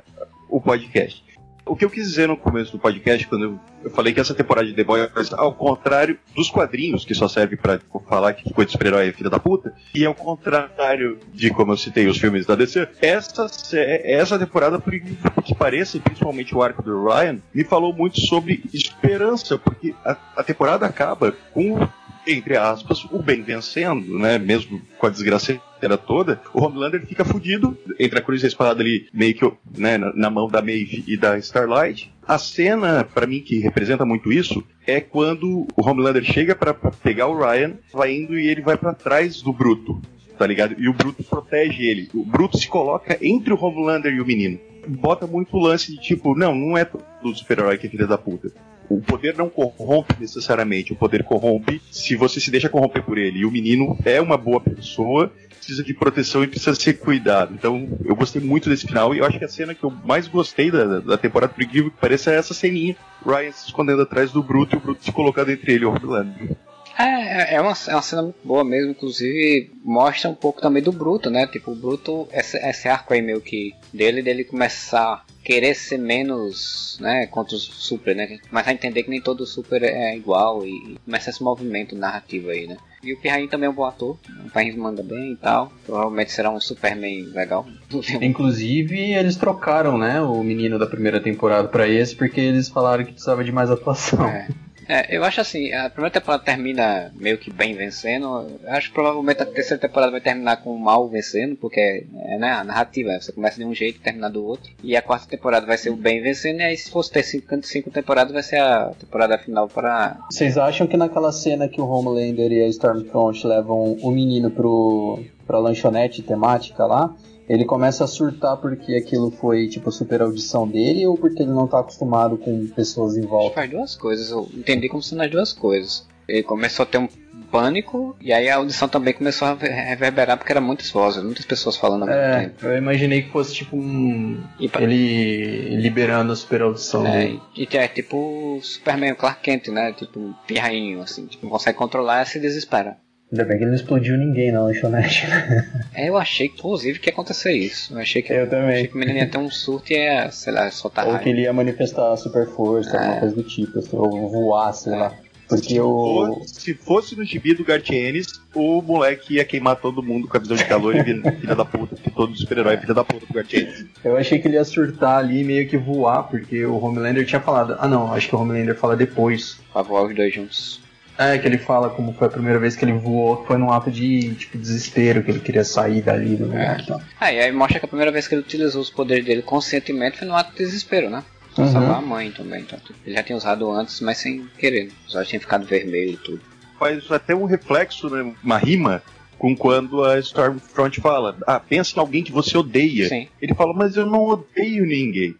o podcast. O que eu quis dizer no começo do podcast, quando eu, falei que essa temporada de The Boys, ao contrário dos quadrinhos, que só serve para tipo, falar que coisa de super-herói é filha da puta, e ao contrário de como eu citei os filmes da DC, essa, essa temporada, por que pareça, principalmente o arco do Ryan, me falou muito sobre esperança, porque a, a temporada acaba com entre aspas, o bem vencendo, né? Mesmo com a desgraça toda, o Homelander fica fudido entre a cruz e a espada ali, meio que né, na, mão da Maeve e da Starlight. A cena, para mim, que representa muito isso, é quando o Homelander chega para pegar o Ryan, vai indo e ele vai para trás do Bruto, tá ligado? E o Bruto protege ele. O Bruto se coloca entre o Homelander e o menino. Bota muito lance de tipo, não, não é do super-herói que é filha da puta. O poder não corrompe necessariamente, o poder corrompe se você se deixa corromper por ele. E o menino é uma boa pessoa, precisa de proteção e precisa ser cuidado. Então, eu gostei muito desse final e eu acho que a cena que eu mais gostei da, da temporada, por incrível que é essa ceninha. Ryan se escondendo atrás do Bruto e o Bruto se colocando entre ele e o Homelander. É, é uma, é uma cena muito boa mesmo, inclusive mostra um pouco também do Bruto, né? Tipo, o Bruto, esse, esse arco aí meio que dele, dele começar querer ser menos, né, contra o Super, né? Começar a entender que nem todo Super é igual e começa esse movimento narrativo aí, né? E o Pirrain também é um bom ator, o Pirrain manda bem e tal. Provavelmente será um Superman legal. Inclusive, eles trocaram, né, o menino da primeira temporada para esse porque eles falaram que precisava de mais atuação. É. É, eu acho assim, a primeira temporada termina meio que bem vencendo. Eu acho que provavelmente a terceira temporada vai terminar com o mal vencendo, porque é né, a narrativa, você começa de um jeito e termina do outro. E a quarta temporada vai ser o bem vencendo, e aí se fosse ter cinco, cinco temporadas, vai ser a temporada final para. Vocês acham que naquela cena que o Homelander e a Stormfront levam o menino pro, pra lanchonete temática lá? Ele começa a surtar porque aquilo foi tipo a super audição dele ou porque ele não tá acostumado com pessoas em volta? Faz duas coisas, eu entendi como sendo as duas coisas. Ele começou a ter um pânico e aí a audição também começou a reverberar porque era muitas vozes, muitas pessoas falando ao mesmo é, tempo. Eu imaginei que fosse tipo um. Pra... Ele liberando a super audição. É, e é tipo Superman Clark Kent, né? Tipo um pirrainho, assim, tipo, não consegue controlar e se desespera. Ainda bem que ele não explodiu ninguém na lanchonete. é, eu achei, inclusive, que ia acontecer isso. Eu achei que, eu também. Achei que o menino ia ter um surto e ia, sei lá, soltar Ou que ele ia manifestar super força, é. alguma coisa do tipo, assim, ou voar, sei é. lá. Porque o. Se fosse no gibi do Gartienes, o moleque ia queimar todo mundo com a visão de calor e filha da puta, porque todo super-herói é filha da puta do Gartienes. Eu achei que ele ia surtar ali e meio que voar, porque o Homelander tinha falado. Ah não, acho que o Homelander fala depois. Pra voar os dois juntos. É, que ele fala como foi a primeira vez que ele voou, foi num ato de tipo, desespero, que ele queria sair dali do lugar. É. Então. Ah, e aí mostra que a primeira vez que ele utilizou os poderes dele conscientemente foi num ato de desespero, né? Pra uhum. salvar a mãe também. Então, ele já tinha usado antes, mas sem querer. Só tinha ficado vermelho e tudo. Faz até um reflexo, né? Uma rima com quando a Stormfront fala: Ah, pensa em alguém que você odeia. Sim. Ele fala, mas eu não odeio ninguém.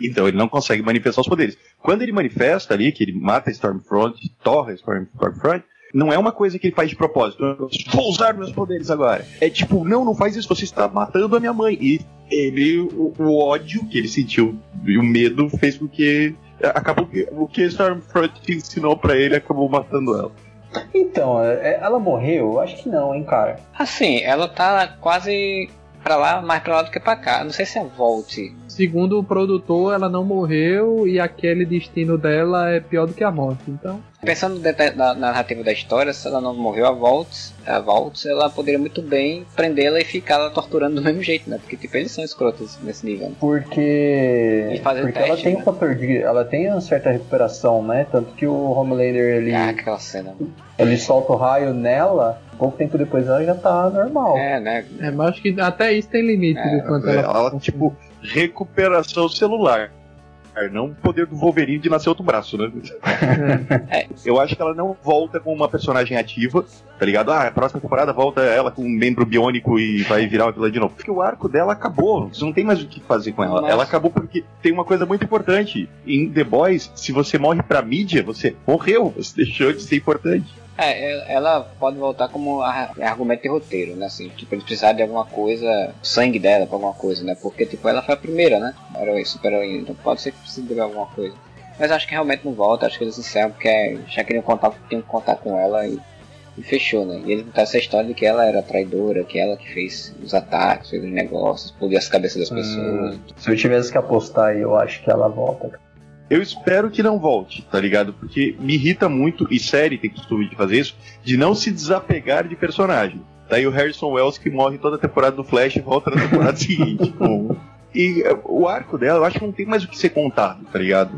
Então ele não consegue manifestar os poderes. Quando ele manifesta ali, que ele mata a Stormfront, torra Stormfront, não é uma coisa que ele faz de propósito. Vou usar meus poderes agora. É tipo, não, não faz isso, você está matando a minha mãe. E ele, o, o ódio que ele sentiu e o medo fez com que acabou o que Stormfront ensinou para ele acabou matando ela. Então, é, ela morreu? Acho que não, hein, cara. Assim, ela tá quase pra lá, mais pra lá do que pra cá. Não sei se é Volte. Segundo o produtor, ela não morreu e aquele destino dela é pior do que a morte. Então, Pensando na, na narrativa da história, se ela não morreu a Volts, a Volts, ela poderia muito bem prendê-la e ficar ela torturando do mesmo jeito, né? Porque tipo, eles são escrotos nesse nível. né? Porque. E fazer Porque teste, ela tem né? um fator de. Ela tem uma certa recuperação, né? Tanto que o Homelander ele, Ah, aquela cena. ele solta o raio nela, pouco tempo depois ela já tá normal. É, né? é, mas acho que até isso tem limite É, do quanto Ela, ela. tipo, recuperação celular. Não o poder do Wolverine de nascer outro braço, né? É. Eu acho que ela não volta com uma personagem ativa, tá ligado? Ah, a próxima temporada volta ela com um membro biônico e vai virar uma vilã de novo. Porque o arco dela acabou, você não tem mais o que fazer com ela. Nossa. Ela acabou porque tem uma coisa muito importante. Em The Boys, se você morre pra mídia, você morreu, você deixou de ser importante. É, ela pode voltar como ar- argumento de roteiro, né? Assim, tipo, eles precisaram de alguma coisa, sangue dela pra alguma coisa, né? Porque, tipo, ela foi a primeira, né? Heroína, super heroína, então pode ser que precise de alguma coisa. Mas acho que realmente não volta, acho que eles encerram porque já queriam contar, tinham que contar com ela e, e fechou, né? E eles contaram essa história de que ela era traidora, que ela que fez os ataques, fez os negócios, explodia as cabeças das pessoas. Hum, se eu tivesse que apostar, eu acho que ela volta. Eu espero que não volte, tá ligado? Porque me irrita muito, e série tem costume de fazer isso, de não se desapegar de personagem. Daí o Harrison Wells que morre toda a temporada do Flash e volta na temporada seguinte. com- E eh, o arco dela, eu acho que não tem mais o que ser contado, tá ligado?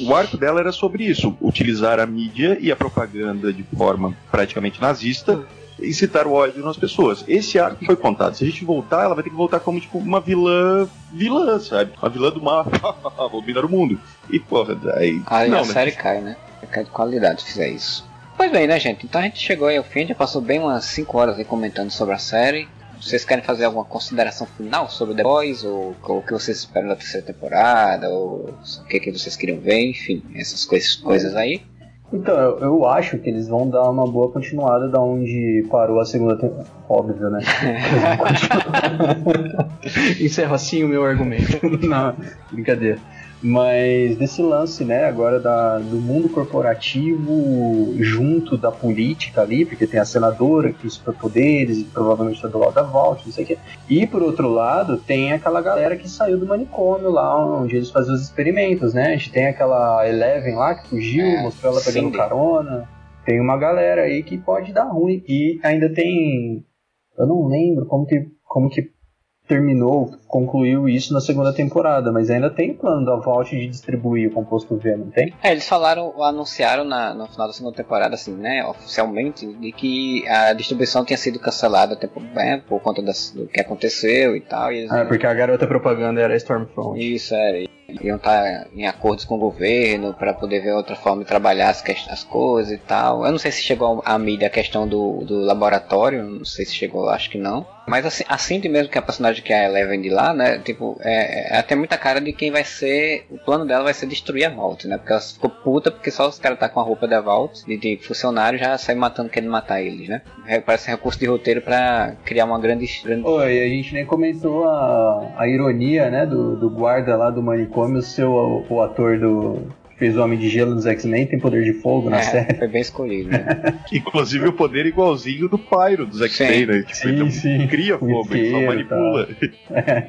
O arco dela era sobre isso: utilizar a mídia e a propaganda de forma praticamente nazista incitar o ódio nas pessoas. Esse arco foi contado. Se a gente voltar, ela vai ter que voltar como tipo uma vilã, vilã, sabe? Uma vilã do mal, vou dominar o mundo. E porra, daí Aí não, a né? série cai, né? Cai de qualidade se fizer isso. Pois bem, né, gente? Então a gente chegou aí ao fim, já passou bem umas 5 horas aí comentando sobre a série. Vocês querem fazer alguma consideração final sobre The Boys? Ou ou o que vocês esperam da terceira temporada? Ou o que, que vocês queriam ver? Enfim, essas coisas, coisas aí. Então, eu, eu acho que eles vão dar uma boa continuada da onde parou a segunda temporada. Óbvio, né? Encerro assim o meu argumento. Não, brincadeira. Mas desse lance, né, agora da, do mundo corporativo junto da política ali, porque tem a senadora que tem superpoderes e provavelmente tá do lado da Vault, não sei o quê. E por outro lado, tem aquela galera que saiu do manicômio lá, onde eles faziam os experimentos, né? A gente tem aquela Eleven lá que fugiu, É, mostrou ela pegando Cindy. carona. Tem uma galera aí que pode dar ruim. E ainda tem. Eu não lembro como que, como que terminou, concluiu isso na segunda temporada, mas ainda tem o plano da Vault de distribuir o composto V, não tem? É, eles falaram, anunciaram na, no final da segunda temporada, assim, né, oficialmente, de que a distribuição tinha sido cancelada até por, né, por conta das- do que aconteceu e tal. E eles, Ah, porque a garota propaganda era Stormfront. Isso, é. Iam estar em acordos com o governo para poder ver outra forma de trabalhar as, as coisas e tal. Eu não sei se chegou a mídia a questão do, do laboratório, não sei se chegou, acho que não. Mas assim, assim de mesmo que a personagem que é a Eleven de lá, né? Tipo, é, é, tem muita cara de quem vai ser. O plano dela vai ser destruir a Vault, né? Porque ela ficou puta porque só os caras tá com a roupa da Vault, de, de funcionário, já sai matando, querendo matar eles, né? É, Parece um recurso de roteiro para criar uma grande. grande... Oi, a gente nem comentou a, a ironia, né, do, do guarda lá do manicômio, o seu o, o ator do que fez o Homem de Gelo dos X-Men tem poder de fogo na série. É, foi bem escolhido, né? Inclusive o poder igualzinho do Pyro, dos X-Men, né? Tipo, Sim, ele não sim. cria fogo, ele só manipula.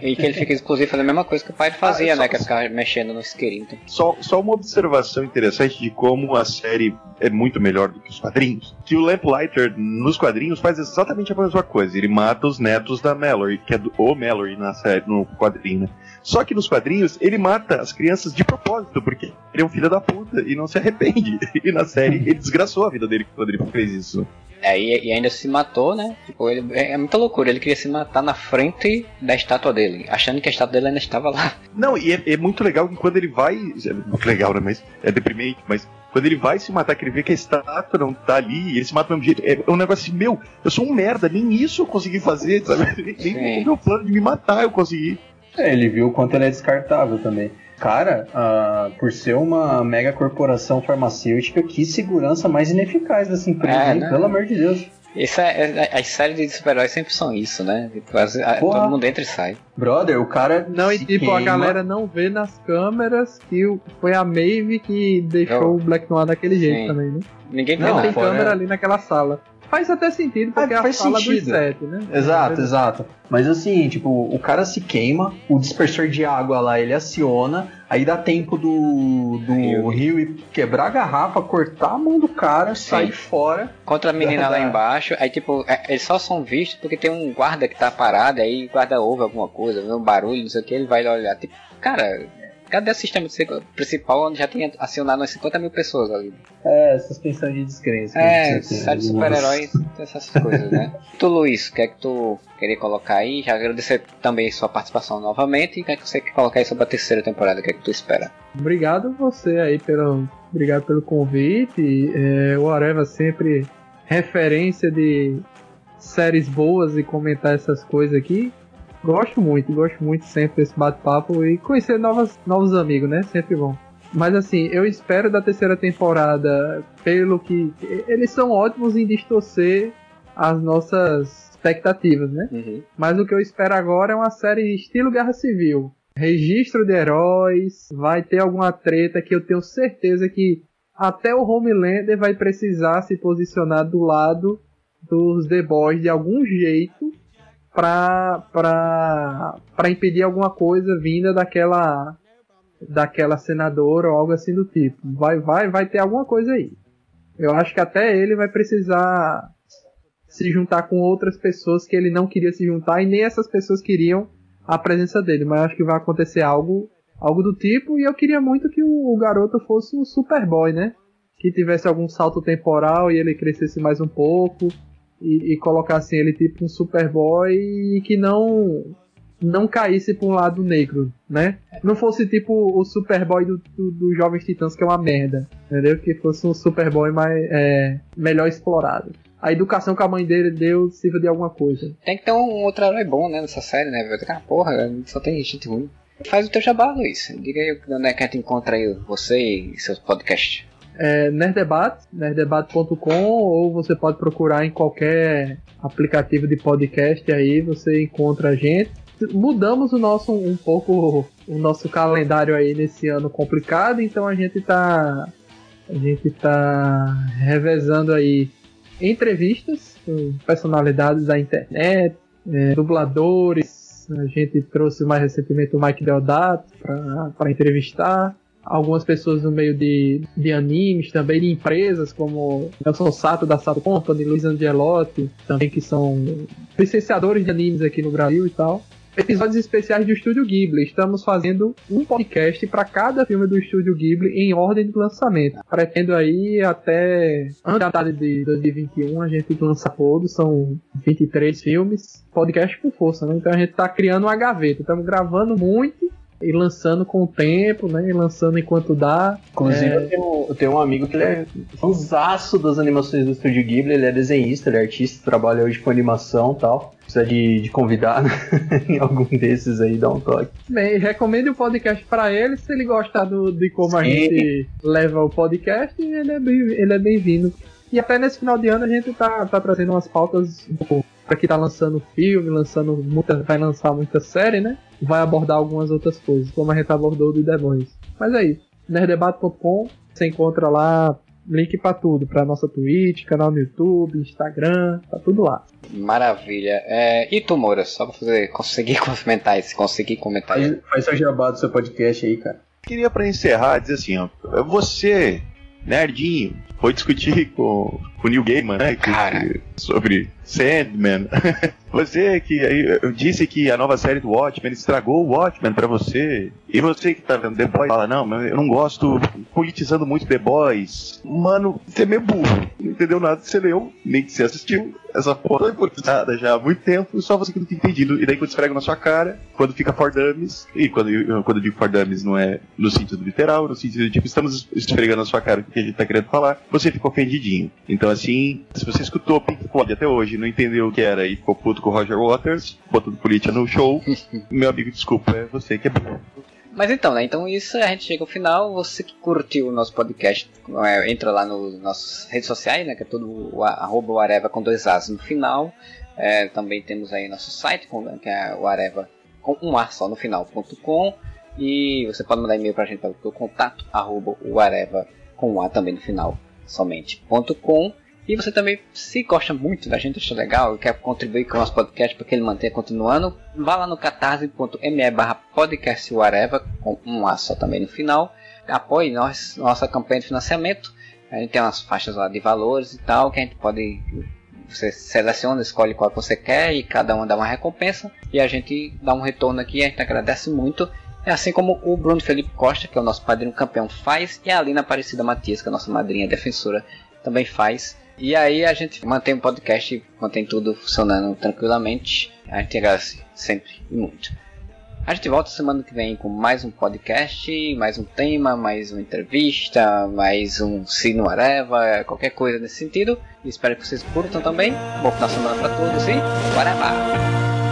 E que ele fica, inclusive, fazendo a mesma coisa que o pai fazia, Ah, só- né? Que é ficar mexendo no isqueirinho. Então, Só, só uma observação interessante de como a série é muito melhor do que os quadrinhos. Que o Lamplighter, nos quadrinhos, faz exatamente a mesma coisa. Ele mata os netos da Mallory, que é do, o Mallory na série, no quadrinho, né? Só que nos quadrinhos, ele mata as crianças de propósito, porque ele é um filho da puta e não se arrepende. E na série, ele desgraçou a vida dele quando ele fez isso. é, e, ainda se matou, né? Tipo, ele, é, é muita loucura. Ele queria se matar na frente da estátua dele, achando que a estátua dele ainda estava lá. Não, e é, é muito legal que quando ele vai. É muito legal, né? Mas é deprimente, mas quando ele vai se matar, que ele vê que a estátua não tá ali, ele se mata do mesmo jeito. É um negócio assim, meu, eu sou um merda, nem isso eu consegui fazer, sabe? Nem o meu plano de me matar eu consegui. É, ele viu o quanto ele é descartável também. Cara, ah, por ser uma mega corporação farmacêutica, que segurança mais ineficaz dessa empresa, É, hein? né? pelo amor de Deus. Isso é, é- as séries de super-heróis sempre são isso, né? Tipo, as- a- Porra. todo mundo entra e sai. Brother, o cara. Não, e tipo, a queima. galera não vê nas câmeras que foi a Maeve que deixou Eu- o Black Noir daquele jeito Sim. também, né? Ninguém Não, tem fora- câmera ali naquela sala. Faz até sentido, porque Ah, é a faz fala sentido. dos sete, né? Exato, exato. Mas assim, tipo, o cara se queima, o dispersor de água lá ele aciona, aí dá tempo do, do Rio. rio. ir quebrar a garrafa, cortar a mão do cara, sair fora. Contra a menina lá embaixo, aí tipo, é, eles só são vistos porque tem um guarda que tá parado, aí o guarda ouve alguma coisa, vê um barulho, não sei o que, ele vai lá olhar. Tipo, cara, cadê o sistema principal onde já tinha acionado umas 50 mil pessoas ali? É, suspensão de descrença. É, série de super-heróis, essas coisas, né? Tu, Luiz, o que é que tu queria colocar aí? Já agradecer também sua participação novamente. E o que é que você quer colocar aí sobre a terceira temporada? O que é que tu espera? Obrigado você aí pelo, obrigado pelo convite. É, o Areva sempre referência de séries boas e comentar essas coisas aqui. Gosto muito, gosto muito sempre desse bate-papo e conhecer novas, novos amigos, né? Sempre bom. Mas assim, eu espero da terceira temporada, pelo que. Eles são ótimos em distorcer as nossas expectativas, né? Mas o que eu espero agora é uma série estilo Guerra Civil. Registro de heróis, vai ter alguma treta que eu tenho certeza que até o Homelander vai precisar se posicionar do lado dos The Boys de algum jeito pra impedir alguma coisa vinda daquela daquela senadora ou algo assim do tipo. Vai, vai, vai ter alguma coisa aí. Eu acho que até ele vai precisar se juntar com outras pessoas que ele não queria se juntar e nem essas pessoas queriam a presença dele. Mas acho que vai acontecer algo, algo do tipo e eu queria muito que o, o garoto fosse um Superboy, né? Que tivesse algum salto temporal e ele crescesse mais um pouco e, e colocasse ele tipo um Superboy que não não caísse para um lado negro, né? Não fosse tipo o Superboy do, do, do Jovens Titãs, que é uma merda, entendeu? Que fosse um Superboy mais, é, melhor explorado. A educação que a mãe dele deu sirva de alguma coisa. Tem que ter um outro herói bom, né, nessa série, né? Ter uma porra, só tem gente ruim. Faz o teu jabá, Luiz. Diga aí onde é que a gente encontra aí você e seus podcasts. É Nerdebate, nerdebate.com ou você pode procurar em qualquer aplicativo de podcast aí, você encontra a gente. Mudamos o nosso um pouco o nosso calendário aí nesse ano complicado, então a gente tá a gente tá revezando aí entrevistas com personalidades da internet, é, dubladores. A gente trouxe mais recentemente o Mike Deodato para entrevistar. Algumas pessoas no meio de, de animes, também de empresas como Nelson Sato da Sato Company, Luiz Angelotti, também que são licenciadores de animes aqui no Brasil e tal episódios especiais do Estúdio Ghibli. Estamos fazendo um podcast para cada filme do Estúdio Ghibli em ordem de lançamento. Pretendo aí até antes da data de 2021 a gente lança todos, são 23 filmes. Podcast com força, né? Então a gente tá criando uma gaveta. Estamos gravando muito e lançando com o tempo, né? E lançando enquanto dá. Inclusive, É. eu, tenho, eu tenho um amigo que ele é fãzaço das animações do Estúdio Ghibli, ele é desenhista, ele é artista, trabalha hoje com animação e tal. Precisa de, de convidar né? em algum desses aí, dá um toque. Bem, recomende o podcast para ele. Se ele gostar do, de como a Sim. gente leva o podcast, ele é bem- ele é bem-vindo. E até nesse final de ano a gente tá, tá trazendo umas pautas para quem tá lançando filme, lançando muita, vai lançar muita série, né? Vai abordar algumas outras coisas, como a gente abordou do The Boys. Mas é isso. Nerdebate.com, você encontra lá link pra tudo, pra nossa Twitch, canal no YouTube, Instagram, tá tudo lá. Maravilha. É, e tu, Moura, só pra fazer, conseguir comentar isso, conseguir comentar isso. Faz, faz seu jabá do seu podcast aí, cara. Queria pra encerrar dizer assim, ó, você, nerdinho, foi discutir com, com o Neil Gaiman, né? Cara. sobre Sandman. você que eu disse que a nova série do Watchmen estragou o Watchmen pra você. E você que tá vendo The Boys fala, não, eu não gosto politizando muito The Boys. Mano, você é meio burro. Não entendeu nada que você leu, nem que você assistiu. Essa porra foi politizada já há muito tempo, só você que não tem entendido. E daí quando esfrega na sua cara, quando fica for dummies, e quando, eu- quando eu digo for dummies não é no sentido literal, no sentido de tipo, estamos esfregando na sua cara o que a gente tá querendo falar, você fica ofendidinho. Então assim, se você escutou Pink Floyd até hoje, não entendeu o que era e ficou puto com o Roger Waters, botando política no show, meu amigo, desculpa, é você que é burro. Mas então, né? Então isso a gente chega ao final. Você que curtiu o nosso podcast, é, entra lá nas nossas redes sociais, né? Que é tudo o arroba o Areva com dois As no final. É, também temos aí nosso site, que é o Areva com um A só no final.com. E você pode mandar e-mail pra gente pelo contato, arroba o Areva com um A também no final somente.com. E você também, se gosta muito da gente, acha legal quer contribuir com o nosso podcast para que ele mantenha continuando, vá lá no catarse.me barra com um A só também no final. Apoie nós, nossa campanha de financiamento. A gente tem umas faixas lá de valores e tal, que a gente pode você seleciona, escolhe qual você quer e cada uma dá uma recompensa e a gente dá um retorno aqui, a gente agradece muito. É assim como o Bruno Felipe Costa, que é o nosso padrinho campeão, faz, e a Alina Aparecida Matias, que é a nossa madrinha defensora, também faz. E aí a gente mantém o podcast, mantém tudo funcionando tranquilamente. A gente agradece sempre e muito. A gente volta semana que vem com mais um podcast, mais um tema, mais uma entrevista, mais um sino areva, qualquer coisa nesse sentido. Espero que vocês curtam também. Bom final de semana para todos e whatever!